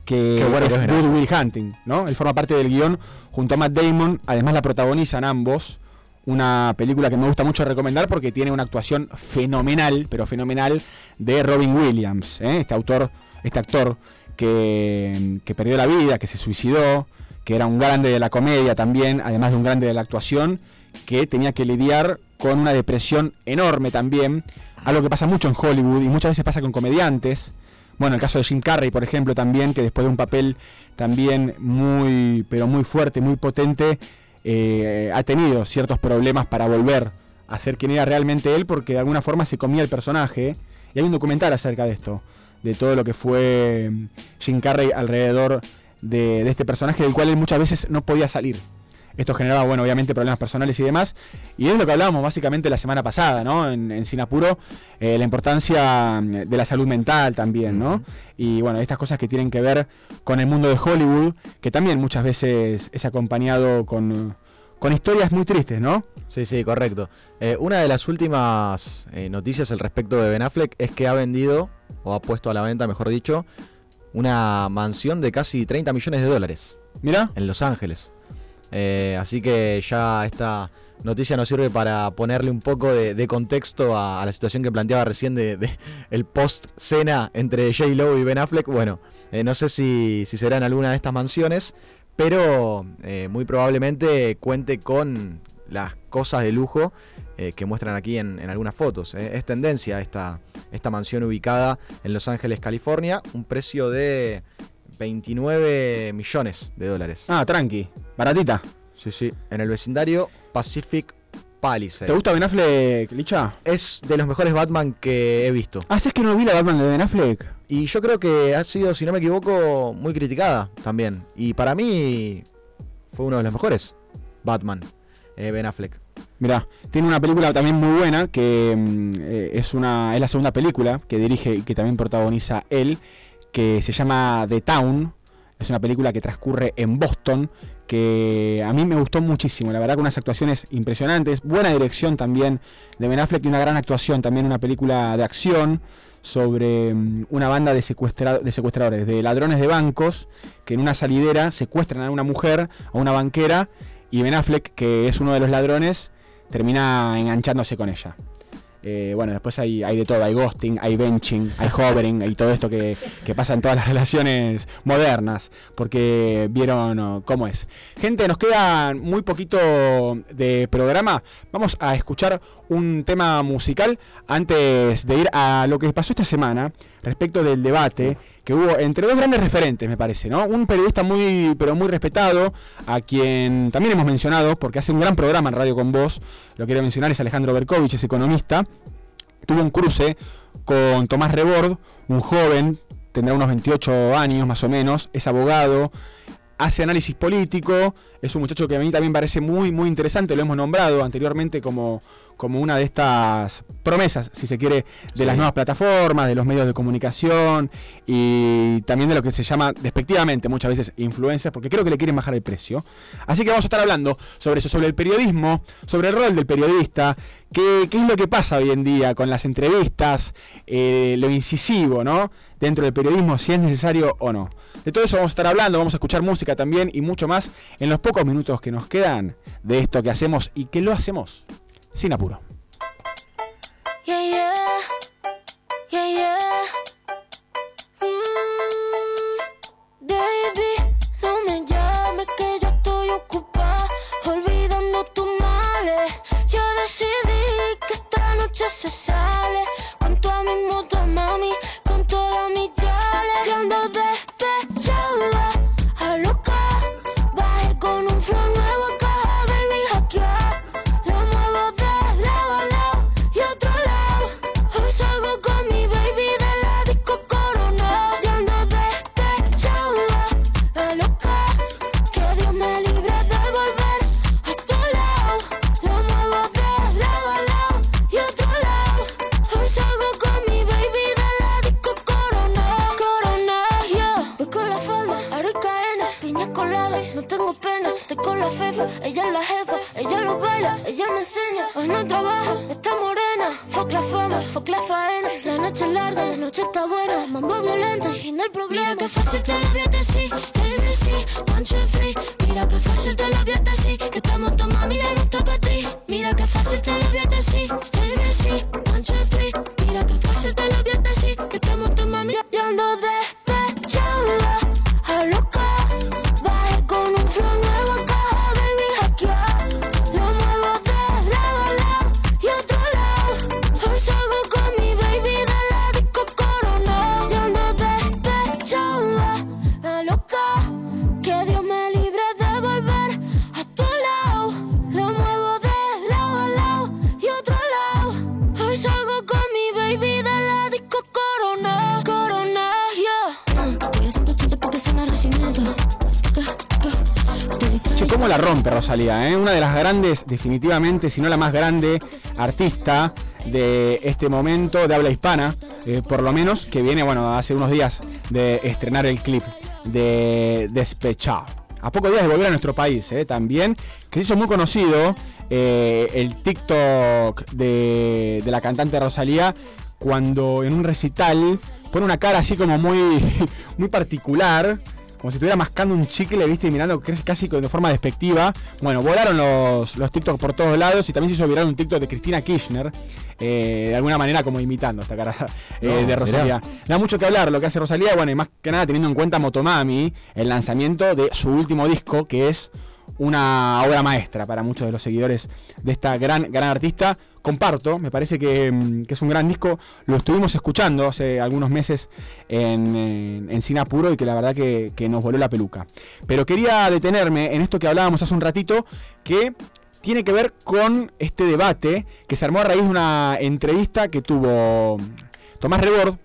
que Qué bueno es Good. Will Hunting, ¿no? Él forma parte del guion junto a Matt Damon, además la protagonizan ambos. Una película que me gusta mucho recomendar porque tiene una actuación fenomenal, pero fenomenal, de Robin Williams, ¿eh? este autor, este actor que, que perdió la vida, que se suicidó, que era un grande de la comedia también, además de un grande de la actuación, que tenía que lidiar con una depresión enorme también, algo que pasa mucho en Hollywood y muchas veces pasa con comediantes. Bueno, el caso de Jim Carrey, por ejemplo, también, que después de un papel también muy, pero muy fuerte, muy potente, eh, ha tenido ciertos problemas para volver a ser quien era realmente él porque de alguna forma se comía el personaje. Y hay un documental acerca de esto, de todo lo que fue mm, Jim Carrey alrededor de, de este personaje del cual él muchas veces no podía salir. Esto generaba, bueno, obviamente problemas personales y demás. Y es lo que hablábamos básicamente la semana pasada, ¿no? En, en Sin Apuro, eh, la importancia mm, de la salud mental también, ¿no? Y bueno, estas cosas que tienen que ver con el mundo de Hollywood, que también muchas veces es acompañado con, con historias muy tristes, ¿no? Sí, sí, correcto. Eh, una de las últimas eh, noticias al respecto de Ben Affleck es que ha vendido, o ha puesto a la venta, mejor dicho, una mansión de casi 30 millones de dólares. Mira. En Los Ángeles. Eh, así que ya esta noticia nos sirve para ponerle un poco de, contexto a, la situación que planteaba recién de, <laughs> el post-cena entre J. Lo y Ben Affleck. Bueno, eh, no sé si, si será en alguna de estas mansiones, pero eh, muy probablemente cuente con las cosas de lujo que muestran aquí en, en algunas fotos. Es tendencia esta, esta mansión ubicada en Los Ángeles, California. Un precio de 29 millones de dólares. Ah, tranqui. Baratita. Sí, sí. En el vecindario Pacific Palisades. ¿Te gusta Ben Affleck, Licha? Es de los mejores Batman que he visto. Ah, ¿sí es que no vi la Batman de Ben Affleck? Y yo creo que ha sido, si no me equivoco, muy criticada también. Y para mí fue uno de los mejores Batman, eh, Ben Affleck. Mirá, tiene una película también muy buena que mm, eh, es una es la segunda película que dirige y que también protagoniza él, que se llama The Town. Es una película que transcurre en Boston, que a mí me gustó muchísimo, la verdad con unas actuaciones impresionantes, buena dirección también de Ben Affleck y una gran actuación, también una película de acción sobre mm, una banda de, de secuestradores, de ladrones de bancos, que en una salidera secuestran a una mujer, a una banquera, y Ben Affleck, que es uno de los ladrones, termina enganchándose con ella. Eh, bueno, después hay, hay de todo, hay ghosting, hay benching, hay hovering, y todo esto que, que pasa en todas las <laughs> relaciones modernas, porque vieron oh, cómo es. Gente, nos queda muy poquito de programa. Vamos a escuchar un tema musical antes de ir a lo que pasó esta semana respecto del debate que hubo entre dos grandes referentes, me parece, ¿no? Un periodista muy, pero muy respetado, a quien también hemos mencionado, porque hace un gran programa en Radio con Vos, lo quiero mencionar, es Alejandro Berkovich, es economista, tuvo un cruce con Tomás Rebord, un joven, tendrá unos 28 años más o menos, es abogado, hace análisis político, es un muchacho que a mí también parece muy, muy interesante, lo hemos nombrado anteriormente como, como una de estas promesas, si se quiere, de las nuevas plataformas, de los medios de comunicación y también de lo que se llama despectivamente muchas veces influencers, porque creo que le quieren bajar el precio. Así que vamos a estar hablando sobre eso, sobre el periodismo, sobre el rol del periodista, qué, qué es lo que pasa hoy en día con las entrevistas, eh, lo incisivo, ¿no? Dentro del periodismo, si es necesario o no. De todo eso vamos a estar hablando, vamos a escuchar música también y mucho más en los pocos minutos que nos quedan de esto que hacemos y que lo hacemos sin apuro. Fuck la faena. La noche es larga, la noche está buena. Mambo violento y fin del problema. Mira que fácil te lo voy a decir. ABC, one, two, three. Mira que fácil te lo voy a decir. Que estamos tu mami de gusto para ti. Mira que fácil te lo voy a decir. ABC, one, two, three. Mira que fácil te lo voy a decir. Que estamos tu mami. Yo ando despechada, la rompe Rosalía, ¿eh? Una de las grandes, definitivamente, si no la más grande artista de este momento de habla hispana, eh, por lo menos, que viene, bueno, hace unos días de estrenar el clip de Despechado. A pocos días de volver a nuestro país, ¿eh? también, que se hizo muy conocido eh, el TikTok de, de la cantante Rosalía cuando en un recital pone una cara así como muy, <laughs> muy particular, como si estuviera mascando un chicle, viste, y mirando casi de forma despectiva. Bueno, volaron los, los TikTok por todos lados y también se hizo viral un TikTok de Cristina Kirchner, eh, de alguna manera como imitando esta cara eh, No, de Rosalía. mirá. Da mucho que hablar lo que hace Rosalía, bueno, y más que nada teniendo en cuenta Motomami, el lanzamiento de su último disco, que es una obra maestra para muchos de los seguidores de esta gran, gran artista. Comparto, me parece que, mm, que es un gran disco. Lo estuvimos escuchando hace algunos meses en, en, Cine Apuro y que la verdad que, que nos voló la peluca. Pero quería detenerme en esto que hablábamos hace un ratito, que tiene que ver con este debate que se armó a raíz de una entrevista que tuvo Tomás Rebord,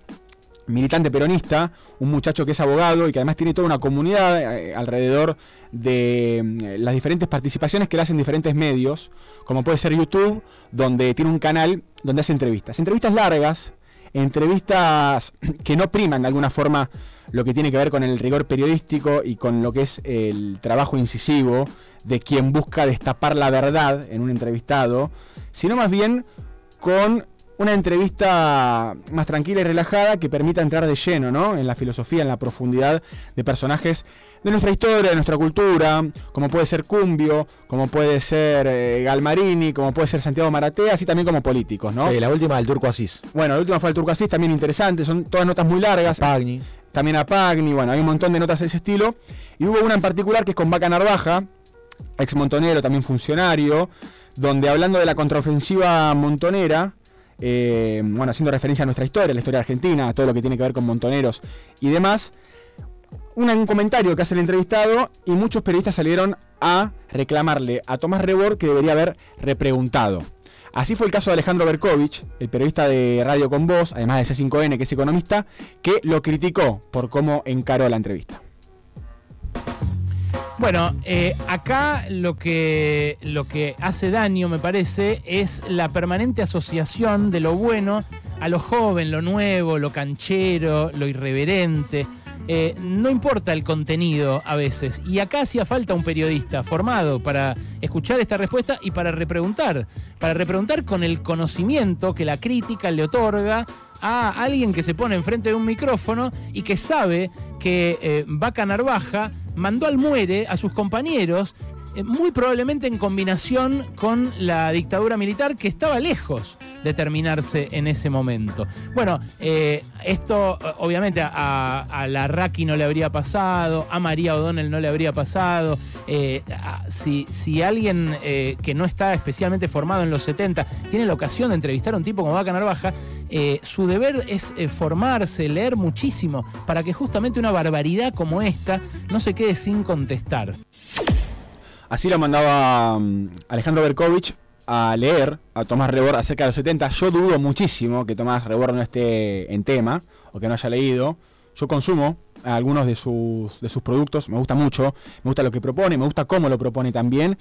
militante peronista, un muchacho que es abogado y que además tiene toda una comunidad eh, alrededor de mm, las diferentes participaciones que le hacen diferentes medios, como puede ser YouTube, donde tiene un canal donde hace entrevistas. Entrevistas largas, entrevistas <clears throat> que no priman de alguna forma lo que tiene que ver con el rigor periodístico y con lo que es el trabajo incisivo de quien busca destapar la verdad en un entrevistado, sino más bien con una entrevista más tranquila y relajada que permita entrar de lleno ¿no? en la filosofía, en la profundidad de personajes de nuestra historia, de nuestra cultura, como puede ser Cumbio, como puede ser eh, Galmarini, como puede ser Santiago Maratea, así también como políticos, ¿no? Sí, la última del Turco Asís. Bueno, la última fue el Turco Asís, también interesante, son todas notas muy largas. Pagni. También a Pagni, bueno, hay un montón de notas de ese estilo. Y hubo una en particular que es con Vaca Narvaja, ex montonero, también funcionario, donde hablando de la contraofensiva montonera, eh, bueno, haciendo referencia a nuestra historia, la historia argentina, a todo lo que tiene que ver con montoneros y demás, un, comentario que hace el entrevistado y muchos periodistas salieron a reclamarle a Tomás Rebord que debería haber repreguntado. Así fue el caso de Alejandro Berkovich, el periodista de Radio Con Voz, además de C5N, que es economista, que lo criticó por cómo encaró la entrevista. Bueno, eh, acá lo que, lo que hace daño, me parece, es la permanente asociación de lo bueno a lo joven, lo nuevo, lo canchero, lo irreverente. Eh, no importa el contenido a veces. Y acá hacía falta un periodista formado para escuchar esta respuesta y para repreguntar. Para repreguntar con el conocimiento que la crítica le otorga a alguien que se pone enfrente de un micrófono y que sabe que eh, Vaca Narvaja mandó al muere a sus compañeros, muy probablemente en combinación con la dictadura militar que estaba lejos de terminarse en ese momento. Bueno, eh, esto eh, obviamente a, a la Raki no le habría pasado, a María O'Donnell no le habría pasado. eh, si, si alguien eh, que no está especialmente formado en los 70 tiene la ocasión de entrevistar a un tipo como Vaca Narvaja, eh, su deber es eh, formarse, leer muchísimo, para que justamente una barbaridad como esta no se quede sin contestar. Así lo mandaba mm, Alejandro Berkovich a leer a Tomás Rebord acerca de los 70. Yo dudo muchísimo que Tomás Rebord no esté en tema o que no haya leído. Yo consumo algunos de sus, de sus productos, me gusta mucho, me gusta lo que propone, me gusta cómo lo propone también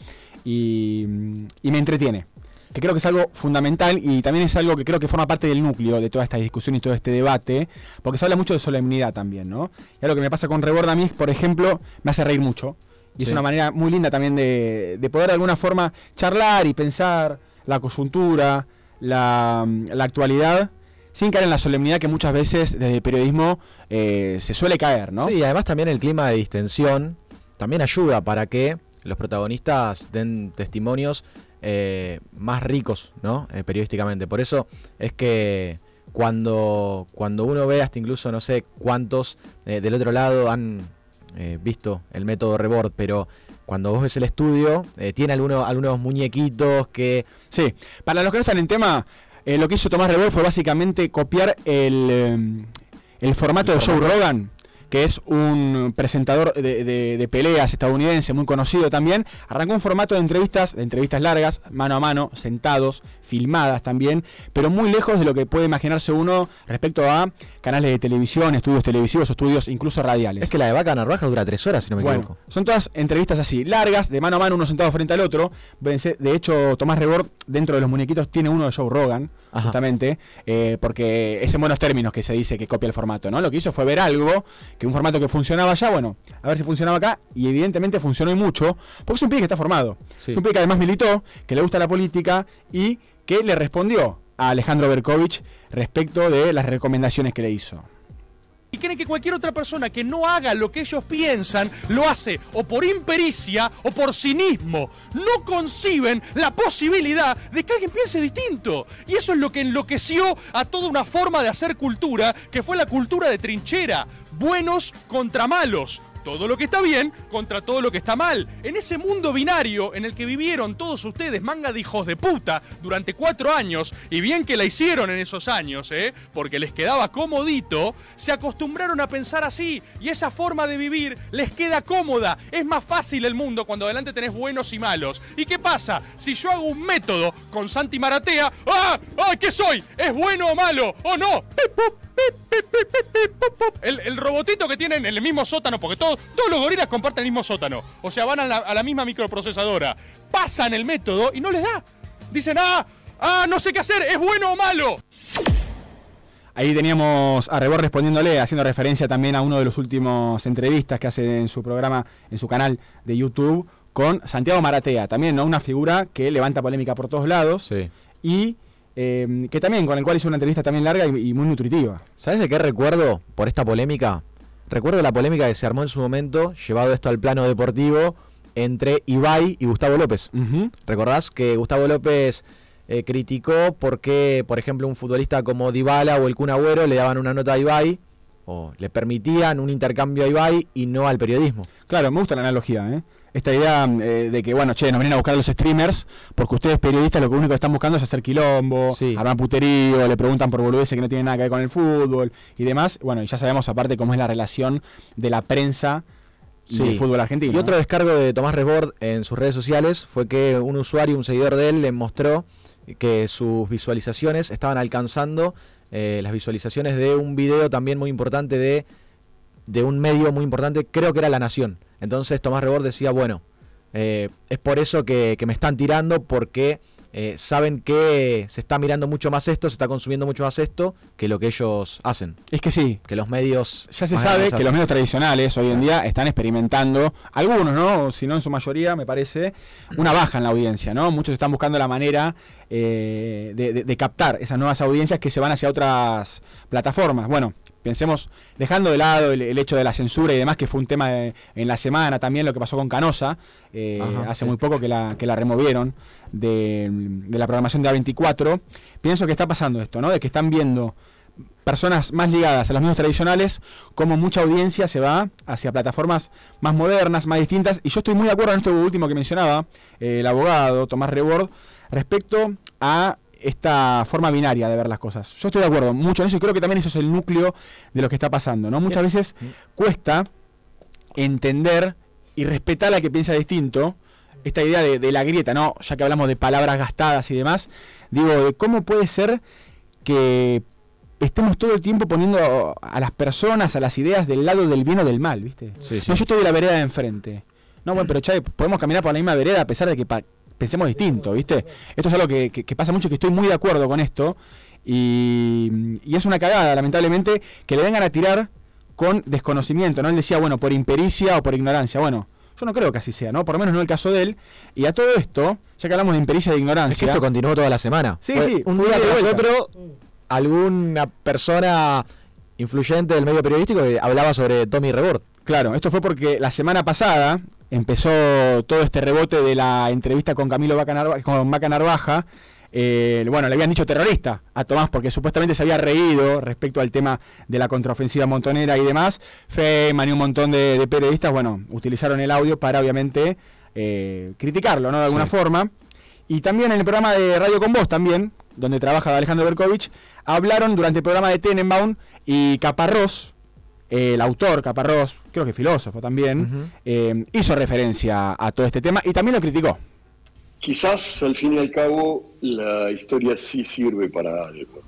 y, mm, y me entretiene. Que creo que es algo fundamental y también es algo que creo que forma parte del núcleo de toda esta discusión y todo este debate, porque se habla mucho de solemnidad también, ¿no? Y algo que me pasa con Rebord a mí, por ejemplo, me hace reír mucho. Y es una manera muy linda también de, de poder de alguna forma charlar y pensar la coyuntura, la, la actualidad, sin caer en la solemnidad que muchas veces desde el periodismo eh, se suele caer, ¿no? Sí, además también el clima de distensión también ayuda para que los protagonistas den testimonios eh, más ricos, ¿no? Eh, periodísticamente. Por eso es que cuando, cuando uno ve hasta incluso no sé cuántos eh, del otro lado han eh, visto el método Rebord, pero cuando vos ves el estudio, eh, tiene algunos, algunos muñequitos que... Sí, para los que no están en tema, eh, lo que hizo Tomás Rebord fue básicamente copiar el, el formato El de Joe. Rogan, que es un presentador de, de- de peleas estadounidense muy conocido también. Arrancó un formato de entrevistas, de entrevistas largas, mano a mano, sentados, filmadas también, pero muy lejos de lo que puede imaginarse uno respecto a canales de televisión, estudios televisivos, estudios incluso radiales. Es que la de Vaca Narvaja dura tres horas, si no me Bueno, equivoco. son todas entrevistas así, largas, de mano a mano, uno sentado frente al otro. De hecho, Tomás Rebord, dentro de los muñequitos, tiene uno de Joe Rogan, justamente, eh, porque es en buenos términos que se dice que copia el formato, ¿no? Lo que hizo fue ver algo, que un formato que funcionaba allá, bueno, a ver si funcionaba acá, y evidentemente funcionó y mucho, porque es un pibe que está formado. Es un pibe que además militó, que le gusta la política y que le respondió a Alejandro Berkovich respecto de las recomendaciones que le hizo. y creen que cualquier otra persona que no haga lo que ellos piensan lo hace o por impericia o por cinismo. No conciben la posibilidad de que alguien piense distinto. Y eso es lo que enloqueció a toda una forma de hacer cultura que fue la cultura de trinchera. Buenos contra malos. Todo lo que está bien contra todo lo que está mal. En ese mundo binario en el que vivieron todos ustedes, manga de hijos de puta, durante cuatro años, y bien que la hicieron en esos años, ¿eh? porque les quedaba comodito, se acostumbraron a pensar así, y esa forma de vivir les queda cómoda. Es más fácil el mundo cuando adelante tenés buenos y malos. ¿Y qué pasa? Si yo hago un método con Santi Maratea, ¡ah! ¡ah! ¿Qué soy? ¿Es bueno o malo? ¿O no? Pip, El, el robotito que tienen en el mismo sótano, porque todos, todos los gorilas comparten el mismo sótano. O sea, van a la, a la misma microprocesadora. Pasan el método y no les da. Dicen, ah, ah, no sé qué hacer, ¿es bueno o malo? Ahí teníamos a Rebord respondiéndole, haciendo referencia también a uno de los últimos entrevistas que hace en su programa, en su canal de YouTube, con Santiago Maratea, también ¿no? una figura que levanta polémica por todos lados y eh, que también con el cual hizo una entrevista también larga y, y muy nutritiva. ¿Sabes de qué recuerdo por esta polémica? Recuerdo la polémica que se armó en su momento, llevado esto al plano deportivo, entre Ibai y Gustavo López. ¿Recordás que Gustavo López eh, criticó porque, por ejemplo, un futbolista como Dybala o el Kun Agüero le daban una nota a Ibai o le permitían un intercambio a Ibai y no al periodismo? Claro, me gusta la analogía, ¿eh? Esta idea eh, de que, bueno, che, nos vienen a buscar los streamers porque ustedes periodistas lo único que están buscando es hacer quilombo, armar puterío, le preguntan por boludeces que no tienen nada que ver con el fútbol y demás. Bueno, y ya sabemos aparte cómo es la relación de la prensa y del fútbol argentino. Y otro descargo de Tomás Resbord en sus redes sociales fue que un usuario, un seguidor de él, le mostró que sus visualizaciones estaban alcanzando eh, las visualizaciones de un video también muy importante de, de un medio muy importante, creo que era La Nación. Entonces Tomás Rebord decía, bueno, eh, es por eso que, que me están tirando, porque eh, saben que se está mirando mucho más esto, se está consumiendo mucho más esto que lo que ellos hacen. Es que sí. Que los medios... Ya se sabe que hacen. los medios tradicionales hoy en día están experimentando, algunos, ¿no? Si no en su mayoría, me parece, una baja en la audiencia, ¿no? Muchos están buscando la manera eh, de, de- de captar esas nuevas audiencias que se van hacia otras plataformas. Bueno, pensemos, dejando de lado el, el hecho de la censura y demás, que fue un tema de- en la semana también, lo que pasó con Canosa, eh, Ajá, hace sí. muy poco que la, que la removieron de, de la programación de A24. Pienso que está pasando esto, ¿no? De que están viendo personas más ligadas a los medios tradicionales, como mucha audiencia se va hacia plataformas más modernas, más distintas. Y yo estoy muy de acuerdo en esto último que mencionaba eh, el abogado Tomás Rebord respecto a esta forma binaria de ver las cosas. Yo estoy de acuerdo mucho en eso y creo que también eso es el núcleo de lo que está pasando. ¿no? Muchas veces cuesta entender y respetar a la que piensa distinto. Esta idea de, de la grieta, ¿no? Ya que hablamos de palabras gastadas y demás, digo, de cómo puede ser que estemos todo el tiempo poniendo a las personas, a las ideas del lado del bien o del mal, ¿viste? Sí, sí. No, yo estoy de la vereda de enfrente. No, bueno, pero Chávez, podemos caminar por la misma vereda a pesar de que pensemos distinto, ¿viste? Esto es algo que, que- que pasa mucho, que estoy muy de acuerdo con esto. Y, y es una cagada, lamentablemente, que le vengan a tirar con desconocimiento, ¿no? Él decía, bueno, por impericia o por ignorancia. Bueno, yo no creo que así sea, ¿no? Por lo menos no el caso de él. Y a todo esto, ya que hablamos de impericia y de ignorancia. Es que esto continuó toda la semana. Sí, sí, Un día tras otro, alguna persona influyente del medio periodístico que hablaba sobre Tommy Rebord. Claro, esto fue porque la semana pasada empezó todo este rebote de la entrevista con Camilo con Vaca Narvaja. Eh, bueno, le habían dicho terrorista a Tomás porque supuestamente se había reído respecto al tema de la contraofensiva montonera y demás. Feynman y un montón de, de periodistas, bueno, utilizaron el audio para obviamente eh, criticarlo, ¿no? De alguna Sí. forma. Y también en el programa de Radio con Vos también, donde trabaja Alejandro Berkovich, hablaron durante el programa de Tenenbaum y Caparrós, eh, el autor Caparrós, creo que filósofo también, eh, hizo referencia a todo este tema y también lo criticó. quizás al fin y al cabo la historia sí sirve para algo.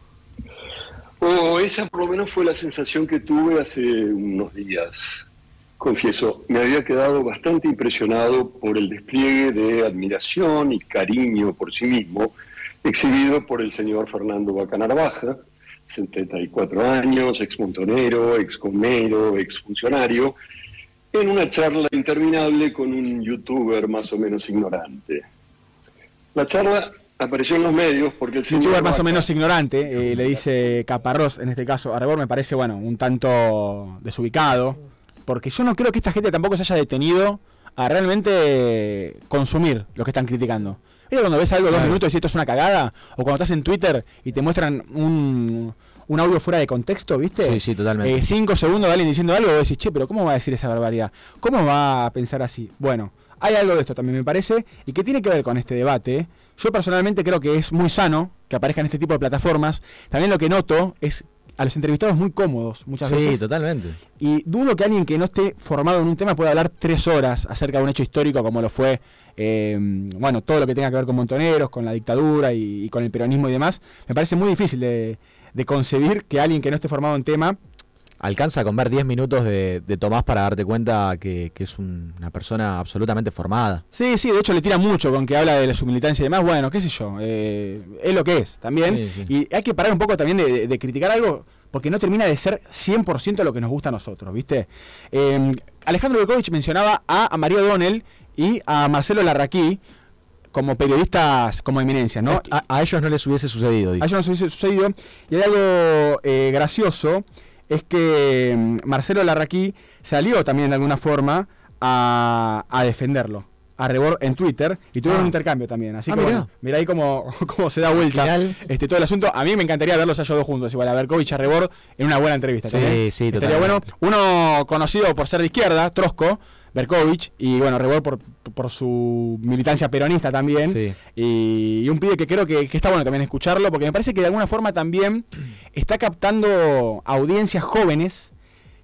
O esa por lo menos fue la sensación que tuve hace unos días. Confieso, me había quedado bastante impresionado por el despliegue de admiración y cariño por sí mismo exhibido por el señor Fernando Bacanarvaja, 74 años, ex montonero, ex comero, ex funcionario, en una charla interminable con un youtuber más o menos ignorante. La charla apareció en los medios porque el señor... youtuber más o menos ignorante, eh, le dice Caparrós, en este caso, a Rebor me parece, bueno, un tanto desubicado, porque yo no creo que esta gente tampoco se haya detenido a realmente consumir lo que están criticando. ¿Viste cuando ves algo dos Claro. minutos y esto es una cagada? O cuando estás en Twitter y te muestran un, un audio fuera de contexto, ¿viste? Sí, sí, totalmente. Eh, cinco segundos de alguien diciendo algo y vos decís, che, pero ¿cómo va a decir esa barbaridad? ¿Cómo va a pensar así? Bueno, hay algo de esto también me parece y que tiene que ver con este debate. Yo personalmente creo que es muy sano que aparezcan este tipo de plataformas. También lo que noto es a los entrevistados muy cómodos muchas Sí, veces. totalmente. Y dudo que alguien que no esté formado en un tema pueda hablar tres horas acerca de un hecho histórico como lo fue, eh, bueno, todo lo que tenga que ver con Montoneros, con la dictadura y, y con el peronismo y demás. Me parece muy difícil de, de concebir que alguien que no esté formado en tema Alcanza con ver 10 minutos de, de Tomás para darte cuenta que, que es un- una persona absolutamente formada. Sí, sí, de hecho le tira mucho con que habla de su militancia y demás. Bueno, qué sé yo, eh, es lo que es también. Sí, sí. Y hay que parar un poco también de, criticar algo porque no termina de ser 100% lo que nos gusta a nosotros, ¿viste? Eh, Alejandro Berkovich mencionaba a, a María O'Donnell y a Marcelo Larraquí como periodistas como eminencia, ¿no? A, a ellos no les hubiese sucedido. dijo. A ellos no se hubiese sucedido. Y hay algo eh, gracioso, es que mm, Marcelo Larraquí salió también de alguna forma a, a defenderlo. A Rebor en Twitter y tuvieron Ah. un intercambio también. Así Ah, que mirá. bueno, mira ahí cómo, <laughs> cómo se da vuelta este, todo el asunto. A mí me encantaría verlos a ellos dos juntos, igual a Berkovich a Rebor en una buena entrevista. Sí, también. sí, Estaría bueno. totalmente. Uno conocido por ser de izquierda, Trosco, Berkovich, y bueno, Rebor por, por su militancia peronista también. Sí. Y, y un pibe que creo que, que está bueno también escucharlo, porque me parece que de alguna forma también está captando audiencias jóvenes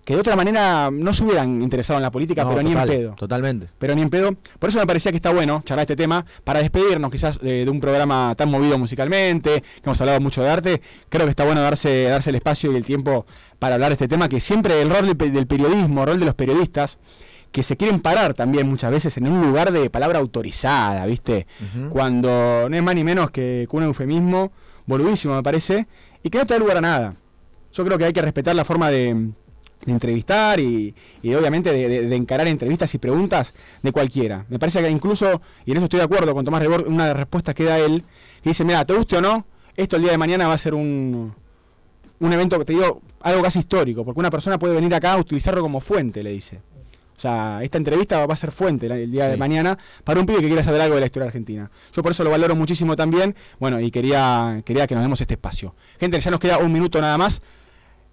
que de otra manera no se hubieran interesado en la política, No, pero ni en pedo. Totalmente. Pero ni en pedo. Por eso me parecía que está bueno charlar este tema, para despedirnos quizás de, de un programa tan movido musicalmente, que hemos hablado mucho de arte. Creo que está bueno darse, darse el espacio y el tiempo para hablar de este tema, que siempre el rol del periodismo, el rol de los periodistas, que se quieren parar también muchas veces en un lugar de palabra autorizada, ¿viste? Cuando no es más ni menos que, que un eufemismo, boludísimo me parece, y que no te da lugar a nada. Yo creo que hay que respetar la forma de, de entrevistar y, y obviamente de, de- de encarar entrevistas y preguntas de cualquiera. Me parece que incluso, y en eso estoy de acuerdo con Tomás Rebor, una de las respuestas que da él, que dice, mira, te guste o no, esto el día de mañana va a ser un, un evento que te digo, algo casi histórico, porque una persona puede venir acá a utilizarlo como fuente, le dice. O sea, esta entrevista va a ser fuente el día de mañana para un pibe que quiera saber algo de la historia argentina. Yo por eso lo valoro muchísimo también. Bueno, y quería, quería que nos demos este espacio. Gente, ya nos queda un minuto nada más.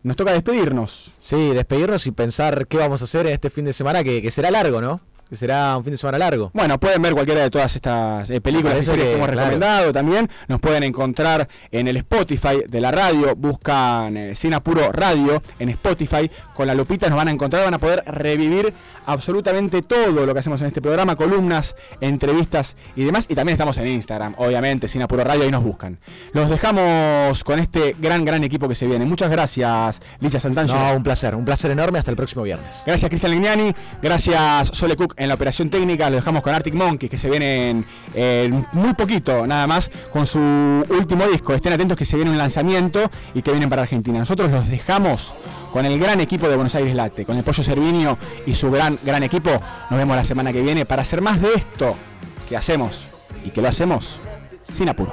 Nos toca despedirnos. Sí, despedirnos y pensar qué vamos a hacer este fin de semana, que, que será largo, ¿no? Que será un fin de semana largo. Bueno, pueden ver cualquiera de todas estas eh, películas y Parece series que hemos claro. recomendado también. Nos pueden encontrar en el Spotify de la radio. Buscan eh, Sin Apuro Radio en Spotify. Con la lupita nos van a encontrar. Van a poder revivir absolutamente todo lo que hacemos en este programa. Columnas, entrevistas y demás. Y también estamos en Instagram, obviamente, Sin Apuro Radio. Ahí nos buscan. Los dejamos con este gran, gran equipo que se viene. Muchas gracias, Licha Santangelo. No, un placer, un placer enorme. Hasta el próximo viernes. Gracias Cristian Lignani, gracias Sole Cook en la operación técnica, lo dejamos con Arctic Monkeys que se vienen eh, muy poquito nada más con su último disco, estén atentos que se viene un lanzamiento y que vienen para Argentina. Nosotros los dejamos con el gran equipo de Buenos Aires Late, con el Pollo Servinio y su gran, gran equipo. Nos vemos la semana que viene para hacer más de esto que hacemos y que lo hacemos sin apuro.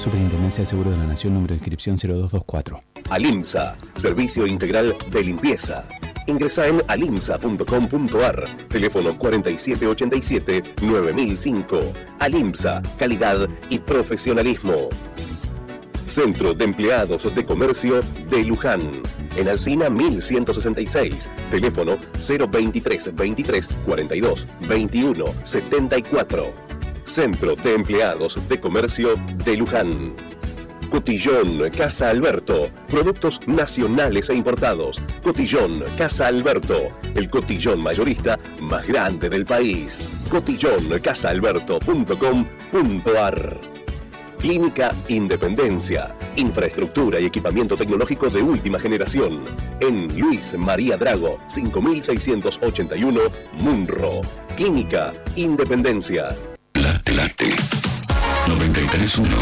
Superintendencia de Seguros de la Nación, número de inscripción 0224. Alimsa, servicio integral de limpieza. Ingresa en alimsa.com.ar, teléfono 4787-9005. Alimsa, calidad y profesionalismo. Centro de Empleados de Comercio de Luján. En Alcina 1166. Teléfono 023 23 42 21 74. Centro de Empleados de Comercio de Luján. Cotillón Casa Alberto. Productos nacionales e importados. Cotillón Casa Alberto. El cotillón mayorista más grande del país. Cotillóncasaalberto.com.ar Clínica Independencia. Infraestructura y equipamiento tecnológico de última generación. En Luis María Drago, 5681, Munro. Clínica Independencia. Late, late. 93.1